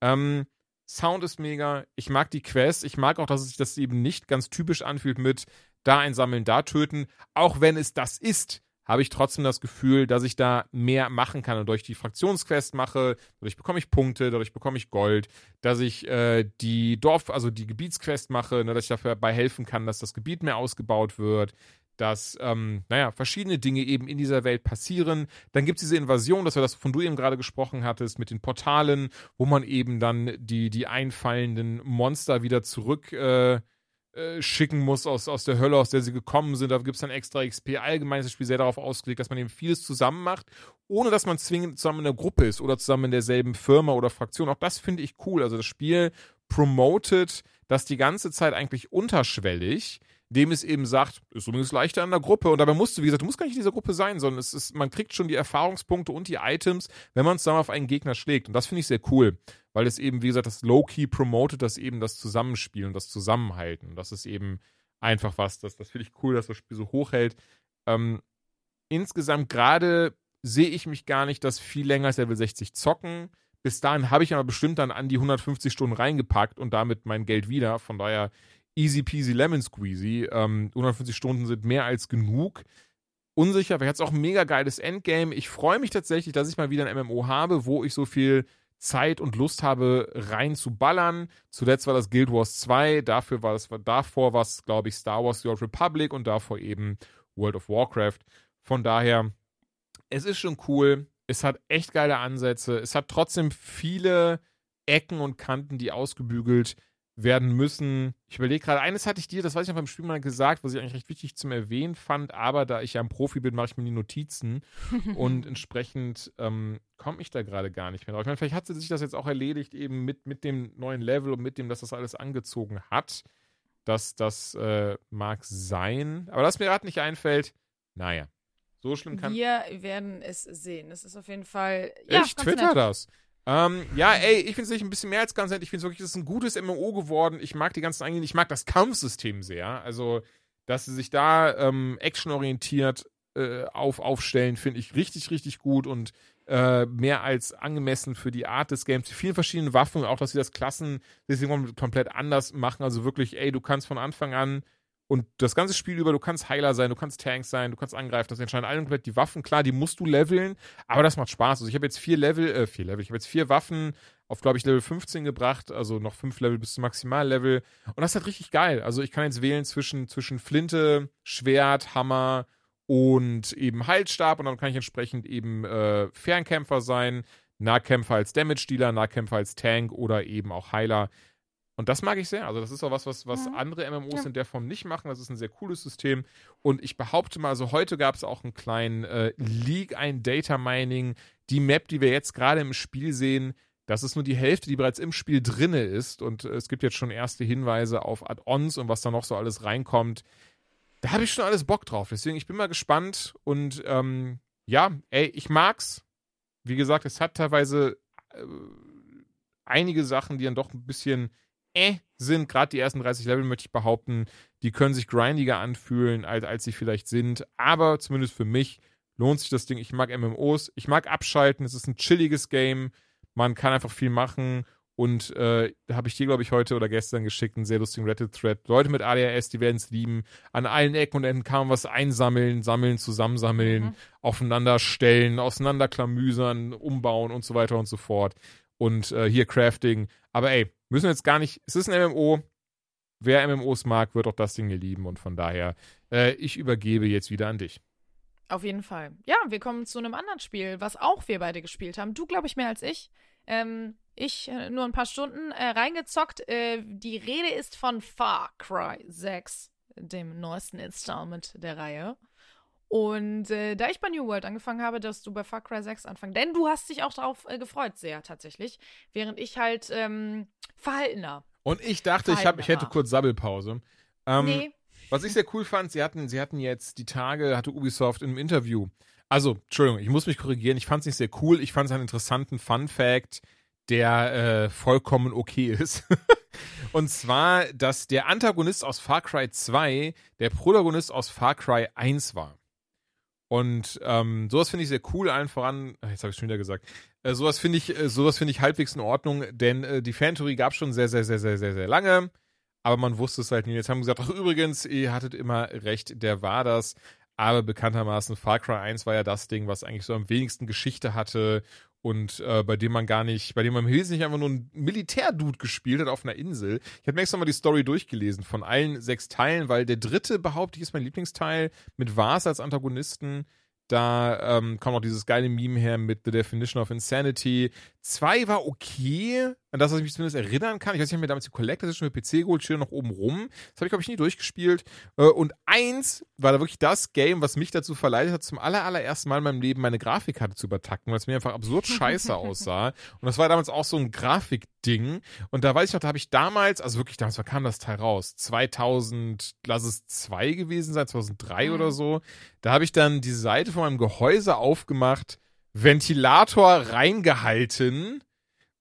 Ähm, Sound ist mega. Ich mag die Quest. Ich mag auch, dass es sich das eben nicht ganz typisch anfühlt mit da einsammeln, da töten. Auch wenn es das ist, habe ich trotzdem das Gefühl, dass ich da mehr machen kann und durch die Fraktionsquest mache, dadurch bekomme ich Punkte, dadurch bekomme ich Gold, dass ich äh, die Dorf, also die Gebietsquest mache, ne, dass ich dafür dabei helfen kann, dass das Gebiet mehr ausgebaut wird, dass, ähm, naja, verschiedene Dinge eben in dieser Welt passieren. Dann gibt es diese Invasion, das war das, von du eben gerade gesprochen hattest, mit den Portalen, wo man eben dann die, die einfallenden Monster wieder zurück äh, äh, schicken muss aus, aus der Hölle, aus der sie gekommen sind. Da gibt es dann extra XP. Allgemein ist das Spiel sehr darauf ausgelegt, dass man eben vieles zusammen macht, ohne dass man zwingend zusammen in der Gruppe ist oder zusammen in derselben Firma oder Fraktion. Auch das finde ich cool. Also das Spiel promotet das die ganze Zeit eigentlich unterschwellig, dem es eben sagt, ist übrigens leichter in der Gruppe. Und dabei musst du, wie gesagt, du musst gar nicht in dieser Gruppe sein, sondern es ist, man kriegt schon die Erfahrungspunkte und die Items, wenn man zusammen auf einen Gegner schlägt. Und das finde ich sehr cool, weil es eben, wie gesagt, das Low-Key promotet, das eben das Zusammenspielen und das Zusammenhalten. Das ist eben einfach was, das, das finde ich cool, dass das Spiel so hochhält. Ähm, insgesamt gerade sehe ich mich gar nicht, dass viel länger als Level 60 zocken. Bis dahin habe ich aber bestimmt dann an die 150 Stunden reingepackt und damit mein Geld wieder. Von daher easy peasy lemon squeezy. Ähm, 150 Stunden sind mehr als genug. Unsicher, vielleicht es auch ein mega geiles Endgame. Ich freue mich tatsächlich, dass ich mal wieder ein MMO habe, wo ich so viel Zeit und Lust habe, rein zu ballern. Zuletzt war das Guild Wars 2, dafür war es, davor war es, glaube ich, Star Wars The Old Republic und davor eben World of Warcraft. Von daher, es ist schon cool. Es hat echt geile Ansätze. Es hat trotzdem viele Ecken und Kanten, die ausgebügelt werden müssen. Ich überlege gerade, eines hatte ich dir, das weiß ich noch beim Spiel mal gesagt, was ich eigentlich recht wichtig zum Erwähnen fand, aber da ich ja ein Profi bin, mache ich mir die Notizen [laughs] und entsprechend ähm, komme ich da gerade gar nicht mehr drauf. Ich meine, vielleicht hat sie sich das jetzt auch erledigt, eben mit, mit dem neuen Level und mit dem, dass das alles angezogen hat. Das, das äh, mag sein. Aber was mir gerade nicht einfällt, naja, so schlimm kann. Wir werden es sehen. Es ist auf jeden Fall. Ja, ich twitter nett. das. Ähm, ja, ey, ich finde es nicht ein bisschen mehr als ganz nett. Ich finde es wirklich, es ist ein gutes MMO geworden. Ich mag die ganzen Eingehen, ich mag das Kampfsystem sehr. Also, dass sie sich da ähm, actionorientiert äh, auf, aufstellen, finde ich richtig, richtig gut und äh, mehr als angemessen für die Art des Games. Die vielen verschiedenen Waffen, auch dass sie das Klassensystem komplett anders machen. Also wirklich, ey, du kannst von Anfang an und das ganze Spiel über, du kannst Heiler sein, du kannst Tanks sein, du kannst angreifen, das entscheiden alle komplett die Waffen. Klar, die musst du leveln, aber das macht Spaß. Also ich habe jetzt vier Level, äh, vier Level, ich habe jetzt vier Waffen auf, glaube ich, Level 15 gebracht, also noch fünf Level bis zum Maximallevel. Und das ist halt richtig geil. Also ich kann jetzt wählen zwischen, zwischen Flinte, Schwert, Hammer und eben Heilstab und dann kann ich entsprechend eben äh, Fernkämpfer sein, Nahkämpfer als Damage-Dealer, Nahkämpfer als Tank oder eben auch Heiler. Und das mag ich sehr. Also, das ist auch was, was, was ja. andere MMOs ja. in der Form nicht machen. Das ist ein sehr cooles System. Und ich behaupte mal, also heute gab es auch einen kleinen äh, Leak, ein Data Mining. Die Map, die wir jetzt gerade im Spiel sehen, das ist nur die Hälfte, die bereits im Spiel drinne ist. Und äh, es gibt jetzt schon erste Hinweise auf Add-ons und was da noch so alles reinkommt. Da habe ich schon alles Bock drauf. Deswegen, ich bin mal gespannt. Und ähm, ja, ey, ich mag's. Wie gesagt, es hat teilweise äh, einige Sachen, die dann doch ein bisschen äh sind. Gerade die ersten 30 Level, möchte ich behaupten, die können sich grindiger anfühlen, als, als sie vielleicht sind. Aber zumindest für mich lohnt sich das Ding. Ich mag MMOs, ich mag abschalten. Es ist ein chilliges Game. Man kann einfach viel machen. Und äh, da habe ich dir, glaube ich, heute oder gestern geschickt, einen sehr lustigen Reddit-Thread. Leute mit ADHS, die werden es lieben. An allen Ecken und Enden kann man was einsammeln, sammeln, zusammensammeln, mhm. aufeinander stellen, auseinanderklamüsern, umbauen und so weiter und so fort. Und äh, hier Crafting. Aber ey, Müssen jetzt gar nicht. Es ist ein MMO. Wer MMOs mag, wird auch das Ding hier lieben. Und von daher, äh, ich übergebe jetzt wieder an dich. Auf jeden Fall. Ja, wir kommen zu einem anderen Spiel, was auch wir beide gespielt haben. Du, glaube ich, mehr als ich. Ähm, ich äh, nur ein paar Stunden äh, reingezockt. Äh, die Rede ist von Far Cry 6, dem neuesten Installment der Reihe. Und äh, da ich bei New World angefangen habe, dass du bei Far Cry 6 anfangen. Denn du hast dich auch darauf äh, gefreut, sehr tatsächlich. Während ich halt ähm, verhaltener. Und ich dachte, ich, hab, ich hätte kurz Sabbelpause. Ähm, nee. Was ich sehr cool fand, sie hatten, sie hatten jetzt die Tage, hatte Ubisoft im Interview. Also, Entschuldigung, ich muss mich korrigieren. Ich fand es nicht sehr cool. Ich fand es einen interessanten Fun-Fact, der äh, vollkommen okay ist. [laughs] Und zwar, dass der Antagonist aus Far Cry 2 der Protagonist aus Far Cry 1 war. Und ähm, sowas finde ich sehr cool, allen voran, jetzt habe ich schon wieder gesagt, äh, sowas finde ich, äh, sowas ich halbwegs in Ordnung, denn äh, die Fantheorie gab es schon sehr, sehr, sehr, sehr, sehr, sehr lange, aber man wusste es halt nie. Jetzt haben wir gesagt, ach übrigens, ihr hattet immer recht, der war das. Aber bekanntermaßen Far Cry 1 war ja das Ding, was eigentlich so am wenigsten Geschichte hatte und äh, bei dem man gar nicht, bei dem man im Wesentlichen einfach nur einen Militärdude gespielt hat auf einer Insel. Ich habe mir extra mal die Story durchgelesen von allen sechs Teilen, weil der dritte, behaupte ich, ist mein Lieblingsteil mit Vars als Antagonisten. Da ähm, kommt auch dieses geile Meme her mit The Definition of Insanity. Zwei war okay, an das, was ich mich zumindest erinnern kann. Ich weiß nicht, ich habe mir damals die Collector Edition mit PC geholt, steht noch oben rum. Das habe ich, glaube ich, nie durchgespielt. Äh, und eins war da wirklich das Game, was mich dazu verleitet hat, zum aller, allerersten Mal in meinem Leben meine Grafikkarte zu übertakten, weil es mir einfach absurd [laughs] scheiße aussah. Und das war damals auch so ein Grafikding. Und da weiß ich noch, da habe ich damals, also wirklich damals, wann kam das Teil raus? 2000, lass es zwei gewesen sein, 2003 Mhm. oder so. Da habe ich dann die Seite von meinem Gehäuse aufgemacht, Ventilator reingehalten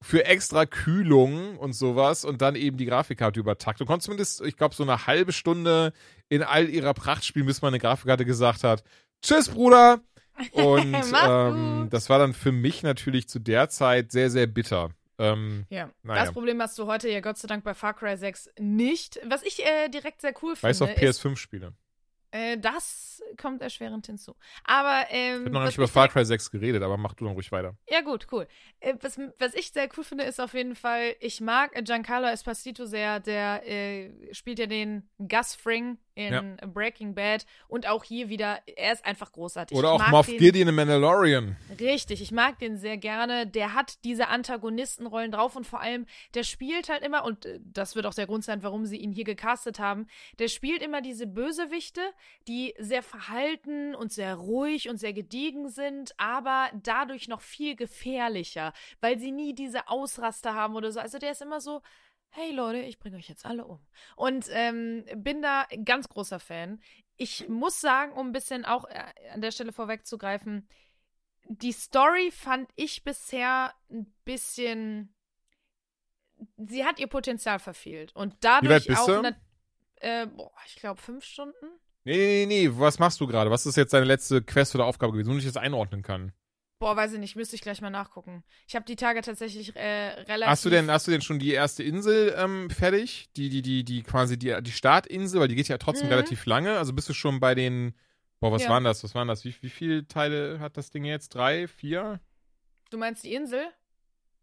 für extra Kühlung und sowas und dann eben die Grafikkarte übertaktet. Du konntest zumindest, ich glaube, so eine halbe Stunde in all ihrer Pracht spielen, bis meine Grafikkarte gesagt hat, tschüss, Bruder. [laughs] Und ähm, das war dann für mich natürlich zu der Zeit sehr, sehr bitter. Ähm, Ja, Naja. das Problem hast du heute ja Gott sei Dank bei Far Cry 6 nicht. Was ich äh, direkt sehr cool weißt du, finde, auf ist, PS5 spiele. Äh, das kommt erschwerend hinzu. Aber ähm, Ich habe noch nicht über Far Cry 6 geredet, aber mach du dann ruhig weiter. Ja, gut, cool. Äh, was, was ich sehr cool finde, ist auf jeden Fall, ich mag Giancarlo Esposito sehr. Der äh, spielt ja den Gus Fring in Breaking Bad und auch hier wieder, er ist einfach großartig. Oder auch Moff Gideon in Mandalorian. Richtig, ich mag den sehr gerne. Der hat diese Antagonistenrollen drauf und vor allem, der spielt halt immer, und äh, das wird auch der Grund sein, warum sie ihn hier gecastet haben, der spielt immer diese Bösewichte, die sehr verhalten und sehr ruhig und sehr gediegen sind, aber dadurch noch viel gefährlicher, weil sie nie diese Ausraster haben oder so. Also der ist immer so. Hey Leute, ich bringe euch jetzt alle um. Und ähm, bin da ganz großer Fan. Ich muss sagen, um ein bisschen auch äh, an der Stelle vorwegzugreifen, die Story fand ich bisher ein bisschen. Sie hat ihr Potenzial verfehlt. Und dadurch weit bist auch. du? Äh, boah, ich glaube, fünf Stunden. Nee, nee, nee, was machst du gerade? Was ist jetzt deine letzte Quest oder Aufgabe gewesen, wo ich das einordnen kann? Boah, weiß ich nicht, müsste ich gleich mal nachgucken. Ich habe die Tage tatsächlich äh, relativ. Hast du denn, hast du denn schon die erste Insel ähm, fertig? Die, die, die, die quasi die, die Startinsel, weil die geht ja trotzdem Mhm. relativ lange. Also bist du schon bei den. Boah, was Ja. waren das? Was waren das? Wie, wie viele Teile hat das Ding jetzt? Drei, vier? Du meinst die Insel?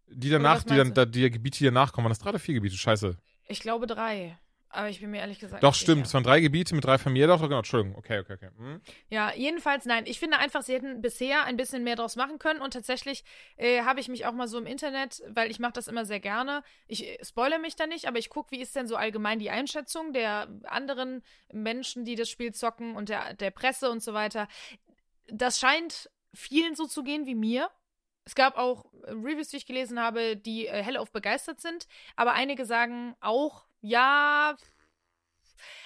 Die danach, die dann, da, die Gebiete, die danach kommen, waren das drei oder vier Gebiete? Scheiße. Ich glaube drei. Aber ich bin mir ehrlich gesagt. Doch, stimmt. sicher. Es waren drei Gebiete mit drei Familien. Doch, genau, Entschuldigung. Okay, okay, okay. Hm. Ja, jedenfalls nein. Ich finde einfach, sie hätten bisher ein bisschen mehr draus machen können und tatsächlich äh, habe ich mich auch mal so im Internet, weil ich mache das immer sehr gerne. Ich äh, spoilere mich da nicht, aber ich gucke, wie ist denn so allgemein die Einschätzung der anderen Menschen, die das Spiel zocken und der, der Presse und so weiter. Das scheint vielen so zu gehen wie mir. Es gab auch äh, Reviews, die ich gelesen habe, die äh, hellauf begeistert sind, aber einige sagen auch, ja,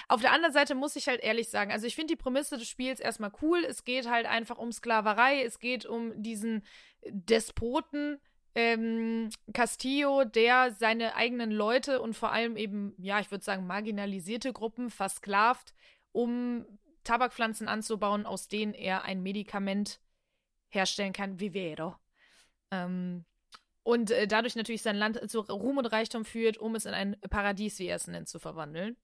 auf der anderen Seite muss ich halt ehrlich sagen, also ich finde die Prämisse des Spiels erstmal cool. Es geht halt einfach um Sklaverei, es geht um diesen Despoten ähm, Castillo, der seine eigenen Leute und vor allem eben, ja, ich würde sagen, marginalisierte Gruppen versklavt, um Tabakpflanzen anzubauen, aus denen er ein Medikament herstellen kann, Vivero. Ähm, und äh, dadurch natürlich sein Land zu Ruhm und Reichtum führt, um es in ein Paradies, wie er es nennt, zu verwandeln.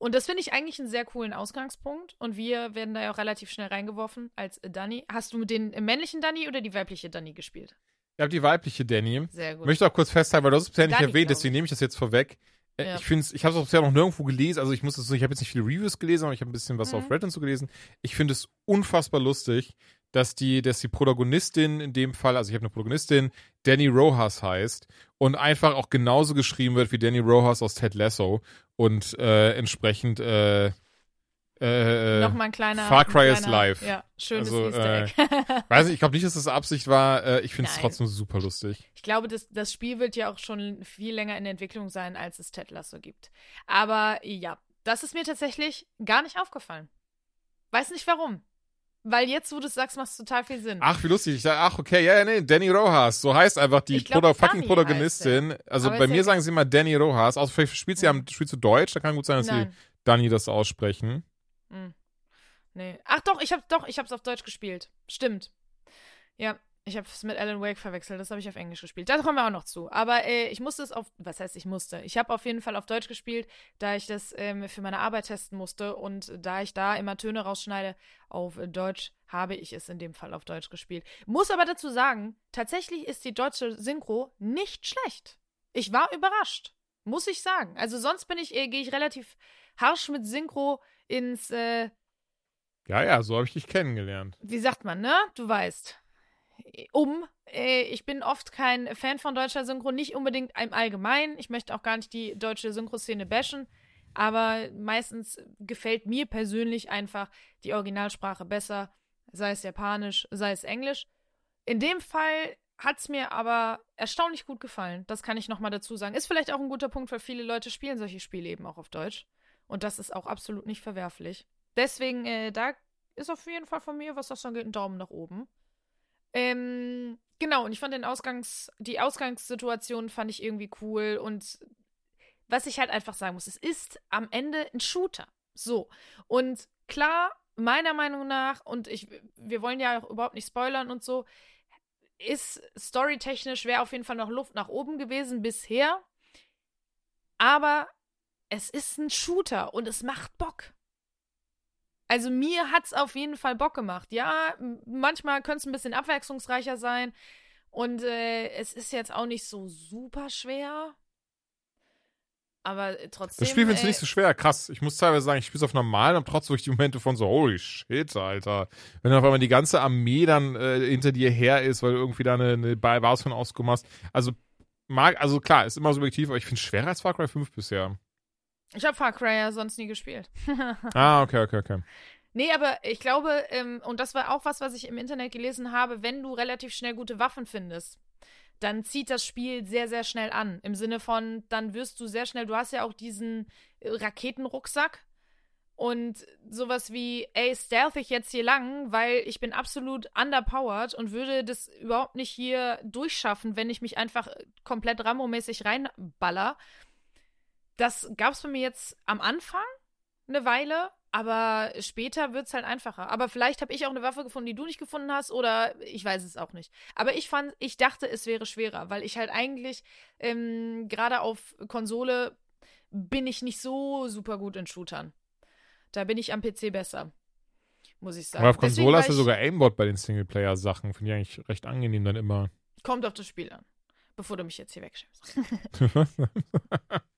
Und das finde ich eigentlich einen sehr coolen Ausgangspunkt. Und wir werden da ja auch relativ schnell reingeworfen als Danny. Hast du den männlichen Danny oder die weibliche Danny gespielt? Ich habe die weibliche Danny. Sehr gut. Ich möchte auch kurz festhalten, weil du hast es bisher nicht erwähnt, deswegen nehme ich das jetzt vorweg. Äh, Ja. Ich finde ich habe es bisher noch nirgendwo gelesen, also ich muss es so, ich habe jetzt nicht viele Reviews gelesen, aber ich habe ein bisschen was Mhm. auf Reddit und so gelesen. Ich finde es unfassbar lustig, dass die, dass die Protagonistin in dem Fall, also ich habe eine Protagonistin, Danny Rojas heißt und einfach auch genauso geschrieben wird wie Danny Rojas aus Ted Lasso und äh, entsprechend äh, äh, Nochmal ein kleiner. Far Cry is live. Ja, schönes Also, Easter Egg. [laughs] weiß nicht, ich glaube nicht, dass das Absicht war. Äh, ich finde es trotzdem super lustig. Ich glaube, das, das Spiel wird ja auch schon viel länger in Entwicklung sein, als es Ted Lasso gibt. Aber ja, das ist mir tatsächlich gar nicht aufgefallen. Weiß nicht warum. Weil jetzt, wo du es sagst, macht es total viel Sinn. Ach, wie lustig. Ich dachte, ach, okay, ja, ja, nee, Danny Rojas. So heißt einfach die glaub, Proda fucking Protagonistin. Also Aber bei mir ja- sagen sie immer Danny Rojas. Also vielleicht spielt sie, am, spielt sie Deutsch, da kann gut sein, dass sie Nein. Danny das aussprechen. Hm. Nee. Ach doch, ich hab doch, ich hab's auf Deutsch gespielt. Stimmt. Ja, ich hab's mit Alan Wake verwechselt. Das habe ich auf Englisch gespielt. Da kommen wir auch noch zu. Aber äh, ich musste es auf, was heißt ich musste? Ich habe auf jeden Fall auf Deutsch gespielt, da ich das ähm, für meine Arbeit testen musste und da ich da immer Töne rausschneide auf Deutsch, habe ich es in dem Fall auf Deutsch gespielt. Muss aber dazu sagen, tatsächlich ist die deutsche Synchro nicht schlecht. Ich war überrascht, muss ich sagen. Also sonst bin ich, äh, gehe ich relativ harsch mit Synchro ins äh, Ja, ja, so habe ich dich kennengelernt. wie sagt man, ne? Du weißt. Um. Äh, ich bin oft kein Fan von deutscher Synchro, nicht unbedingt im Allgemeinen. Ich möchte auch gar nicht die deutsche Synchroszene bashen. Aber meistens gefällt mir persönlich einfach die Originalsprache besser, sei es Japanisch, sei es Englisch. In dem Fall hat es mir aber erstaunlich gut gefallen. Das kann ich nochmal dazu sagen. Ist vielleicht auch ein guter Punkt, weil viele Leute spielen solche Spiele eben auch auf Deutsch. Und das ist auch absolut nicht verwerflich. Deswegen, äh, da ist auf jeden Fall von mir, was das angeht, ein Daumen nach oben. Ähm, genau, und ich fand den Ausgangs, die Ausgangssituation fand ich irgendwie cool und was ich halt einfach sagen muss, es ist am Ende ein Shooter. So. Und klar, meiner Meinung nach, und ich, wir wollen ja auch überhaupt nicht spoilern und so, ist storytechnisch wäre auf jeden Fall noch Luft nach oben gewesen bisher. Aber es ist ein Shooter und es macht Bock. Also mir hat es auf jeden Fall Bock gemacht. Ja, manchmal könnte es ein bisschen abwechslungsreicher sein. Und äh, es ist jetzt auch nicht so super schwer. Aber trotzdem. Das Spiel findest du äh, nicht so schwer. Krass. Ich muss teilweise sagen, ich spiele es auf normal und trotzdem wirklich die Momente von so, holy shit, Alter. Wenn auf einmal die ganze Armee dann äh, hinter dir her ist, weil du irgendwie da eine, eine Basis von ausgekommen hast. Also, mag, also klar, ist immer subjektiv, aber ich finde es schwerer als Far Cry 5 bisher. Ich habe Far Cry ja sonst nie gespielt. [laughs] ah, okay, okay, okay. Nee, aber ich glaube, ähm, und das war auch was, was ich im Internet gelesen habe, wenn du relativ schnell gute Waffen findest, dann zieht das Spiel sehr, sehr schnell an. Im Sinne von, dann wirst du sehr schnell, du hast ja auch diesen äh, Raketenrucksack und sowas wie, ey, stealth ich jetzt hier lang, weil ich bin absolut underpowered und würde das überhaupt nicht hier durchschaffen, wenn ich mich einfach äh, komplett Rambo-mäßig reinballer das gab es bei mir jetzt am Anfang eine Weile, aber später wird es halt einfacher. Aber vielleicht habe ich auch eine Waffe gefunden, die du nicht gefunden hast, oder ich weiß es auch nicht. Aber ich fand, ich dachte, es wäre schwerer, weil ich halt eigentlich ähm, gerade auf Konsole bin ich nicht so super gut in Shootern. Da bin ich am PC besser. Muss ich sagen. Aber auf Konsole hast du sogar Aimbot bei den Singleplayer-Sachen. Finde ich eigentlich recht angenehm dann immer. Kommt auf das Spiel an. Bevor du mich jetzt hier wegschimpfst. [laughs] [laughs]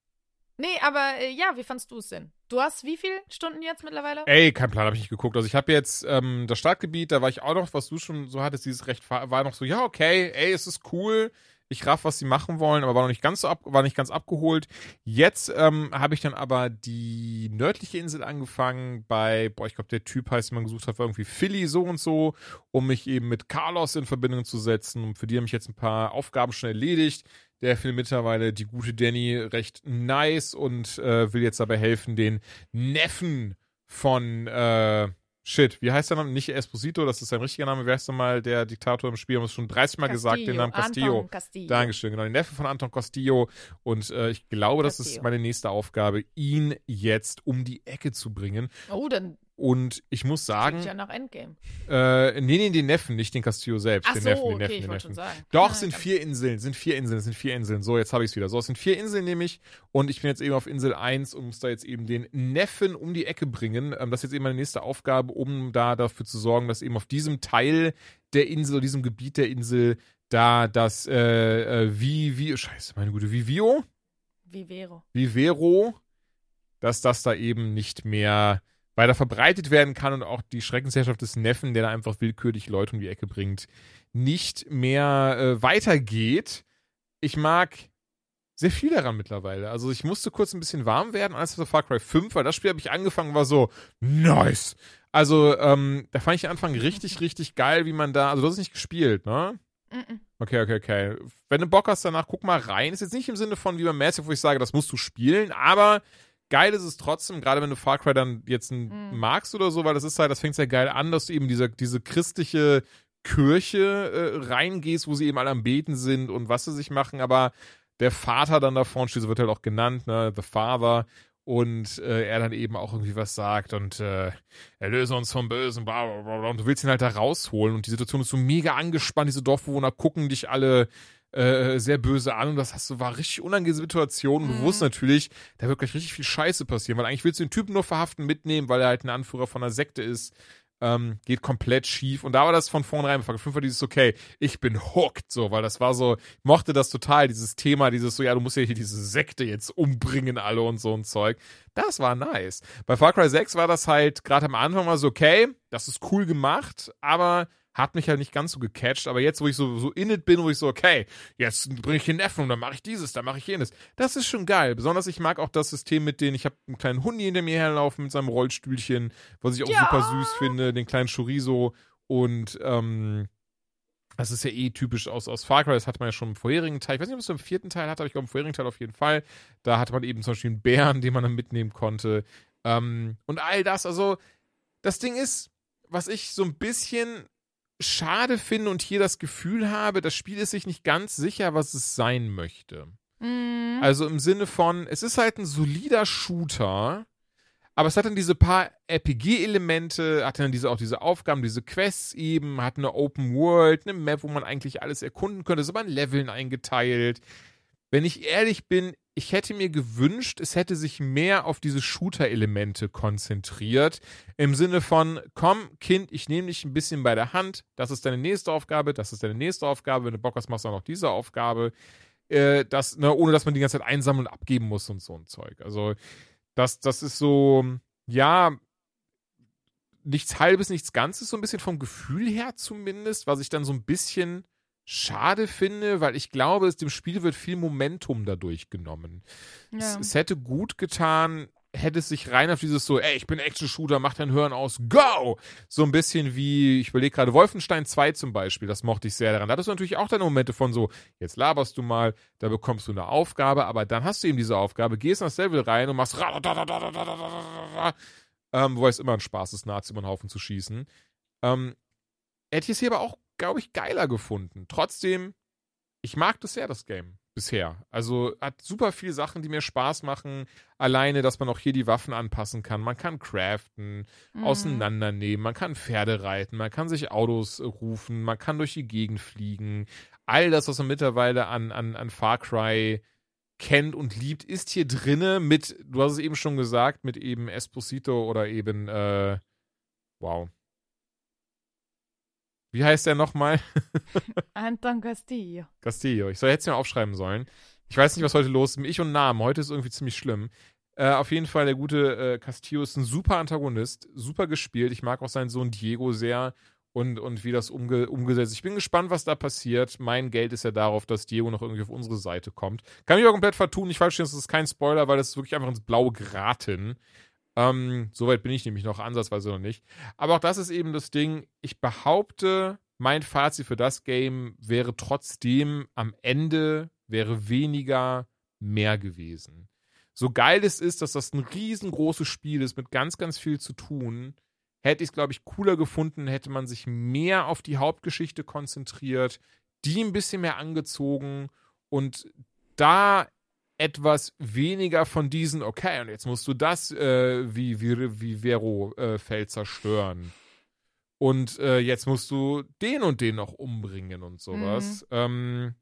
Nee, aber äh, ja, wie fandst du es denn? Du hast wie viele Stunden jetzt mittlerweile? Ey, kein Plan, habe ich nicht geguckt. Also ich habe jetzt ähm, das Startgebiet, da war ich auch noch, was du schon so hattest, dieses Recht war noch so, ja, okay, ey, es ist cool. Ich raff, was sie machen wollen, aber war noch nicht ganz so ab, war nicht ganz abgeholt. Jetzt ähm, habe ich dann aber die nördliche Insel angefangen bei, boah, ich glaube, der Typ heißt, den man gesucht hat, war irgendwie Philly so und so, um mich eben mit Carlos in Verbindung zu setzen. Für die habe ich jetzt ein paar Aufgaben schon erledigt. Der findet mittlerweile die gute Danny recht nice und äh, will jetzt dabei helfen, den Neffen von äh, Shit, wie heißt der Name? Nicht Esposito, das ist sein richtiger Name. Wer ist denn mal der Diktator im Spiel? Haben wir es schon 30 Mal Castillo, gesagt, den Namen Castillo. Anton Castillo. Dankeschön, genau. Den Neffe von Anton Castillo. Und äh, ich glaube, das ist Castillo. meine nächste Aufgabe, ihn jetzt um die Ecke zu bringen. Oh, dann Und ich muss sagen, klingt ja nach Endgame. äh, nee, nee, den Neffen, nicht den Castillo selbst. Ach den so, Neffen, den okay, Neffen, ich den wollte Neffen. schon sagen. Doch, Ah, es sind vier Inseln, es sind vier Inseln, es sind vier Inseln. So, jetzt habe ich es wieder. So, es sind vier Inseln nämlich und ich bin jetzt eben auf Insel 1 und muss da jetzt eben den Neffen um die Ecke bringen. Ähm, das ist jetzt eben meine nächste Aufgabe, um da dafür zu sorgen, dass eben auf diesem Teil der Insel, oder diesem Gebiet der Insel, da das, äh, äh, wie, wie, scheiße, meine Gute, Vivio? Vivero. Vivero, dass das da eben nicht mehr weiter verbreitet werden kann und auch die Schreckensherrschaft des Neffen, der da einfach willkürlich Leute um die Ecke bringt, nicht mehr äh, weitergeht. Ich mag sehr viel daran mittlerweile. Also ich musste kurz ein bisschen warm werden, als für Far Cry 5, weil das Spiel habe ich angefangen, war so, nice. Also, ähm, da fand ich den Anfang richtig, richtig geil, wie man da, also du hast es nicht gespielt, ne? Okay, okay, okay. Wenn du Bock hast danach, guck mal rein. Ist jetzt nicht im Sinne von wie beim Massive, wo ich sage, das musst du spielen, aber geil ist es trotzdem, gerade wenn du Far Cry dann jetzt Mhm. magst oder so, weil das ist halt, das fängt sehr geil an, dass du eben diese, diese christliche Kirche äh, reingehst, wo sie eben alle am Beten sind und was sie sich machen, aber der Vater dann da vorne steht, so wird halt auch genannt, ne, The Father, und äh, er dann eben auch irgendwie was sagt und äh, erlöse uns vom Bösen, bla bla, bla. und du willst ihn halt da rausholen und die Situation ist so mega angespannt, diese Dorfbewohner gucken dich alle äh, sehr böse an und das hast du, war richtig unangenehme Situation Mhm. wusstest natürlich, da wird gleich richtig viel Scheiße passieren, weil eigentlich willst du den Typen nur verhaften, mitnehmen, weil er halt ein Anführer von einer Sekte ist, ähm, geht komplett schief und da war das von vornherein, von fünf war dieses, okay, ich bin hooked, so, weil das war so, ich mochte das total, dieses Thema, dieses so, ja, du musst ja hier diese Sekte jetzt umbringen, alle und so ein Zeug. Das war nice. Bei Far Cry 6 war das halt gerade am Anfang mal so, okay, das ist cool gemacht, aber hat mich halt nicht ganz so gecatcht, aber jetzt, wo ich so, so in it bin, wo ich so, okay, jetzt bringe ich den Neffen und dann mache ich dieses, dann mache ich jenes. Das ist schon geil. Besonders ich mag auch das System mit denen, ich habe einen kleinen Hundi hinter mir herlaufen mit seinem Rollstühlchen, was ich auch Ja. super süß finde, den kleinen Chorizo und ähm, das ist ja eh typisch aus, aus Far Cry, das hatte man ja schon im vorherigen Teil. Ich weiß nicht, ob es im vierten Teil hatte, aber ich glaube im vorherigen Teil auf jeden Fall. Da hatte man eben zum Beispiel einen Bären, den man dann mitnehmen konnte. Ähm, und all das, also das Ding ist, was ich so ein bisschen schade finde und hier das Gefühl habe, das Spiel ist sich nicht ganz sicher, was es sein möchte. Mhm. Also im Sinne von, es ist halt ein solider Shooter, aber es hat dann diese paar RPG-Elemente, hat dann diese, auch diese Aufgaben, diese Quests eben, hat eine Open World, eine Map, wo man eigentlich alles erkunden könnte, ist aber in Leveln eingeteilt. Wenn ich ehrlich bin, ich hätte mir gewünscht, es hätte sich mehr auf diese Shooter-Elemente konzentriert. Im Sinne von, komm, Kind, ich nehme dich ein bisschen bei der Hand. Das ist deine nächste Aufgabe, das ist deine nächste Aufgabe. Wenn du Bock hast, machst du auch noch diese Aufgabe. Äh, das, ne, ohne dass man die ganze Zeit einsammeln und abgeben muss und so ein Zeug. Also, das, das ist so, ja, nichts Halbes, nichts Ganzes, so ein bisschen vom Gefühl her zumindest, was ich dann so ein bisschen schade finde, weil ich glaube, es dem Spiel wird viel Momentum dadurch genommen. Es, ja. es hätte gut getan, hätte es sich rein auf dieses so, ey, ich bin Action-Shooter, mach dein Hören aus, go! So ein bisschen wie, ich überlege gerade, Wolfenstein 2 zum Beispiel, das mochte ich sehr daran. Da hattest du natürlich auch deine Momente von so, jetzt laberst du mal, da bekommst du eine Aufgabe, aber dann hast du eben diese Aufgabe, gehst das Level rein und machst ähm, wobei es immer ein Spaß ist, Nazi über den Haufen zu schießen. Ähm, hätte ich es hier aber auch, glaube ich, geiler gefunden. Trotzdem, ich mag das sehr, das Game. Bisher. Also hat super viele Sachen, die mir Spaß machen. Alleine, dass man auch hier die Waffen anpassen kann. Man kann craften, Mhm. auseinandernehmen, man kann Pferde reiten, man kann sich Autos äh, rufen, man kann durch die Gegend fliegen. All das, was man mittlerweile an, an, an Far Cry kennt und liebt, ist hier drinne mit, du hast es eben schon gesagt, mit eben Esposito oder eben, äh, wow. Wie heißt der nochmal? [laughs] Anton Castillo. Castillo. Ich soll jetzt mal aufschreiben sollen. Ich weiß nicht, was heute los ist. Ich und Namen. Heute ist irgendwie ziemlich schlimm. Äh, auf jeden Fall, der gute äh, Castillo ist ein super Antagonist. Super gespielt. Ich mag auch seinen Sohn Diego sehr und, und wie das umge umgesetzt ist. Ich bin gespannt, was da passiert. Mein Geld ist ja darauf, dass Diego noch irgendwie auf unsere Seite kommt. Kann mich auch komplett vertun. Ich falsch verstehen, das ist kein Spoiler, weil das ist wirklich einfach ins Blaue geraten. Ähm, Soweit bin ich nämlich noch ansatzweise noch nicht. Aber auch das ist eben das Ding. Ich behaupte, mein Fazit für das Game wäre trotzdem am Ende wäre weniger mehr gewesen. So geil es ist, dass das ein riesengroßes Spiel ist mit ganz, ganz viel zu tun, hätte ich es, glaube ich, cooler gefunden, hätte man sich mehr auf die Hauptgeschichte konzentriert, die ein bisschen mehr angezogen und da etwas weniger von diesen, okay, und jetzt musst du das äh, wie, wie, wie Vero-Feld äh, zerstören. Und äh, jetzt musst du den und den noch umbringen und sowas. Mhm. Ähm,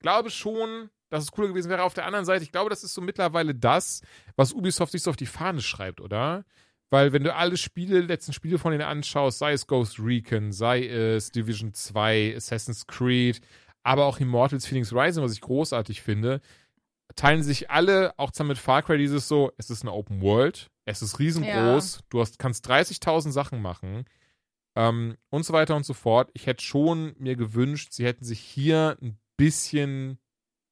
glaube schon, dass es cooler gewesen wäre. Auf der anderen Seite, ich glaube, das ist so mittlerweile das, was Ubisoft sich so auf die Fahne schreibt, oder? Weil wenn du alle Spiele, letzten Spiele von denen anschaust, sei es Ghost Recon, sei es Division 2, Assassin's Creed, aber auch Immortals Phoenix Rising, was ich großartig finde, teilen sich alle, auch zusammen mit Far Cry, dieses so, es ist eine Open World, es ist riesengroß, ja. du hast, kannst 30.000 Sachen machen ähm, und so weiter und so fort. Ich hätte schon mir gewünscht, sie hätten sich hier ein bisschen,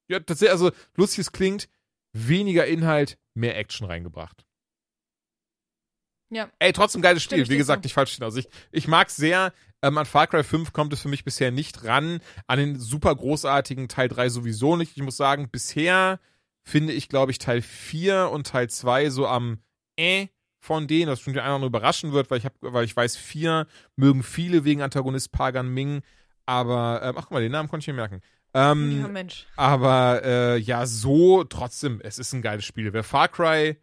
ja, tatsächlich, also lustig es klingt, weniger Inhalt, mehr Action reingebracht. Ja. Ey, trotzdem geiles Spiel. Wie gesagt, nicht falsch stehen. Also ich, ich mag sehr, ähm, an Far Cry 5 kommt es für mich bisher nicht ran. An den super großartigen Teil 3 sowieso nicht. Ich muss sagen, bisher finde ich, glaube ich, Teil 4 und Teil 2 so am äh von denen, das schon oder andere überraschen wird, weil ich, hab, weil ich weiß, 4 mögen viele wegen Antagonist Pagan Ming. Aber, ähm, ach guck mal, den Namen konnte ich mir merken. Ähm, ja, Mensch. Aber äh, ja, so trotzdem, es ist ein geiles Spiel. Wer Far Cry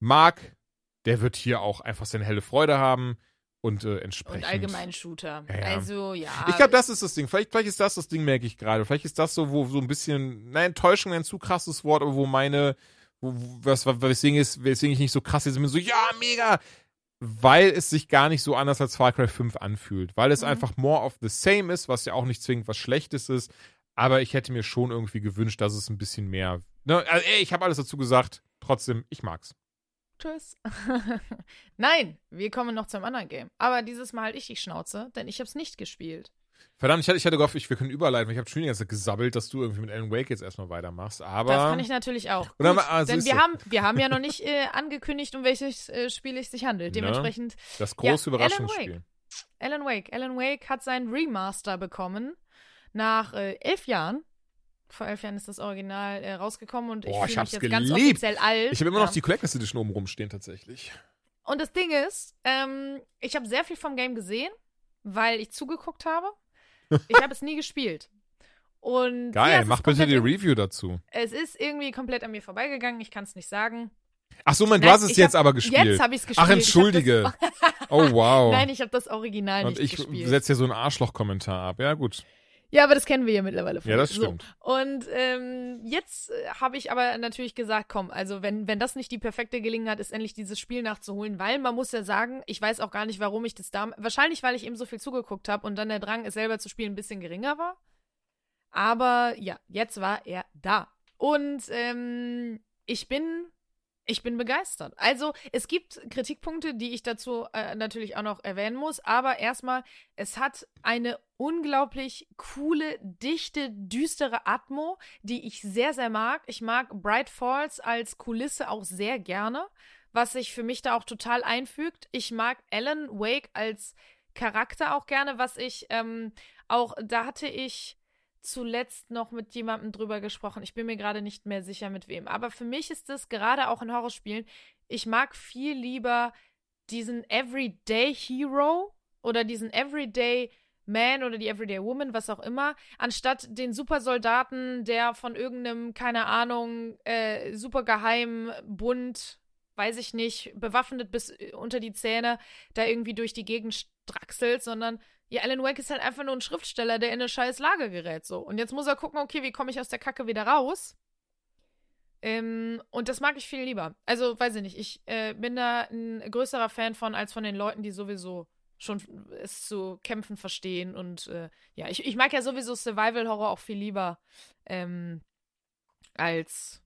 mag, der wird hier auch einfach seine helle Freude haben und äh, entsprechend. Und allgemein Shooter. Ja, ja. Also, ja. Ich glaube, das ist das Ding. Vielleicht, vielleicht ist das das Ding, merke ich gerade. Vielleicht ist das so, wo so ein bisschen, nein, Enttäuschung ein zu krasses Wort, aber wo meine, wo, was, weswegen, ist, weswegen ich nicht so krass jetzt bin, so, ja, mega! Weil es sich gar nicht so anders als Far Cry 5 anfühlt. Weil es Mhm. einfach more of the same ist, was ja auch nicht zwingend was Schlechtes ist. Aber ich hätte mir schon irgendwie gewünscht, dass es ein bisschen mehr. Ne? Also, ey, ich habe alles dazu gesagt. Trotzdem, ich mag's. Tschüss. [laughs] Nein, wir kommen noch zum anderen Game. Aber dieses Mal halt ich die Schnauze, denn ich habe es nicht gespielt. Verdammt, ich hatte, ich hatte gehofft, ich, wir können überleiten. weil Ich habe schon die ganze Zeit gesabbelt, dass du irgendwie mit Alan Wake jetzt erstmal weitermachst. Aber. Das kann ich natürlich auch. Und dann- Gut, ah, so denn wir haben, wir haben ja noch [laughs] nicht äh, angekündigt, um welches äh, Spiel es sich handelt. Ne? Dementsprechend das große Ja, Alan Überraschungsspiel. Alan Wake. Alan Wake hat seinen Remaster bekommen nach äh, elf Jahren. Vor elf Jahren ist das Original äh, rausgekommen und ich Boah, fühle ich mich ganz offiziell alt. Ich habe immer noch Ja. die Collectors Edition oben rumstehen, tatsächlich. Und das Ding ist, ähm, ich habe sehr viel vom Game gesehen, weil ich zugeguckt habe. Ich habe [laughs] es nie gespielt. Und Geil, ja, mach bitte die Review dazu. Es ist irgendwie komplett an mir vorbeigegangen, ich kann es nicht sagen. Ach so, man, du hast es ich jetzt hab- aber gespielt. Jetzt habe ich es gespielt. Ach, entschuldige. Ich [laughs] Oh, wow. nein, ich habe das Original Und nicht ich gespielt. setze hier so einen Arschloch-Kommentar ab. Ja, gut. Ja, aber das kennen wir ja mittlerweile. von Ja, das stimmt. So. Und ähm, jetzt äh, habe ich aber natürlich gesagt, komm, also wenn, wenn das nicht die perfekte Gelegenheit ist, endlich dieses Spiel nachzuholen, weil man muss ja sagen, ich weiß auch gar nicht, warum ich das da, wahrscheinlich, weil ich eben so viel zugeguckt habe und dann der Drang, es selber zu spielen, ein bisschen geringer war. Aber ja, jetzt war er da. Und ähm, ich bin ich bin begeistert. Also, es gibt Kritikpunkte, die ich dazu äh, natürlich auch noch erwähnen muss, aber erstmal, es hat eine unglaublich coole, dichte, düstere Atmo, die ich sehr, sehr mag. Ich mag Bright Falls als Kulisse auch sehr gerne, was sich für mich da auch total einfügt. Ich mag Alan Wake als Charakter auch gerne, was ich ähm, auch, da hatte ich zuletzt noch mit jemandem drüber gesprochen. Ich bin mir gerade nicht mehr sicher mit wem. Aber für mich ist es gerade auch in Horrorspielen, ich mag viel lieber diesen Everyday Hero oder diesen Everyday Man oder die Everyday Woman, was auch immer, anstatt den Supersoldaten, der von irgendeinem, keine Ahnung, äh, supergeheim Bund, weiß ich nicht, bewaffnet bis äh, unter die Zähne, da irgendwie durch die Gegend straxelt, sondern ja, Alan Wake ist halt einfach nur ein Schriftsteller, der in eine scheiß Lage gerät, so. Und jetzt muss er gucken, okay, wie komme ich aus der Kacke wieder raus? Ähm, und das mag ich viel lieber. Also, weiß ich nicht, ich äh, bin da ein größerer Fan von, als von den Leuten, die sowieso schon es zu kämpfen verstehen. Und äh, ja, ich, ich mag ja sowieso Survival-Horror auch viel lieber ähm, als,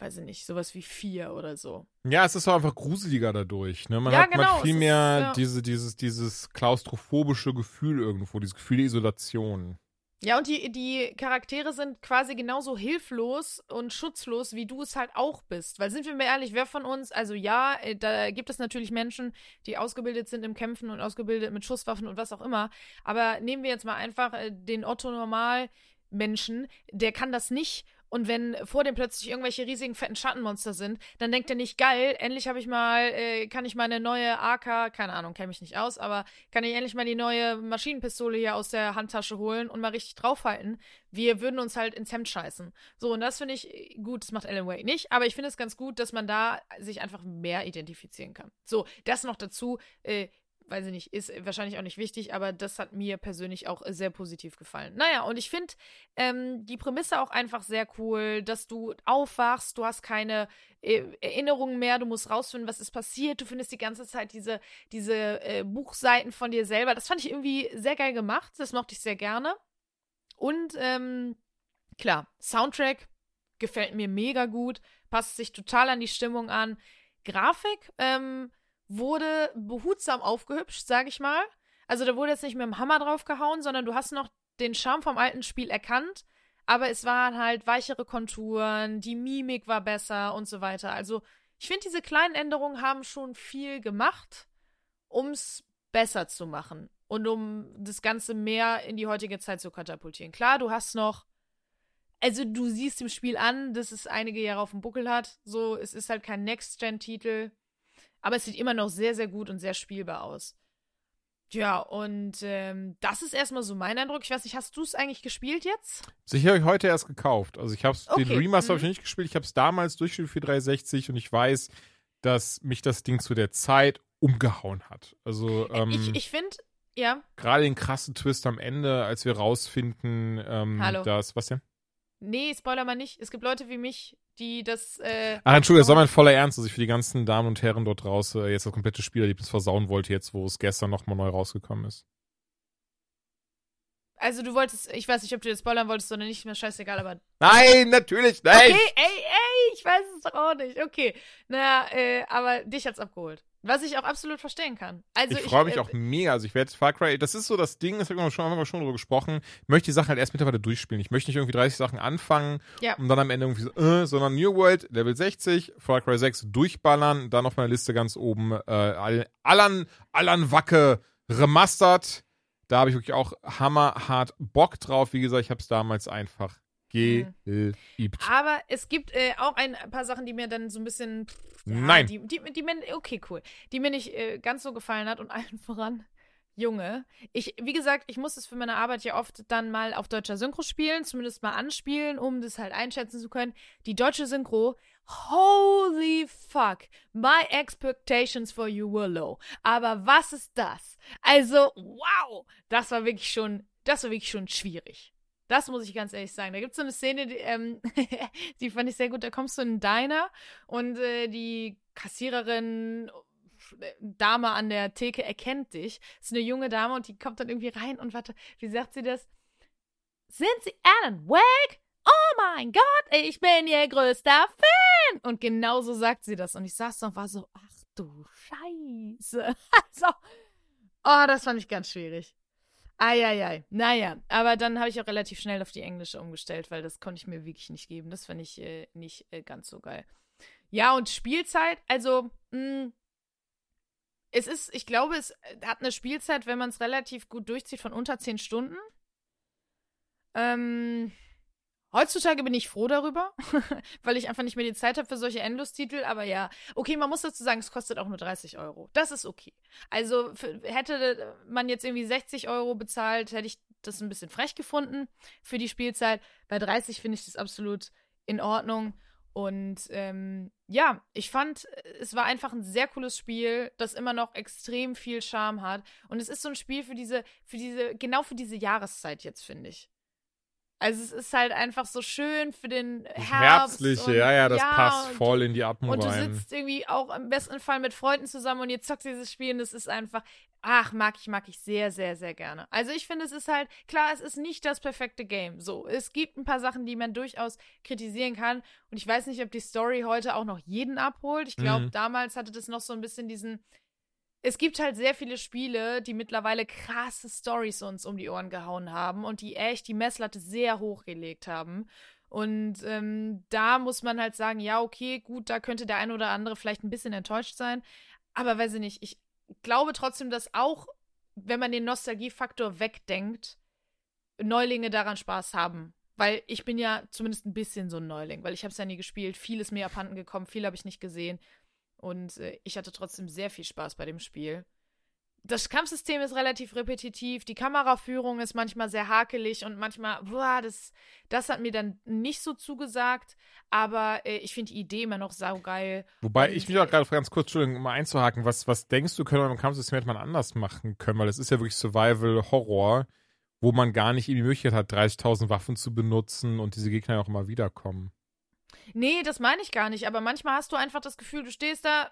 weiß ich nicht, sowas wie Vier oder so. Ja, es ist auch einfach gruseliger dadurch. Ne? Man Ja, hat, man genau, hat viel es ist, mehr ja. diese, dieses, dieses klaustrophobische Gefühl irgendwo, dieses Gefühl der Isolation. Ja, und die, die Charaktere sind quasi genauso hilflos und schutzlos, wie du es halt auch bist. Weil sind wir mal ehrlich, wer von uns, also ja, äh, da gibt es natürlich Menschen, die ausgebildet sind im Kämpfen und ausgebildet mit Schusswaffen und was auch immer. Aber nehmen wir jetzt mal einfach äh, den Otto-Normal-Menschen, der kann das nicht. Und wenn vor dem plötzlich irgendwelche riesigen fetten Schattenmonster sind, dann denkt er nicht, geil, endlich habe ich mal, äh, kann ich meine neue AK, keine Ahnung, kenne mich nicht aus, aber kann ich endlich mal die neue Maschinenpistole hier aus der Handtasche holen und mal richtig draufhalten. Wir würden uns halt ins Hemd scheißen. So, und das finde ich äh, gut, das macht Alan Wake nicht, aber ich finde es ganz gut, dass man da sich einfach mehr identifizieren kann. So, das noch dazu, äh, weiß ich nicht, ist wahrscheinlich auch nicht wichtig, aber das hat mir persönlich auch sehr positiv gefallen. Naja, und ich finde ähm, die Prämisse auch einfach sehr cool, dass du aufwachst, du hast keine äh, Erinnerungen mehr, du musst rausfinden, was ist passiert, du findest die ganze Zeit diese, diese äh, Buchseiten von dir selber. Das fand ich irgendwie sehr geil gemacht, das mochte ich sehr gerne. Und ähm, klar, Soundtrack gefällt mir mega gut, passt sich total an die Stimmung an. Grafik, ähm, wurde behutsam aufgehübscht, sag ich mal. Also da wurde jetzt nicht mit dem Hammer draufgehauen, sondern du hast noch den Charme vom alten Spiel erkannt, aber es waren halt weichere Konturen, die Mimik war besser und so weiter. Also ich finde, diese kleinen Änderungen haben schon viel gemacht, ums besser zu machen und um das Ganze mehr in die heutige Zeit zu katapultieren. Klar, du hast noch also du siehst im Spiel an, dass es einige Jahre auf dem Buckel hat. So, es ist halt kein Next-Gen-Titel. Aber es sieht immer noch sehr, sehr gut und sehr spielbar aus. Ja, und ähm, das ist erstmal so mein Eindruck. Ich weiß nicht, hast du es eigentlich gespielt jetzt? Sicher habe ich heute erst gekauft. Also ich habe Okay, den Remaster ich mhm. noch nicht gespielt. Ich habe es damals durchgespielt für 360 und ich weiß, dass mich das Ding zu der Zeit umgehauen hat. Also ähm, ich ich finde, ja, gerade den krassen Twist am Ende, als wir rausfinden, ähm, Hallo. dass was denn? Nee, Spoiler mal nicht. Es gibt Leute wie mich, die das. Äh, Ach, Entschuldigung, das war mein voller Ernst, dass ich für die ganzen Damen und Herren dort draußen äh, jetzt das komplette Spielerlebnis versauen wollte, jetzt wo es gestern nochmal neu rausgekommen ist. Also du wolltest, ich weiß nicht, ob du jetzt spoilern wolltest oder nicht, ist mir scheißegal, aber. Nein, natürlich, nein! Okay, ey, ey, ich weiß es doch auch nicht. Okay. Naja, äh, aber dich hat's abgeholt. Was ich auch absolut verstehen kann. Also ich freue mich äh, auch mega. Also ich werde Far Cry, das ist so das Ding, das haben wir schon, haben wir schon drüber gesprochen. Ich möchte die Sachen halt erst mittlerweile durchspielen. Ich möchte nicht irgendwie 30 Sachen anfangen Ja. und dann am Ende irgendwie so, äh, sondern New World, Level 60, Far Cry 6 durchballern, dann auf meiner Liste ganz oben äh, Al- Alan, Alan Wacke Remastered. Da habe ich wirklich auch hammerhart Bock drauf. Wie gesagt, ich habe es damals einfach. Geliebt. Aber es gibt äh, auch ein paar Sachen, die mir dann so ein bisschen. pff, Ja, Nein. Die, die, die mir, okay, cool. Die mir nicht äh, ganz so gefallen hat und [laughs] allen voran. Junge, ich, wie gesagt, ich muss es für meine Arbeit ja oft dann mal auf deutscher Synchro spielen, zumindest mal anspielen, um das halt einschätzen zu können. Die deutsche Synchro, holy fuck, my expectations for you were low. Aber was ist das? Also, wow, das war wirklich schon, das war wirklich schon schwierig. Das muss ich ganz ehrlich sagen. Da gibt es so eine Szene, die, ähm, [laughs] die fand ich sehr gut. Da kommst du in einen Diner und äh, die Kassiererin, Dame an der Theke erkennt dich. Das ist eine junge Dame und die kommt dann irgendwie rein und warte, wie sagt sie das? Sind Sie Alan Wake? Oh mein Gott, ich bin Ihr größter Fan! Und genauso sagt sie das. Und ich saß da und war so, ach du Scheiße. [laughs] Also, oh, das fand ich ganz schwierig. Eieiei. Naja, aber dann habe ich auch relativ schnell auf die englische umgestellt, weil das konnte ich mir wirklich nicht geben. Das fand ich äh, nicht äh, ganz so geil. Ja, und Spielzeit, also, mh, es ist, ich glaube, es hat eine Spielzeit, wenn man es relativ gut durchzieht, von unter 10 Stunden. Ähm, heutzutage bin ich froh darüber, [laughs] weil ich einfach nicht mehr die Zeit habe für solche Endlos-Titel. Aber ja, okay, man muss dazu sagen, es kostet auch nur 30 Euro. Das ist okay. Also für, hätte man jetzt irgendwie 60 Euro bezahlt, hätte ich das ein bisschen frech gefunden für die Spielzeit. Bei 30 finde ich das absolut in Ordnung. Und ähm, ja, ich fand, es war einfach ein sehr cooles Spiel, das immer noch extrem viel Charme hat. Und es ist so ein Spiel für diese, für diese, genau für diese Jahreszeit jetzt, finde ich. Also es ist halt einfach so schön für den Herbst. Herbstliche, und- ja, ja, das ja, passt und voll in die Atmo und du rein. sitzt irgendwie auch im besten Fall mit Freunden zusammen und ihr zockt dieses Spiel und das ist einfach, ach, mag ich, mag ich sehr, sehr, sehr gerne. Also ich finde, es ist halt, klar, es ist nicht das perfekte Game. So, es gibt ein paar Sachen, die man durchaus kritisieren kann und ich weiß nicht, ob die Story heute auch noch jeden abholt. Ich glaube, Mhm. damals hatte das noch so ein bisschen diesen, es gibt halt sehr viele Spiele, die mittlerweile krasse Stories uns um die Ohren gehauen haben und die echt die Messlatte sehr hochgelegt haben. Und ähm, da muss man halt sagen, ja, okay, gut, da könnte der ein oder andere vielleicht ein bisschen enttäuscht sein. Aber weiß ich nicht, ich glaube trotzdem, dass auch, wenn man den Nostalgiefaktor wegdenkt, Neulinge daran Spaß haben. Weil ich bin ja zumindest ein bisschen so ein Neuling, weil ich habe es ja nie gespielt. Viel ist mir abhanden gekommen, viel habe ich nicht gesehen. Und äh, ich hatte trotzdem sehr viel Spaß bei dem Spiel. Das Kampfsystem ist relativ repetitiv, die Kameraführung ist manchmal sehr hakelig und manchmal, boah, das, das hat mir dann nicht so zugesagt, aber äh, ich finde die Idee immer noch saugeil. Wobei Und, ich mich auch gerade ganz kurz, Entschuldigung, um mal einzuhaken, was, was denkst du, können wir im Kampfsystem hätte man anders machen können? Weil es ist ja wirklich Survival-Horror, wo man gar nicht die Möglichkeit hat, 30.000 Waffen zu benutzen und diese Gegner ja auch immer wiederkommen. Nee, das meine ich gar nicht, aber manchmal hast du einfach das Gefühl, du stehst da,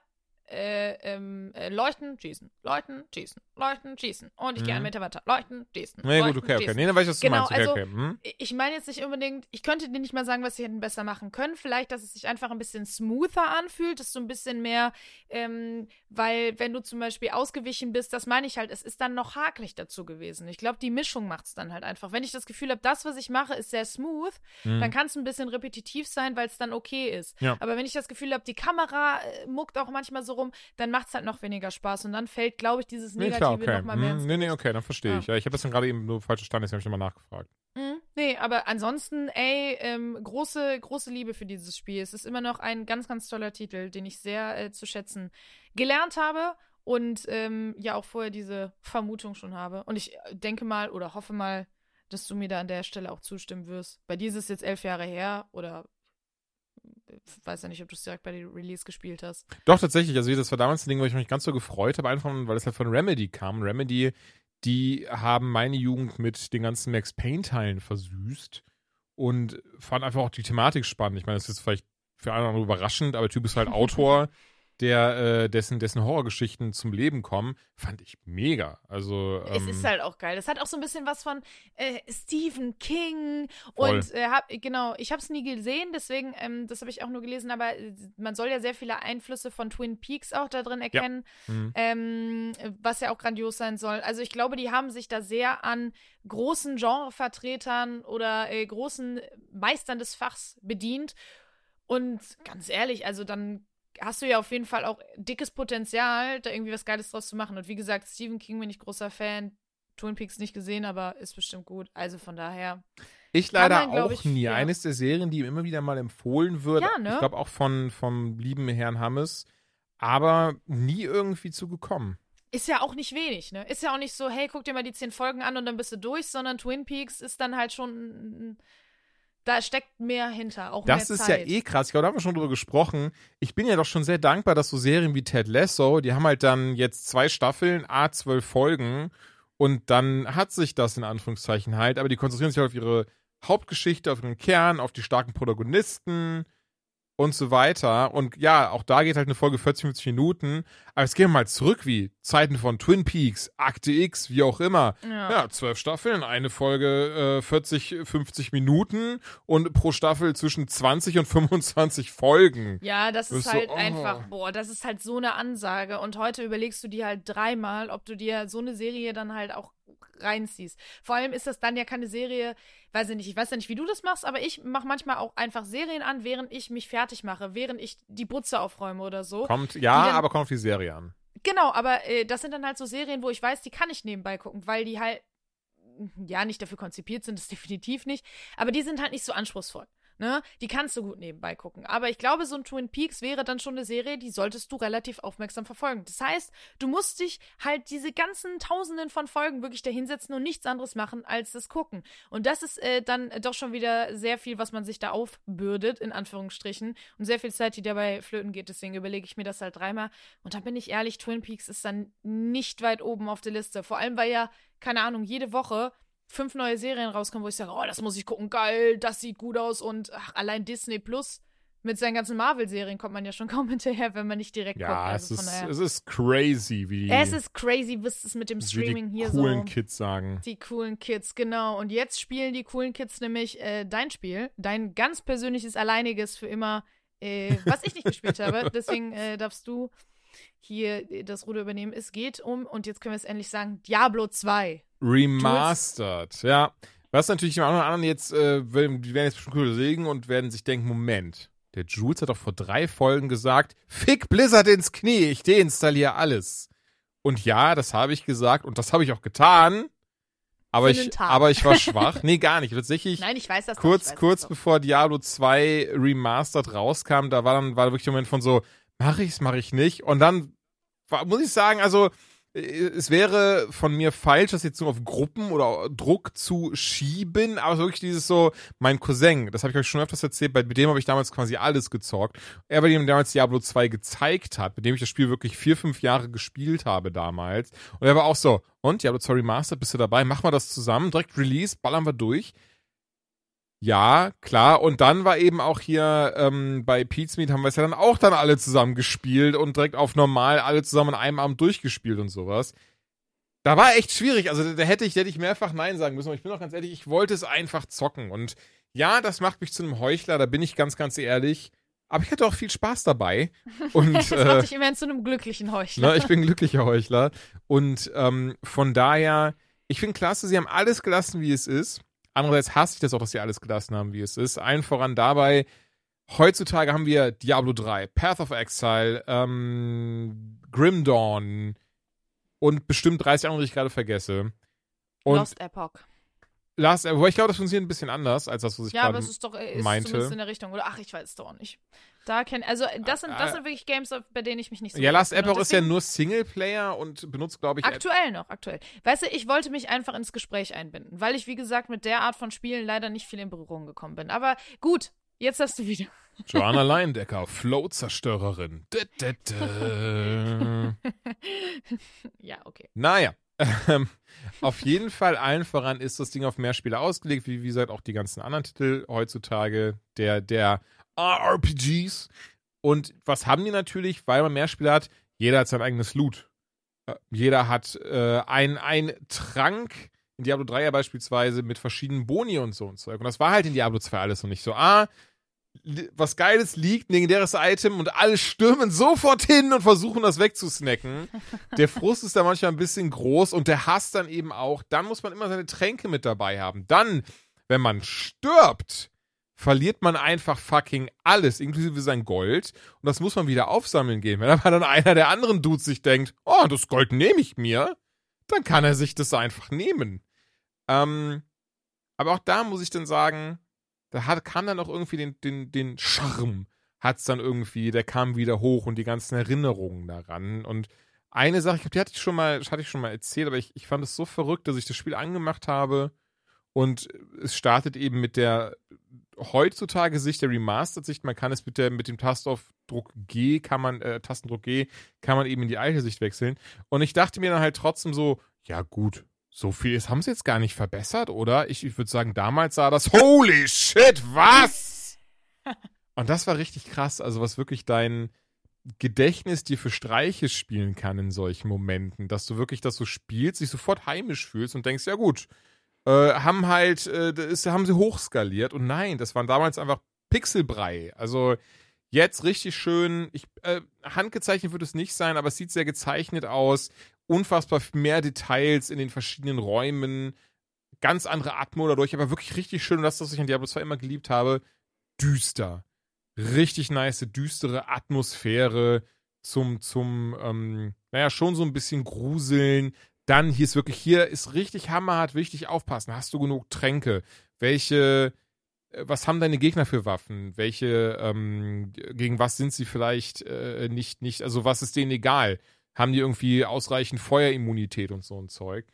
äh, ähm, äh, leuchten, schießen, leuchten, schießen, leuchten, schießen. Und ich gehe Mhm. einen Meter weiter, leuchten, schießen. Nee, gut, leuchten, okay, okay. schießen. Nee, dann weiß ich, was du Genau, meinst. Okay, also- okay. Hm? Ich meine jetzt nicht unbedingt, ich könnte dir nicht mal sagen, was sie hätten besser machen können. Vielleicht, dass es sich einfach ein bisschen smoother anfühlt, dass du ein bisschen mehr, ähm, weil wenn du zum Beispiel ausgewichen bist, das meine ich halt, es ist dann noch hakelig dazu gewesen. Ich glaube, die Mischung macht es dann halt einfach. Wenn ich das Gefühl habe, das, was ich mache, ist sehr smooth, Hm. dann kann es ein bisschen repetitiv sein, weil es dann okay ist. Ja. Aber wenn ich das Gefühl habe, die Kamera äh, muckt auch manchmal so rum, dann macht es halt noch weniger Spaß. Und dann fällt, glaube ich, dieses Nee, Negative klar, okay. noch mal mehr ins Hm, nee, nee, okay, dann verstehe Ja. ich. Ja, ich habe das dann gerade eben nur falsch verstanden, deswegen habe ich nochmal nachgefragt. Mhm. Nee, aber ansonsten, ey, ähm, große, große Liebe für dieses Spiel. Es ist immer noch ein ganz, ganz toller Titel, den ich sehr äh, zu schätzen gelernt habe und ähm, ja auch vorher diese Vermutung schon habe. Und ich äh, denke mal oder hoffe mal, dass du mir da an der Stelle auch zustimmen wirst. Bei dir ist es jetzt elf Jahre her oder weiß ja nicht, ob du es direkt bei der Release gespielt hast. Doch, tatsächlich. Also, das war damals ein Ding, wo ich mich ganz so gefreut habe, einfach weil es halt von Remedy kam. Remedy, die haben meine Jugend mit den ganzen Max Payne-Teilen versüßt und fand einfach auch die Thematik spannend. Ich meine, das ist jetzt vielleicht für anderen überraschend, aber der Typ ist halt [laughs] Autor der, äh, dessen, dessen Horrorgeschichten zum Leben kommen, fand ich mega. Also, Es ähm, ist halt auch geil. Es hat auch so ein bisschen was von äh, Stephen King Voll. und äh, hab, genau, ich habe es nie gesehen, deswegen, ähm, das habe ich auch nur gelesen, aber äh, man soll ja sehr viele Einflüsse von Twin Peaks auch da drin erkennen, Mhm. ähm, was ja auch grandios sein soll. Also ich glaube, die haben sich da sehr an großen Genrevertretern oder äh, großen Meistern des Fachs bedient. Und ganz ehrlich, also dann hast du ja auf jeden Fall auch dickes Potenzial, da irgendwie was Geiles draus zu machen. Und wie gesagt, Stephen King bin ich großer Fan. Twin Peaks nicht gesehen, aber ist bestimmt gut. Also von daher. Ich leider man, auch ich, nie. ja. Eines der Serien, die ihm immer wieder mal empfohlen wird. Ja, ne? Ich glaube auch von vom lieben Herrn Hammes, aber nie irgendwie zugekommen. Ist ja auch nicht wenig, ne? Ist ja auch nicht so, hey, guck dir mal die zehn Folgen an und dann bist du durch, sondern Twin Peaks ist dann halt schon. Da steckt mehr hinter, auch Das mehr ist Zeit. ja eh krass. Ich glaube, da haben wir schon drüber gesprochen. Ich bin ja doch schon sehr dankbar, dass so Serien wie Ted Lasso, die haben halt dann jetzt zwei Staffeln, a zwölf Folgen und dann hat sich das in Anführungszeichen halt, aber die konzentrieren sich halt auf ihre Hauptgeschichte, auf ihren Kern, auf die starken Protagonisten und so weiter. Und ja, auch da geht halt eine Folge 40, 50 Minuten. Aber jetzt gehen wir mal zurück, wie Zeiten von Twin Peaks, Akte X, wie auch immer. Ja. Ja, zwölf Staffeln, eine Folge äh, 40, 50 Minuten und pro Staffel zwischen 20 und 25 Folgen. Ja, das ist Bist so, halt oh. einfach, boah, das ist halt so eine Ansage. Und heute überlegst du dir halt dreimal, ob du dir so eine Serie dann halt auch reinziehst. Vor allem ist das dann ja keine Serie, weiß ich nicht, ich weiß ja nicht, wie du das machst, aber ich mache manchmal auch einfach Serien an, während ich mich fertig mache, während ich die Butze aufräume oder so. Kommt, ja, aber kommt auf die Serie an. Genau, aber äh, das sind dann halt so Serien, wo ich weiß, die kann ich nebenbei gucken, weil die halt, ja, nicht dafür konzipiert sind, das [laughs] definitiv nicht, aber die sind halt nicht so anspruchsvoll. Ne? Die kannst du gut nebenbei gucken. Aber ich glaube, so ein Twin Peaks wäre dann schon eine Serie, die solltest du relativ aufmerksam verfolgen. Das heißt, du musst dich halt diese ganzen Tausenden von Folgen wirklich dahinsetzen und nichts anderes machen, als das gucken. Und das ist äh, dann doch schon wieder sehr viel, was man sich da aufbürdet, in Anführungsstrichen. Und sehr viel Zeit, die dabei flöten geht. Deswegen überlege ich mir das halt dreimal. Und da bin ich ehrlich, Twin Peaks ist dann nicht weit oben auf der Liste. Vor allem, weil ja, keine Ahnung, jede Woche fünf neue Serien rauskommen, wo ich sage, oh, das muss ich gucken, geil, das sieht gut aus und ach, allein Disney Plus mit seinen ganzen Marvel-Serien kommt man ja schon [laughs] kaum hinterher, wenn man nicht direkt guckt. Ja, Also es, ist, es ist crazy, wie die, Es ist crazy, was es mit dem Streaming die hier coolen so. Kids sagen. Die coolen Kids, genau. Und jetzt spielen die coolen Kids nämlich äh, dein Spiel, dein ganz persönliches, alleiniges für immer, äh, was ich nicht gespielt [laughs] habe. Deswegen äh, darfst du hier äh, das Ruder übernehmen. Es geht um, und jetzt können wir es endlich sagen, Diablo 2. Remastered, ja. Was natürlich dem oder anderen jetzt, äh, werden- die werden jetzt bestimmt überlegen und werden sich denken, Moment, der Jules hat doch vor drei Folgen gesagt, fick Blizzard ins Knie, ich deinstalliere alles. Und ja, das habe ich gesagt und das habe ich auch getan. Aber ich, Tag. aber ich war schwach. [laughs] Nee, gar nicht. Tatsächlich, Nein, ich weiß das kurz, weiß kurz das bevor Diablo 2 Remastered rauskam, da war dann war wirklich der Moment von so, mache ich's, mache ich nicht. Und dann muss ich sagen, also äh, es wäre von mir falsch, das jetzt nur auf Gruppen oder Druck zu schieben, aber wirklich dieses so, mein Cousin, das habe ich euch schon öfters erzählt, bei, dem habe ich damals quasi alles gezockt. Er, bei dem damals Diablo 2 gezeigt hat, mit dem ich das Spiel wirklich vier, fünf Jahre gespielt habe damals. Und er war auch so, und Diablo 2 Remastered, bist du dabei? Machen wir das zusammen, direkt Release, ballern wir durch. Ja, klar. Und dann war eben auch hier ähm, bei Pete's Meet haben wir es ja dann auch dann alle zusammen gespielt und direkt auf normal alle zusammen an einem Abend durchgespielt und sowas. Da war echt schwierig. Also da hätte ich, da hätte ich mehrfach Nein sagen müssen. Aber ich bin auch ganz ehrlich, ich wollte es einfach zocken. Und ja, das macht mich zu einem Heuchler, da bin ich ganz, ganz ehrlich. Aber ich hatte auch viel Spaß dabei. [laughs] Und Das äh, macht dich immerhin zu einem glücklichen Heuchler. Ne, ich bin glücklicher Heuchler. Und ähm, von daher, ich finde klasse, sie haben alles gelassen, wie es ist. Andererseits hasse ich das auch, dass sie alles gelassen haben, wie es ist. Allen voran dabei, heutzutage haben wir Diablo 3, Path of Exile, ähm, Grim Dawn und bestimmt 30 andere, die ich gerade vergesse. Und Lost Epoch. Last, wobei ich glaube, das funktioniert ein bisschen anders, als das, was ich Ja, aber gerade es ist doch äh, ist meinte. zumindest in der Richtung. Oder ach, ich weiß es doch auch nicht. Da kenn, also das sind, das Ah, sind wirklich Games, bei denen ich mich nicht so Ja, Last Epoch ist ja nur Singleplayer und benutzt, glaube ich, Aktuell noch, aktuell. Weißt du, ich wollte mich einfach ins Gespräch einbinden, weil ich, wie gesagt, mit der Art von Spielen leider nicht viel in Berührung gekommen bin. Aber gut, jetzt hast du wieder. [laughs] Joanna Leindecker, Flow-Zerstörerin. [laughs] Ja, okay. naja, ähm, auf jeden Fall allen voran ist das Ding auf mehr Spiele ausgelegt, wie, wie gesagt auch die ganzen anderen Titel heutzutage der, der RPGs. Und was haben die natürlich, weil man mehr Spieler hat? Jeder hat sein eigenes Loot. Äh, jeder hat äh, ein, ein Trank, in Diablo 3 ja beispielsweise, mit verschiedenen Boni und so und Zeug. Und das war halt in Diablo 2 alles noch nicht so. Ah, was Geiles liegt, ein legendäres Item und alle stürmen sofort hin und versuchen das wegzusnacken. Der Frust ist da manchmal ein bisschen groß und der Hass dann eben auch. Dann muss man immer seine Tränke mit dabei haben. Dann, wenn man stirbt, verliert man einfach fucking alles, inklusive sein Gold. Und das muss man wieder aufsammeln gehen. Wenn aber dann einer der anderen Dudes sich denkt, oh, das Gold nehme ich mir, dann kann er sich das einfach nehmen. Ähm, aber auch da muss ich dann sagen, da hat, kam dann auch irgendwie den, den, den Charme, hat's dann irgendwie, der kam wieder hoch und die ganzen Erinnerungen daran. Und eine Sache, ich glaube, die hatte ich schon mal, hatte ich schon mal erzählt, aber ich, ich fand es so verrückt, dass ich das Spiel angemacht habe und es startet eben mit der heutzutage Sicht der Remastered-Sicht. Man kann es mit der mit dem Tastaufdruck G kann man äh, Tastendruck G kann man eben in die alte Sicht wechseln. Und ich dachte mir dann halt trotzdem so, ja gut, so viel ist, haben sie jetzt gar nicht verbessert, oder? Ich, ich würde sagen, damals sah das, holy shit, was? Und das war richtig krass, also was wirklich dein Gedächtnis dir für Streiche spielen kann in solchen Momenten, dass du wirklich das so spielst, dich sofort heimisch fühlst und denkst, ja gut, äh, haben halt, äh, das haben sie hochskaliert und nein, das waren damals einfach Pixelbrei. Also jetzt richtig schön, ich, äh, handgezeichnet wird es nicht sein, aber es sieht sehr gezeichnet aus unfassbar mehr Details in den verschiedenen Räumen, ganz andere Atmo dadurch, aber wirklich richtig schön. Und das, was ich an Diablo 2 immer geliebt habe, düster. Richtig nice, düstere Atmosphäre zum, zum, ähm, naja, schon so ein bisschen gruseln. Dann hier ist wirklich, hier ist richtig hammerhart, wichtig aufpassen. Hast du genug Tränke? Welche, äh, was haben deine Gegner für Waffen? Welche, ähm, gegen was sind sie vielleicht äh, nicht, nicht, also was ist denen egal? haben die irgendwie ausreichend Feuerimmunität und so ein Zeug.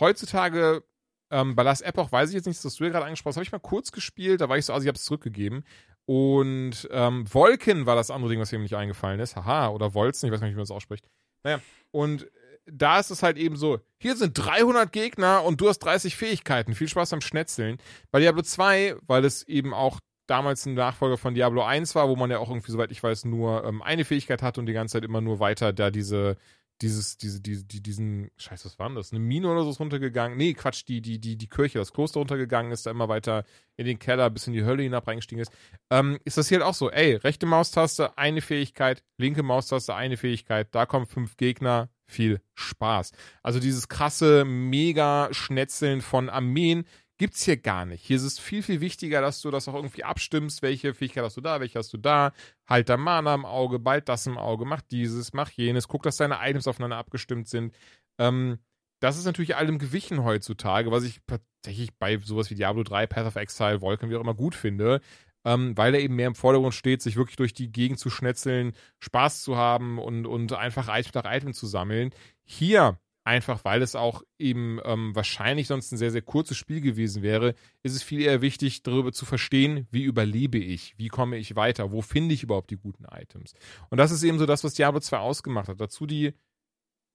Heutzutage, ähm, bei Last Epoch weiß ich jetzt nicht, was du gerade angesprochen hast, habe ich mal kurz gespielt, da war ich so, also ich habe es zurückgegeben. Und ähm, Wolken war das andere Ding, was mir nicht eingefallen ist. Haha, oder Wolzen, ich weiß nicht, wie man das ausspricht. Naja, und da ist es halt eben so, hier sind 300 Gegner und du hast 30 Fähigkeiten. Viel Spaß beim Schnetzeln. Bei Diablo 2, weil es eben auch damals ein Nachfolger von Diablo 1 war, wo man ja auch irgendwie, soweit ich weiß, nur ähm, eine Fähigkeit hatte und die ganze Zeit immer nur weiter da diese, dieses, diese, diese, die, diesen, scheiße, was war denn das? Eine Mine oder so ist runtergegangen. Nee, Quatsch, die, die, die, die Kirche, das Kloster runtergegangen ist, da immer weiter in den Keller bis in die Hölle hinab reingestiegen ist. Ähm, ist das hier halt auch so, ey, rechte Maustaste, eine Fähigkeit, linke Maustaste, eine Fähigkeit, da kommen fünf Gegner, viel Spaß. Also dieses krasse Mega-Schnetzeln von Armeen, gibt's hier gar nicht. Hier ist es viel, viel wichtiger, dass du das auch irgendwie abstimmst, welche Fähigkeit hast du da, welche hast du da. Halt da Mana im Auge, bald das im Auge, mach dieses, mach jenes, guck, dass deine Items aufeinander abgestimmt sind. Ähm, das ist natürlich allem gewichen heutzutage, was ich tatsächlich bei sowas wie Diablo 3, Path of Exile, Vulcan, wie auch immer gut finde. Ähm, weil er eben mehr im Vordergrund steht, sich wirklich durch die Gegend zu schnetzeln, Spaß zu haben und, und einfach Item nach Item zu sammeln. Hier einfach weil es auch eben ähm, wahrscheinlich sonst ein sehr, sehr kurzes Spiel gewesen wäre, ist es viel eher wichtig, darüber zu verstehen, wie überlebe ich, wie komme ich weiter, wo finde ich überhaupt die guten Items. Und das ist eben so das, was Diablo 2 ausgemacht hat. Dazu die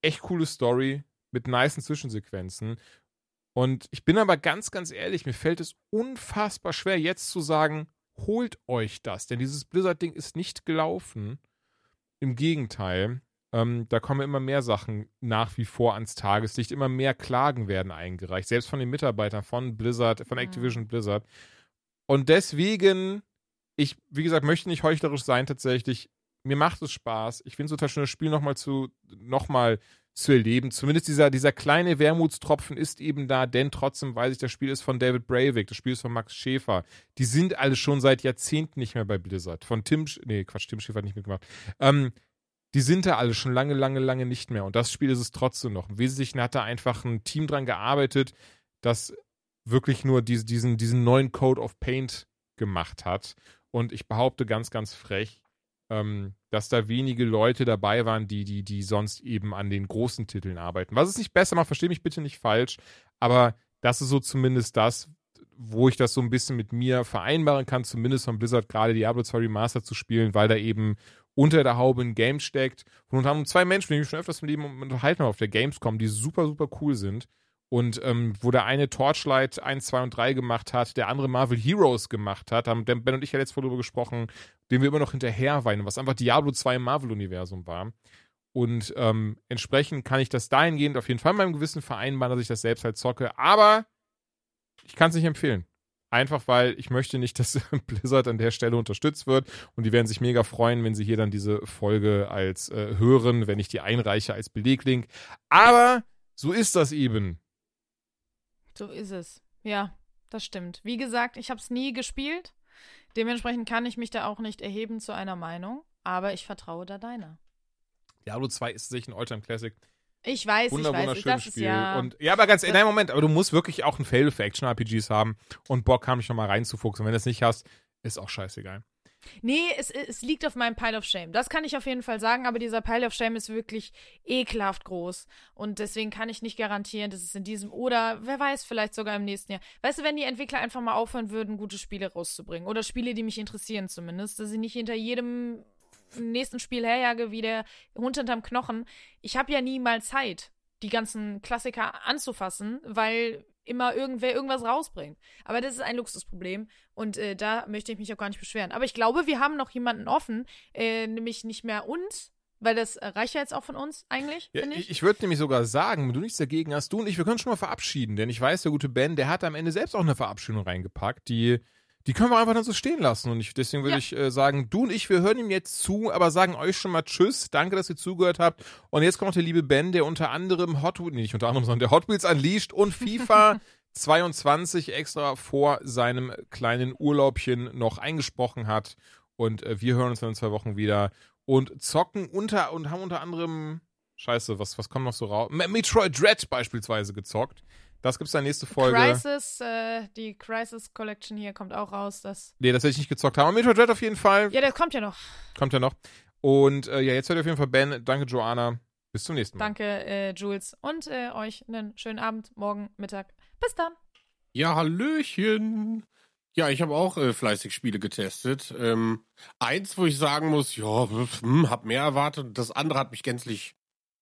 echt coole Story mit nicen Zwischensequenzen. Und ich bin aber ganz, ganz ehrlich, mir fällt es unfassbar schwer, jetzt zu sagen, holt euch das, denn dieses Blizzard-Ding ist nicht gelaufen. Im Gegenteil, ähm, da kommen immer mehr Sachen nach wie vor ans Tageslicht. Immer mehr Klagen werden eingereicht, selbst von den Mitarbeitern von Blizzard, von. Activision. Blizzard. Und deswegen, ich, wie gesagt, möchte nicht heuchlerisch sein tatsächlich. Mir macht es Spaß. Ich finde es total schön, das Spiel nochmal zu, noch mal zu erleben. Zumindest dieser, dieser kleine Wermutstropfen ist eben da, denn trotzdem weiß ich, das Spiel ist von David Breivik, das Spiel ist von Max Schäfer. Die sind alle schon seit Jahrzehnten nicht mehr bei Blizzard. Von Tim, nee, Quatsch, Tim Schäfer hat nicht mitgemacht. Ähm, die sind da alle schon lange, lange, lange nicht mehr. Und das Spiel ist es trotzdem noch. Im Wesentlichen hat da einfach ein Team dran gearbeitet, das wirklich nur diese, diesen, diesen neuen Code of Paint gemacht hat. Und ich behaupte ganz, ganz frech, ähm, dass da wenige Leute dabei waren, die, die, die sonst eben an den großen Titeln arbeiten. Was es nicht besser macht, verstehe mich bitte nicht falsch, aber das ist so zumindest das, wo ich das so ein bisschen mit mir vereinbaren kann, zumindest von Blizzard gerade Diablo 2 Remaster zu spielen, weil da eben unter der Haube ein Game steckt. Und haben zwei Menschen, die ich schon öfters im Leben unterhalten habe auf der Gamescom, die super, super cool sind. Und ähm, wo der eine Torchlight 1, 2 und 3 gemacht hat, der andere Marvel Heroes gemacht hat, haben Ben und ich ja letztes Mal darüber gesprochen, dem wir immer noch hinterher weinen, was einfach Diablo 2 im Marvel-Universum war. Und ähm, entsprechend kann ich das dahingehend auf jeden Fall in meinem Gewissen vereinbaren, dass ich das selbst halt zocke. Aber ich kann es nicht empfehlen. Einfach weil ich möchte nicht, dass [laughs] Blizzard an der Stelle unterstützt wird. Und die werden sich mega freuen, wenn sie hier dann diese Folge als äh, hören, wenn ich die einreiche als Beleglink. Aber so ist das eben. So ist es. Ja, das stimmt. Wie gesagt, ich habe es nie gespielt. Dementsprechend kann ich mich da auch nicht erheben zu einer Meinung. Aber ich vertraue da deiner. Diablo 2 ist sicher ein Alltime Classic. Ich weiß, Wunder, ich weiß. wunderschönes Das ist Spiel. ja. Und, ja, aber ganz, nein, Moment, aber du musst wirklich auch ein Fail für Action-RPGs haben und Bock haben, dich nochmal reinzufuchsen. Wenn du es nicht hast, ist auch scheißegal. Nee, es, es liegt auf meinem Pile of Shame. Das kann ich auf jeden Fall sagen, aber dieser Pile of Shame ist wirklich ekelhaft groß. Und deswegen kann ich nicht garantieren, dass es in diesem oder wer weiß, vielleicht sogar im nächsten Jahr. Weißt du, wenn die Entwickler einfach mal aufhören würden, gute Spiele rauszubringen oder Spiele, die mich interessieren zumindest, dass ich nicht hinter jedem nächsten Spiel herjage wie der Hund hinterm Knochen. Ich habe ja nie mal Zeit, die ganzen Klassiker anzufassen, weil immer irgendwer irgendwas rausbringt. Aber das ist ein Luxusproblem und äh, da möchte ich mich auch gar nicht beschweren. Aber ich glaube, wir haben noch jemanden offen, äh, nämlich nicht mehr uns, weil das äh, reicht ja jetzt auch von uns eigentlich, Ja, ich. ich würde nämlich sogar sagen, wenn du nichts dagegen hast, du und ich, wir können schon mal verabschieden, denn ich weiß, der gute Ben, der hat am Ende selbst auch eine Verabschiedung reingepackt, die, die können wir einfach dann so stehen lassen. Und ich, deswegen würde Ja. ich äh, sagen, du und ich, wir hören ihm jetzt zu, aber sagen euch schon mal Tschüss, danke, dass ihr zugehört habt. Und jetzt kommt noch der liebe Ben, der unter anderem Hot Wheels, nee, nicht unter anderem, sondern der Hot Wheels Unleashed und FIFA [laughs] 22 extra vor seinem kleinen Urlaubchen noch eingesprochen hat. Und äh, wir hören uns dann in zwei Wochen wieder und zocken unter und haben unter anderem Scheiße, was, was kommt noch so raus? Me- Metroid Dread beispielsweise gezockt. Das gibt's dann nächste Folge. Crisis, äh, die Crisis Collection hier kommt auch raus. Das Nee, das werde ich nicht gezockt haben. Aber Metroid Dread auf jeden Fall. ja, der kommt ja noch. Kommt ja noch. Und äh, ja, jetzt hört ihr auf jeden Fall Ben. Danke, Joanna. Bis zum nächsten Mal. Danke, äh, Jules. Und äh, euch einen schönen Abend, morgen, Mittag. Bis dann. Ja, Hallöchen. Ja, ich habe auch äh, fleißig Spiele getestet. Ähm, eins, wo ich sagen muss, ja, hm, hab mehr erwartet. Das andere hat mich gänzlich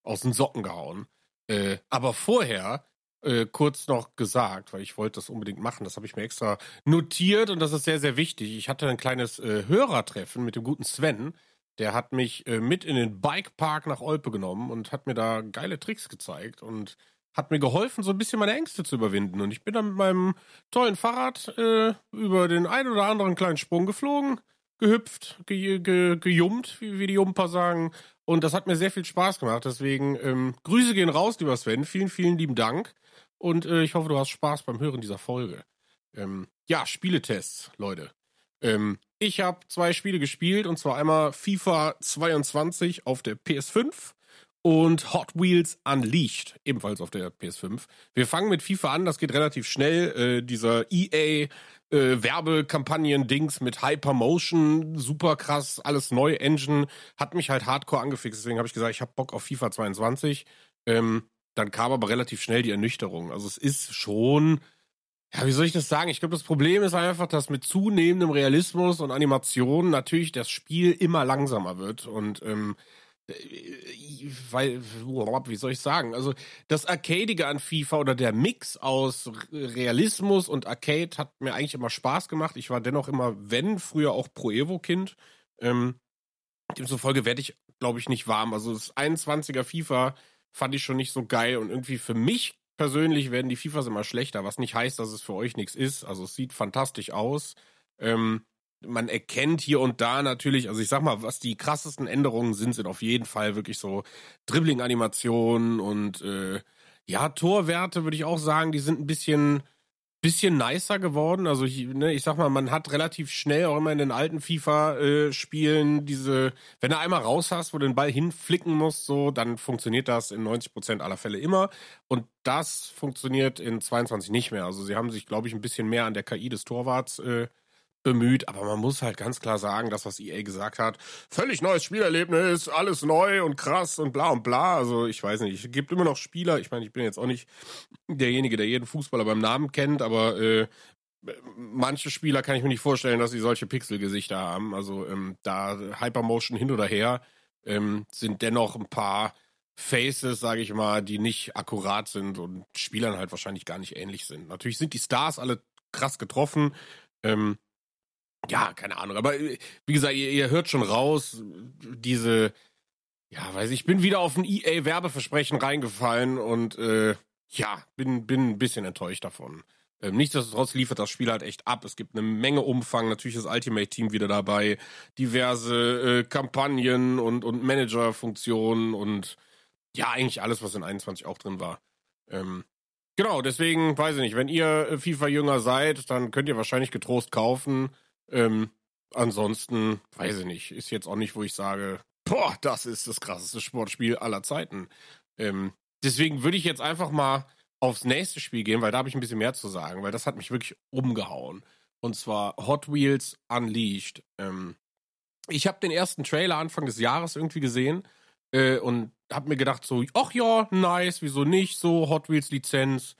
aus den Socken gehauen. Äh, aber vorher äh, kurz noch gesagt, weil ich wollte das unbedingt machen. Das habe ich mir extra notiert und das ist sehr, sehr wichtig. Ich hatte ein kleines äh, Hörertreffen mit dem guten Sven. Der hat mich äh, mit in den Bikepark nach Olpe genommen und hat mir da geile Tricks gezeigt und hat mir geholfen, so ein bisschen meine Ängste zu überwinden. Und ich bin dann mit meinem tollen Fahrrad äh, über den einen oder anderen kleinen Sprung geflogen, gehüpft, ge ge gejumpt, wie, wie die Jumper sagen. Und das hat mir sehr viel Spaß gemacht. Deswegen ähm, Grüße gehen raus, lieber Sven. Vielen, vielen lieben Dank. Und äh, ich hoffe, du hast Spaß beim Hören dieser Folge. Ähm, ja, Spieletests, Leute. Ähm, ich habe zwei Spiele gespielt und zwar einmal FIFA 22 auf der PS5 und Hot Wheels Unleashed, ebenfalls auf der PS5. Wir fangen mit FIFA an, das geht relativ schnell. Äh, dieser EA äh, mit Hypermotion, super krass, alles neu, Engine, hat mich halt hardcore angefixt. Deswegen habe ich gesagt, ich habe Bock auf FIFA 22. Ähm, dann kam aber relativ schnell die Ernüchterung. Also es ist schon, ja, wie soll ich das sagen? Ich glaube, das Problem ist einfach, dass mit zunehmendem Realismus und Animation natürlich das Spiel immer langsamer wird und ähm, äh, weil, wie soll ich sagen? Also das Arcadige an FIFA oder der Mix aus Realismus und Arcade hat mir eigentlich immer Spaß gemacht. Ich war dennoch immer, wenn, früher auch Pro Evo-Kind. Ähm, demzufolge werde ich, glaube ich, nicht warm. Also das 21er FIFA fand ich schon nicht so geil und irgendwie für mich persönlich werden die FIFAs immer schlechter, was nicht heißt, dass es für euch nichts ist. Also es sieht fantastisch aus. Ähm, man erkennt hier und da natürlich, also ich sag mal, was die krassesten Änderungen sind, sind auf jeden Fall wirklich so Dribbling-Animationen und äh, ja, Torwerte würde ich auch sagen, die sind ein bisschen, bisschen nicer geworden. Also ich, ne, ich sag mal, man hat relativ schnell auch immer in den alten FIFA-Spielen diese, wenn du einmal raus hast, wo du den Ball hinflicken musst, so, dann funktioniert das in 90% aller Fälle immer. Und das funktioniert in 22 nicht mehr. Also sie haben sich, glaube ich, ein bisschen mehr an der KI des Torwarts äh, bemüht, aber man muss halt ganz klar sagen, das, was EA gesagt hat, völlig neues Spielerlebnis, alles neu und krass und bla und bla. Also ich weiß nicht, es gibt immer noch Spieler, ich meine, ich bin jetzt auch nicht derjenige, der jeden Fußballer beim Namen kennt, aber äh, manche Spieler kann ich mir nicht vorstellen, dass sie solche Pixelgesichter haben. Also ähm, da Hypermotion hin oder her ähm, sind dennoch ein paar Faces, sage ich mal, die nicht akkurat sind und Spielern halt wahrscheinlich gar nicht ähnlich sind. Natürlich sind die Stars alle krass getroffen. Ähm, ja, keine Ahnung. Aber äh, wie gesagt, ihr, ihr hört schon raus, diese, ja, weiß ich, bin wieder auf ein EA-Werbeversprechen reingefallen und äh, ja, bin, bin ein bisschen enttäuscht davon. Ähm, nichtsdestotrotz liefert das Spiel halt echt ab. Es gibt eine Menge Umfang, natürlich das Ultimate-Team wieder dabei, diverse äh, Kampagnen und, und Manager-Funktionen und ja, eigentlich alles, was in 21 auch drin war. Ähm, genau, deswegen, weiß ich nicht, wenn ihr äh, FIFA-Jünger seid, dann könnt ihr wahrscheinlich getrost kaufen. Ähm, ansonsten, weiß ich nicht, ist jetzt auch nicht, wo ich sage, boah, das ist das krasseste Sportspiel aller Zeiten. Ähm, deswegen würde ich jetzt einfach mal aufs nächste Spiel gehen, weil da habe ich ein bisschen mehr zu sagen, weil das hat mich wirklich umgehauen. Und zwar Hot Wheels Unleashed. Ähm, ich habe den ersten Trailer Anfang des Jahres irgendwie gesehen äh, und habe mir gedacht so, ach ja, nice, wieso nicht? So Hot Wheels Lizenz,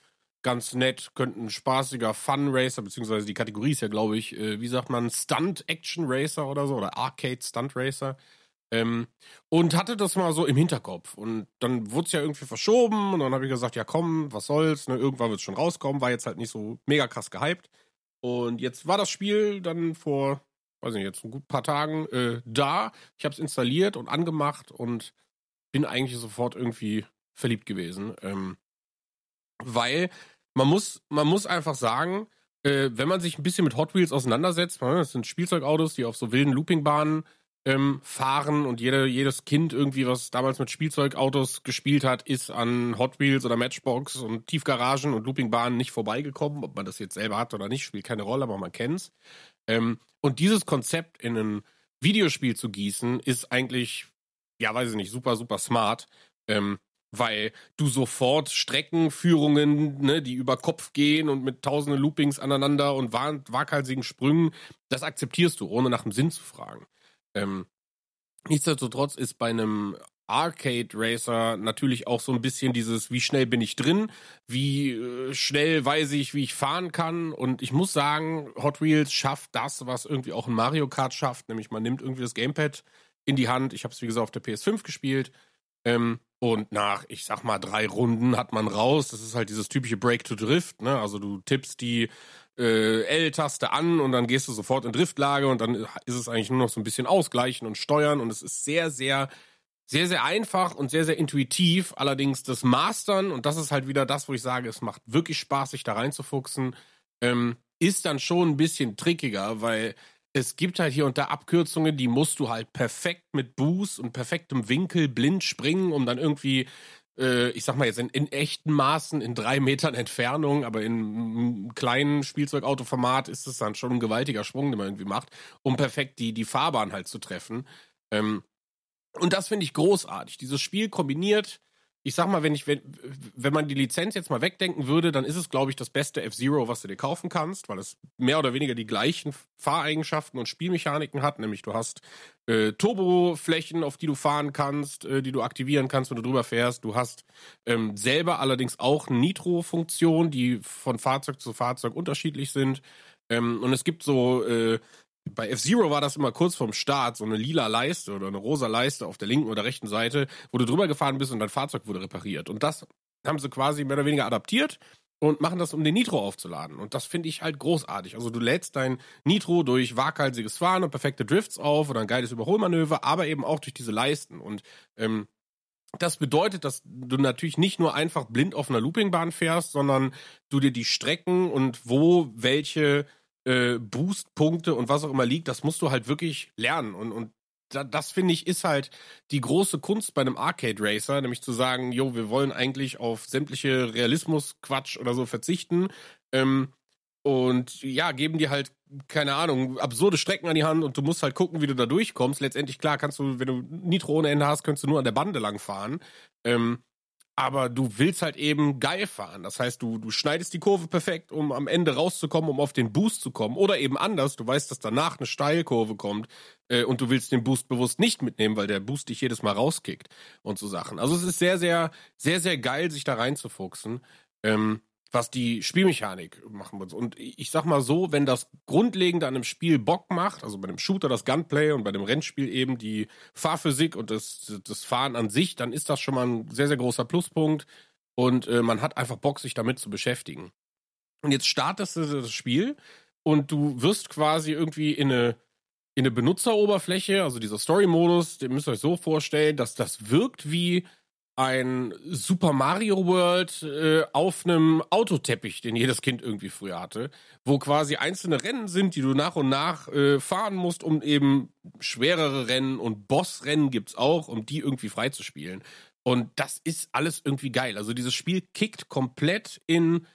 ganz nett, könnte ein spaßiger Fun Racer, beziehungsweise die Kategorie ist ja, glaube ich, äh, wie sagt man, Stunt Action Racer oder so oder Arcade Stunt Racer. Ähm, und hatte das mal so im Hinterkopf. Und dann wurde es ja irgendwie verschoben und dann habe ich gesagt, ja komm, was soll's, ne, irgendwann wird es schon rauskommen, war jetzt halt nicht so mega krass gehypt. Und jetzt war das Spiel dann vor, weiß nicht, jetzt ein paar Tagen äh, da. Ich habe es installiert und angemacht und bin eigentlich sofort irgendwie verliebt gewesen. Ähm, weil man muss, man muss einfach sagen, äh, wenn man sich ein bisschen mit Hot Wheels auseinandersetzt, ne, das sind Spielzeugautos, die auf so wilden Loopingbahnen ähm, fahren und jede, jedes Kind irgendwie, was damals mit Spielzeugautos gespielt hat, ist an Hot Wheels oder Matchbox und Tiefgaragen und Loopingbahnen nicht vorbeigekommen. Ob man das jetzt selber hat oder nicht, spielt keine Rolle, aber man kennt's. Ähm, und dieses Konzept in ein Videospiel zu gießen, ist eigentlich, ja, weiß ich nicht, super, super smart. Ähm, weil du sofort Streckenführungen, ne, die über Kopf gehen und mit tausenden Loopings aneinander und waghalsigen Sprüngen, das akzeptierst du, ohne nach dem Sinn zu fragen. Ähm, nichtsdestotrotz ist bei einem Arcade Racer natürlich auch so ein bisschen dieses, wie schnell bin ich drin, wie äh, schnell weiß ich, wie ich fahren kann. Und ich muss sagen, Hot Wheels schafft das, was irgendwie auch ein Mario Kart schafft, nämlich man nimmt irgendwie das Gamepad in die Hand. Ich habe es wie gesagt auf der PS5 gespielt. Ähm, und nach, ich sag mal, drei Runden hat man raus. Das ist halt dieses typische Break to Drift. Ne? Also du tippst die äh, L-Taste an und dann gehst du sofort in Driftlage und dann ist es eigentlich nur noch so ein bisschen ausgleichen und steuern und es ist sehr, sehr, sehr, sehr einfach und sehr, sehr intuitiv. Allerdings das Mastern, und das ist halt wieder das, wo ich sage, es macht wirklich Spaß, sich da reinzufuchsen, ähm, ist dann schon ein bisschen trickiger, weil es gibt halt hier und da Abkürzungen, die musst du halt perfekt mit Boost und perfektem Winkel blind springen, um dann irgendwie äh, ich sag mal jetzt in, in, echten Maßen, in drei Metern Entfernung, aber in einem kleinen Spielzeugautoformat ist es dann schon ein gewaltiger Sprung, den man irgendwie macht, um perfekt die, die Fahrbahn halt zu treffen. Ähm, und das finde ich großartig. Dieses Spiel kombiniert ich sag mal, wenn ich, wenn, wenn man die Lizenz jetzt mal wegdenken würde, dann ist es, glaube ich, das beste F-Zero, was du dir kaufen kannst, weil es mehr oder weniger die gleichen Fahreigenschaften und Spielmechaniken hat. Nämlich du hast äh, Turboflächen, auf die du fahren kannst, äh, die du aktivieren kannst, wenn du drüber fährst. Du hast ähm, selber allerdings auch Nitro-Funktionen, die von Fahrzeug zu Fahrzeug unterschiedlich sind. Ähm, und es gibt so äh, bei F-Zero war das immer kurz vorm Start, so eine lila Leiste oder eine rosa Leiste auf der linken oder rechten Seite, wo du drüber gefahren bist und dein Fahrzeug wurde repariert. Und das haben sie quasi mehr oder weniger adaptiert und machen das, um den Nitro aufzuladen. Und das finde ich halt großartig. Also du lädst dein Nitro durch waghalsiges Fahren und perfekte Drifts auf oder ein geiles Überholmanöver, aber eben auch durch diese Leisten. Und ähm, das bedeutet, dass du natürlich nicht nur einfach blind auf einer Loopingbahn fährst, sondern du dir die Strecken und wo welche äh, Boost-Punkte und was auch immer liegt, das musst du halt wirklich lernen. Und, und da, das finde ich ist halt die große Kunst bei einem Arcade Racer, nämlich zu sagen, jo, wir wollen eigentlich auf sämtliche Realismus-Quatsch oder so verzichten. Ähm, und ja, geben dir halt, keine Ahnung, absurde Strecken an die Hand und du musst halt gucken, wie du da durchkommst. Letztendlich, klar, kannst du, wenn du Nitro ohne Ende hast, kannst du nur an der Bande lang fahren. Ähm, aber du willst halt eben geil fahren. Das heißt, du, du schneidest die Kurve perfekt, um am Ende rauszukommen, um auf den Boost zu kommen. Oder eben anders, du weißt, dass danach eine Steilkurve kommt äh, und du willst den Boost bewusst nicht mitnehmen, weil der Boost dich jedes Mal rauskickt und so Sachen. Also es ist sehr, sehr, sehr, sehr geil, sich da reinzufuchsen. Ähm, was die Spielmechanik machen wird. Und ich sag mal so, wenn das Grundlegende an einem Spiel Bock macht, also bei dem Shooter das Gunplay und bei dem Rennspiel eben die Fahrphysik und das, das Fahren an sich, dann ist das schon mal ein sehr, sehr großer Pluspunkt. Und äh, man hat einfach Bock, sich damit zu beschäftigen. Und jetzt startest du das Spiel und du wirst quasi irgendwie in eine, in eine Benutzeroberfläche, also dieser Story-Modus, den müsst ihr euch so vorstellen, dass das wirkt wie ein Super Mario World äh, auf einem Autoteppich, den jedes Kind irgendwie früher hatte, wo quasi einzelne Rennen sind, die du nach und nach äh, fahren musst, um eben schwerere Rennen und Bossrennen gibt's auch, um die irgendwie freizuspielen. Und das ist alles irgendwie geil. Also dieses Spiel kickt komplett in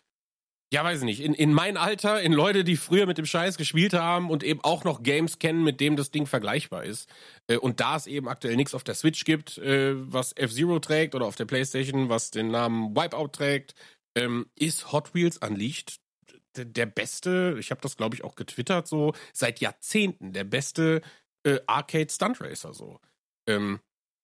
ja, weiß ich nicht, in, in mein Alter, in Leute, die früher mit dem Scheiß gespielt haben und eben auch noch Games kennen, mit dem das Ding vergleichbar ist. Äh, und da es eben aktuell nichts auf der Switch gibt, äh, was F-Zero trägt oder auf der Playstation, was den Namen Wipeout trägt, ähm, ist Hot Wheels Unleashed der beste, ich habe das glaube ich auch getwittert, so seit Jahrzehnten der beste äh, Arcade Stunt Racer so. Ähm,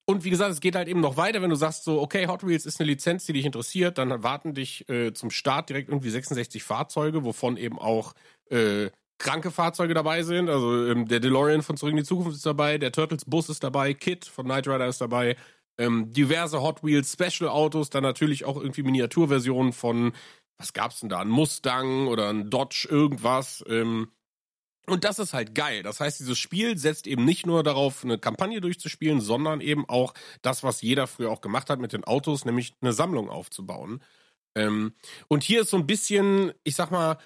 und wie gesagt, es geht halt eben noch weiter, wenn du sagst so, okay, Hot Wheels ist eine Lizenz, die dich interessiert, dann warten dich äh, zum Start direkt irgendwie 66 Fahrzeuge, wovon eben auch äh, kranke Fahrzeuge dabei sind. Also ähm, der DeLorean von Zurück in die Zukunft ist dabei, der Turtles Bus ist dabei, Kit von Knight Rider ist dabei, ähm, diverse Hot Wheels Special Autos, dann natürlich auch irgendwie Miniaturversionen von, was gab's denn da, ein Mustang oder ein Dodge irgendwas. Ähm, und das ist halt geil. Das heißt, dieses Spiel setzt eben nicht nur darauf, eine Kampagne durchzuspielen, sondern eben auch das, was jeder früher auch gemacht hat mit den Autos, nämlich eine Sammlung aufzubauen. Ähm, und hier ist so ein bisschen, ich sag mal,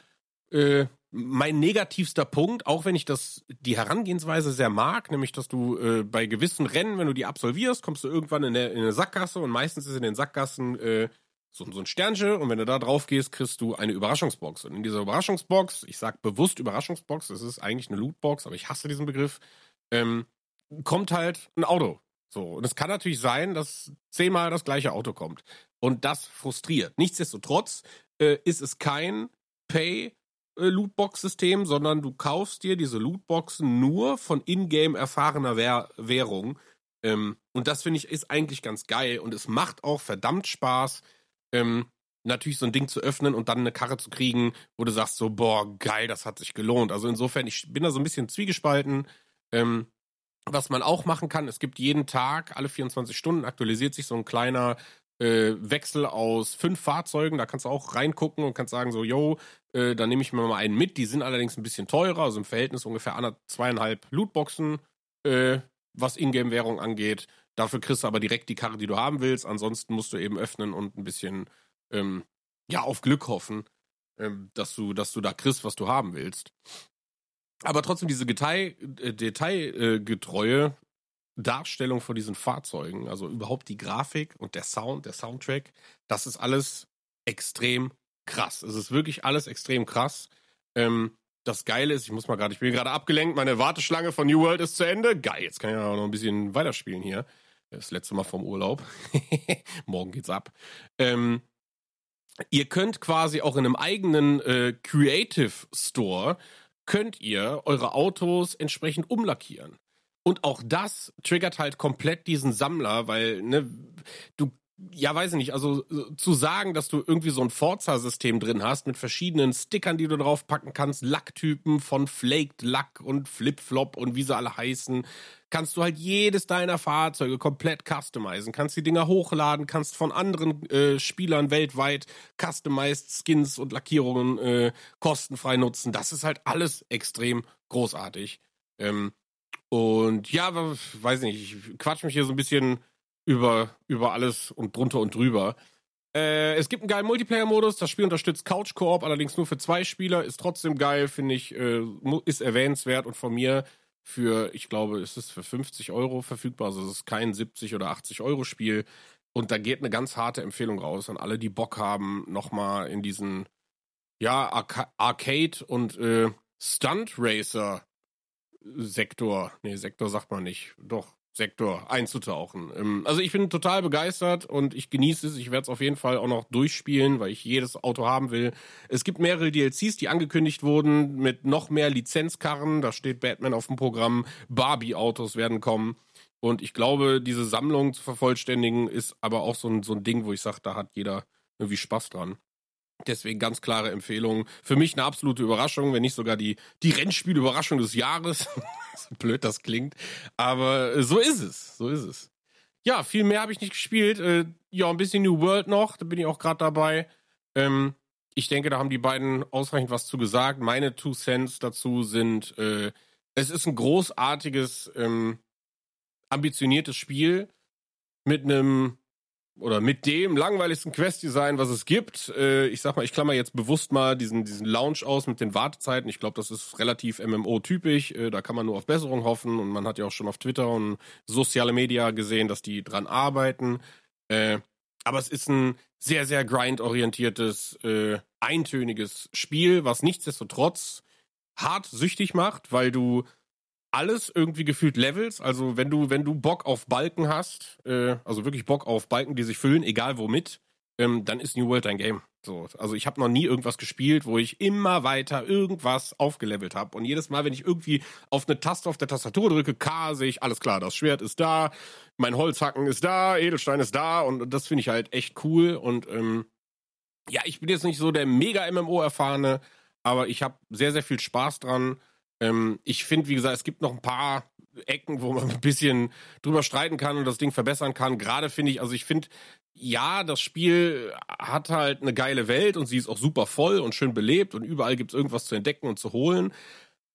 äh, mein negativster Punkt, auch wenn ich das die Herangehensweise sehr mag, nämlich dass du äh, bei gewissen Rennen, wenn du die absolvierst, kommst du irgendwann in, der, in eine Sackgasse und meistens ist in den Sackgassen äh, so, so ein Sternchen und wenn du da drauf gehst, kriegst du eine Überraschungsbox. Und in dieser Überraschungsbox, ich sag bewusst Überraschungsbox, es ist eigentlich eine Lootbox, aber ich hasse diesen Begriff, ähm, kommt halt ein Auto. So, und es kann natürlich sein, dass zehnmal das gleiche Auto kommt. Und das frustriert. Nichtsdestotrotz äh, ist es kein Pay-Lootbox-System, sondern du kaufst dir diese Lootboxen nur von Ingame erfahrener Währung. Ähm, und das finde ich ist eigentlich ganz geil und es macht auch verdammt Spaß, ähm, natürlich so ein Ding zu öffnen und dann eine Karre zu kriegen, wo du sagst so, boah, geil, das hat sich gelohnt. Also insofern, ich bin da so ein bisschen zwiegespalten. Ähm, was man auch machen kann, es gibt jeden Tag, alle 24 Stunden aktualisiert sich so ein kleiner äh, Wechsel aus fünf Fahrzeugen. Da kannst du auch reingucken und kannst sagen so, yo, äh, da nehme ich mir mal einen mit. Die sind allerdings ein bisschen teurer, also im Verhältnis ungefähr anderth, zweieinhalb Lootboxen, äh, was Ingame-Währung angeht. Dafür kriegst du aber direkt die Karre, die du haben willst. Ansonsten musst du eben öffnen und ein bisschen ähm, ja auf Glück hoffen, ähm, dass du, dass du da kriegst, was du haben willst. Aber trotzdem diese Detail, äh, detailgetreue Darstellung von diesen Fahrzeugen, also überhaupt die Grafik und der Sound, der Soundtrack, das ist alles extrem krass. Es ist wirklich alles extrem krass. Ähm, das Geile ist, ich muss mal gerade, ich bin gerade abgelenkt, meine Warteschlange von New World ist zu Ende. Geil, jetzt kann ich auch noch ein bisschen weiterspielen hier. Das letzte Mal vom Urlaub. [laughs] Morgen geht's ab. Ähm, ihr könnt quasi auch in einem eigenen äh, Creative Store könnt ihr eure Autos entsprechend umlackieren. Und auch das triggert halt komplett diesen Sammler, weil ne, du ja, weiß ich nicht, also zu sagen, dass du irgendwie so ein Forza-System drin hast mit verschiedenen Stickern, die du draufpacken kannst, Lacktypen von Flaked Lack und Flip-Flop und wie sie alle heißen, kannst du halt jedes deiner Fahrzeuge komplett customizen, kannst die Dinger hochladen, kannst von anderen äh, Spielern weltweit customized Skins und Lackierungen äh, kostenfrei nutzen. Das ist halt alles extrem großartig. Ähm, und ja, weiß nicht, ich quatsch mich hier so ein bisschen über, über alles und drunter und drüber. Äh, es gibt einen geilen Multiplayer-Modus. Das Spiel unterstützt Couch Koop, allerdings nur für zwei Spieler. Ist trotzdem geil, finde ich. Äh, ist erwähnenswert und von mir für, ich glaube, ist es für 50 Euro verfügbar. Also es ist kein 70 oder 80 Euro Spiel. Und da geht eine ganz harte Empfehlung raus an alle, die Bock haben, nochmal in diesen, ja, Arca Arcade und äh, Stunt Racer Sektor. Nee, Sektor sagt man nicht. Doch, Sektor einzutauchen. Ähm, also ich bin total begeistert und ich genieße es. Ich werde es auf jeden Fall auch noch durchspielen, weil ich jedes Auto haben will. Es gibt mehrere DLCs, die angekündigt wurden mit noch mehr Lizenzkarren. Da steht Batman auf dem Programm. Barbie-Autos werden kommen. Und ich glaube, diese Sammlung zu vervollständigen ist aber auch so ein, so ein Ding, wo ich sage, da hat jeder irgendwie Spaß dran. Deswegen ganz klare Empfehlung. Für mich eine absolute Überraschung, wenn nicht sogar die, die Rennspielüberraschung des Jahres. [laughs] so blöd das klingt. Aber äh, so ist es. So ist es. Ja, viel mehr habe ich nicht gespielt. Äh, ja, ein bisschen New World noch. Da bin ich auch gerade dabei. Ähm, ich denke, da haben die beiden ausreichend was zu gesagt. Meine Two Cents dazu sind, äh, es ist ein großartiges, ähm, ambitioniertes Spiel mit einem oder mit dem langweiligsten Quest-Design, was es gibt. Äh, ich sag mal, ich klammer jetzt bewusst mal diesen, diesen Launch aus mit den Wartezeiten. Ich glaube, das ist relativ MMO-typisch. Äh, da kann man nur auf Besserung hoffen. Und man hat ja auch schon auf Twitter und soziale Media gesehen, dass die dran arbeiten. Äh, aber es ist ein sehr, sehr grind-orientiertes, äh, eintöniges Spiel, was nichtsdestotrotz hart süchtig macht, weil du alles irgendwie gefühlt Levels. Also wenn du, wenn du Bock auf Balken hast, äh, also wirklich Bock auf Balken, die sich füllen, egal womit, ähm, dann ist New World dein Game. So, also ich habe noch nie irgendwas gespielt, wo ich immer weiter irgendwas aufgelevelt habe. Und jedes Mal, wenn ich irgendwie auf eine Taste auf der Tastatur drücke, K, sehe ich, alles klar, das Schwert ist da, mein Holzhacken ist da, Edelstein ist da und das finde ich halt echt cool. Und ähm, ja, ich bin jetzt nicht so der mega MMO-Erfahrene, aber ich habe sehr, sehr viel Spaß dran. Ähm, ich finde, wie gesagt, es gibt noch ein paar Ecken, wo man [laughs] ein bisschen drüber streiten kann und das Ding verbessern kann. Gerade finde ich, also ich finde, ja, das Spiel hat halt eine geile Welt und sie ist auch super voll und schön belebt und überall gibt es irgendwas zu entdecken und zu holen.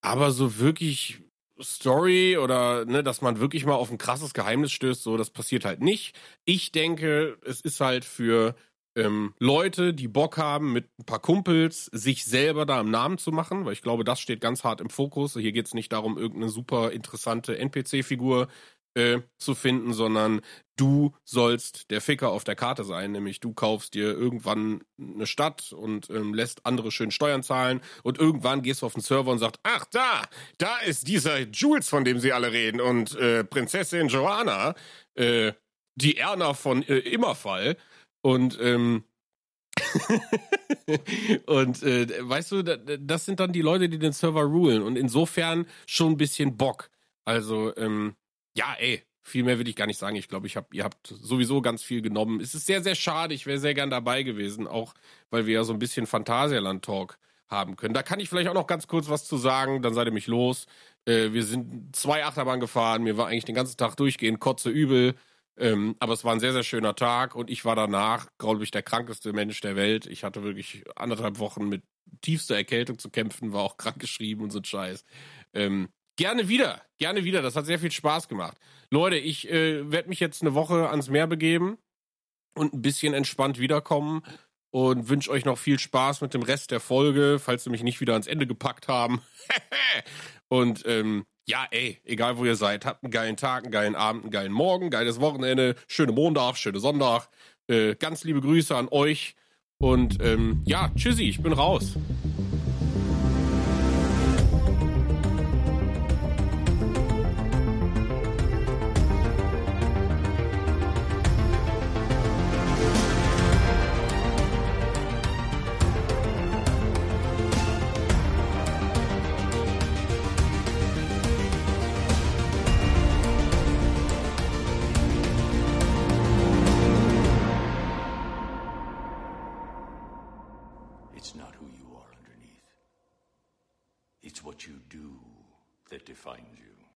Aber so wirklich Story oder ne, dass man wirklich mal auf ein krasses Geheimnis stößt, so das passiert halt nicht. Ich denke, es ist halt für ähm, Leute, die Bock haben, mit ein paar Kumpels sich selber da im Namen zu machen, weil ich glaube, das steht ganz hart im Fokus. Hier geht es nicht darum, irgendeine super interessante NPC-Figur äh, zu finden, sondern du sollst der Ficker auf der Karte sein, nämlich du kaufst dir irgendwann eine Stadt und ähm, lässt andere schön Steuern zahlen und irgendwann gehst du auf den Server und sagst, ach da, da ist dieser Jules, von dem sie alle reden und äh, Prinzessin Joanna, äh, die Erna von äh, Immerfall und ähm, [laughs] und äh, weißt du, das sind dann die Leute, die den Server rulen und insofern schon ein bisschen Bock. Also ähm, ja, ey, viel mehr will ich gar nicht sagen. Ich glaube, ich hab, ihr habt sowieso ganz viel genommen. Es ist sehr, sehr schade. Ich wäre sehr gern dabei gewesen, auch weil wir ja so ein bisschen Phantasialand-Talk haben können. Da kann ich vielleicht auch noch ganz kurz was zu sagen, dann seid ihr mich los. Äh, wir sind zwei Achterbahn gefahren, mir war eigentlich den ganzen Tag durchgehend kotze übel. Ähm, aber es war ein sehr, sehr schöner Tag und ich war danach, glaube ich, der krankeste Mensch der Welt. Ich hatte wirklich anderthalb Wochen mit tiefster Erkältung zu kämpfen, war auch [laughs] krank geschrieben und so ein Scheiß. Ähm, gerne wieder, gerne wieder. Das hat sehr viel Spaß gemacht. Leute, ich äh, werde mich jetzt eine Woche ans Meer begeben und ein bisschen entspannt wiederkommen und wünsche euch noch viel Spaß mit dem Rest der Folge, falls sie mich nicht wieder ans Ende gepackt haben. [laughs] und ähm, ja, ey, egal wo ihr seid, habt einen geilen Tag, einen geilen Abend, einen geilen Morgen, geiles Wochenende, schöne Montag, schöne Sonntag. Äh, ganz liebe Grüße an euch und ähm, ja, tschüssi, ich bin raus.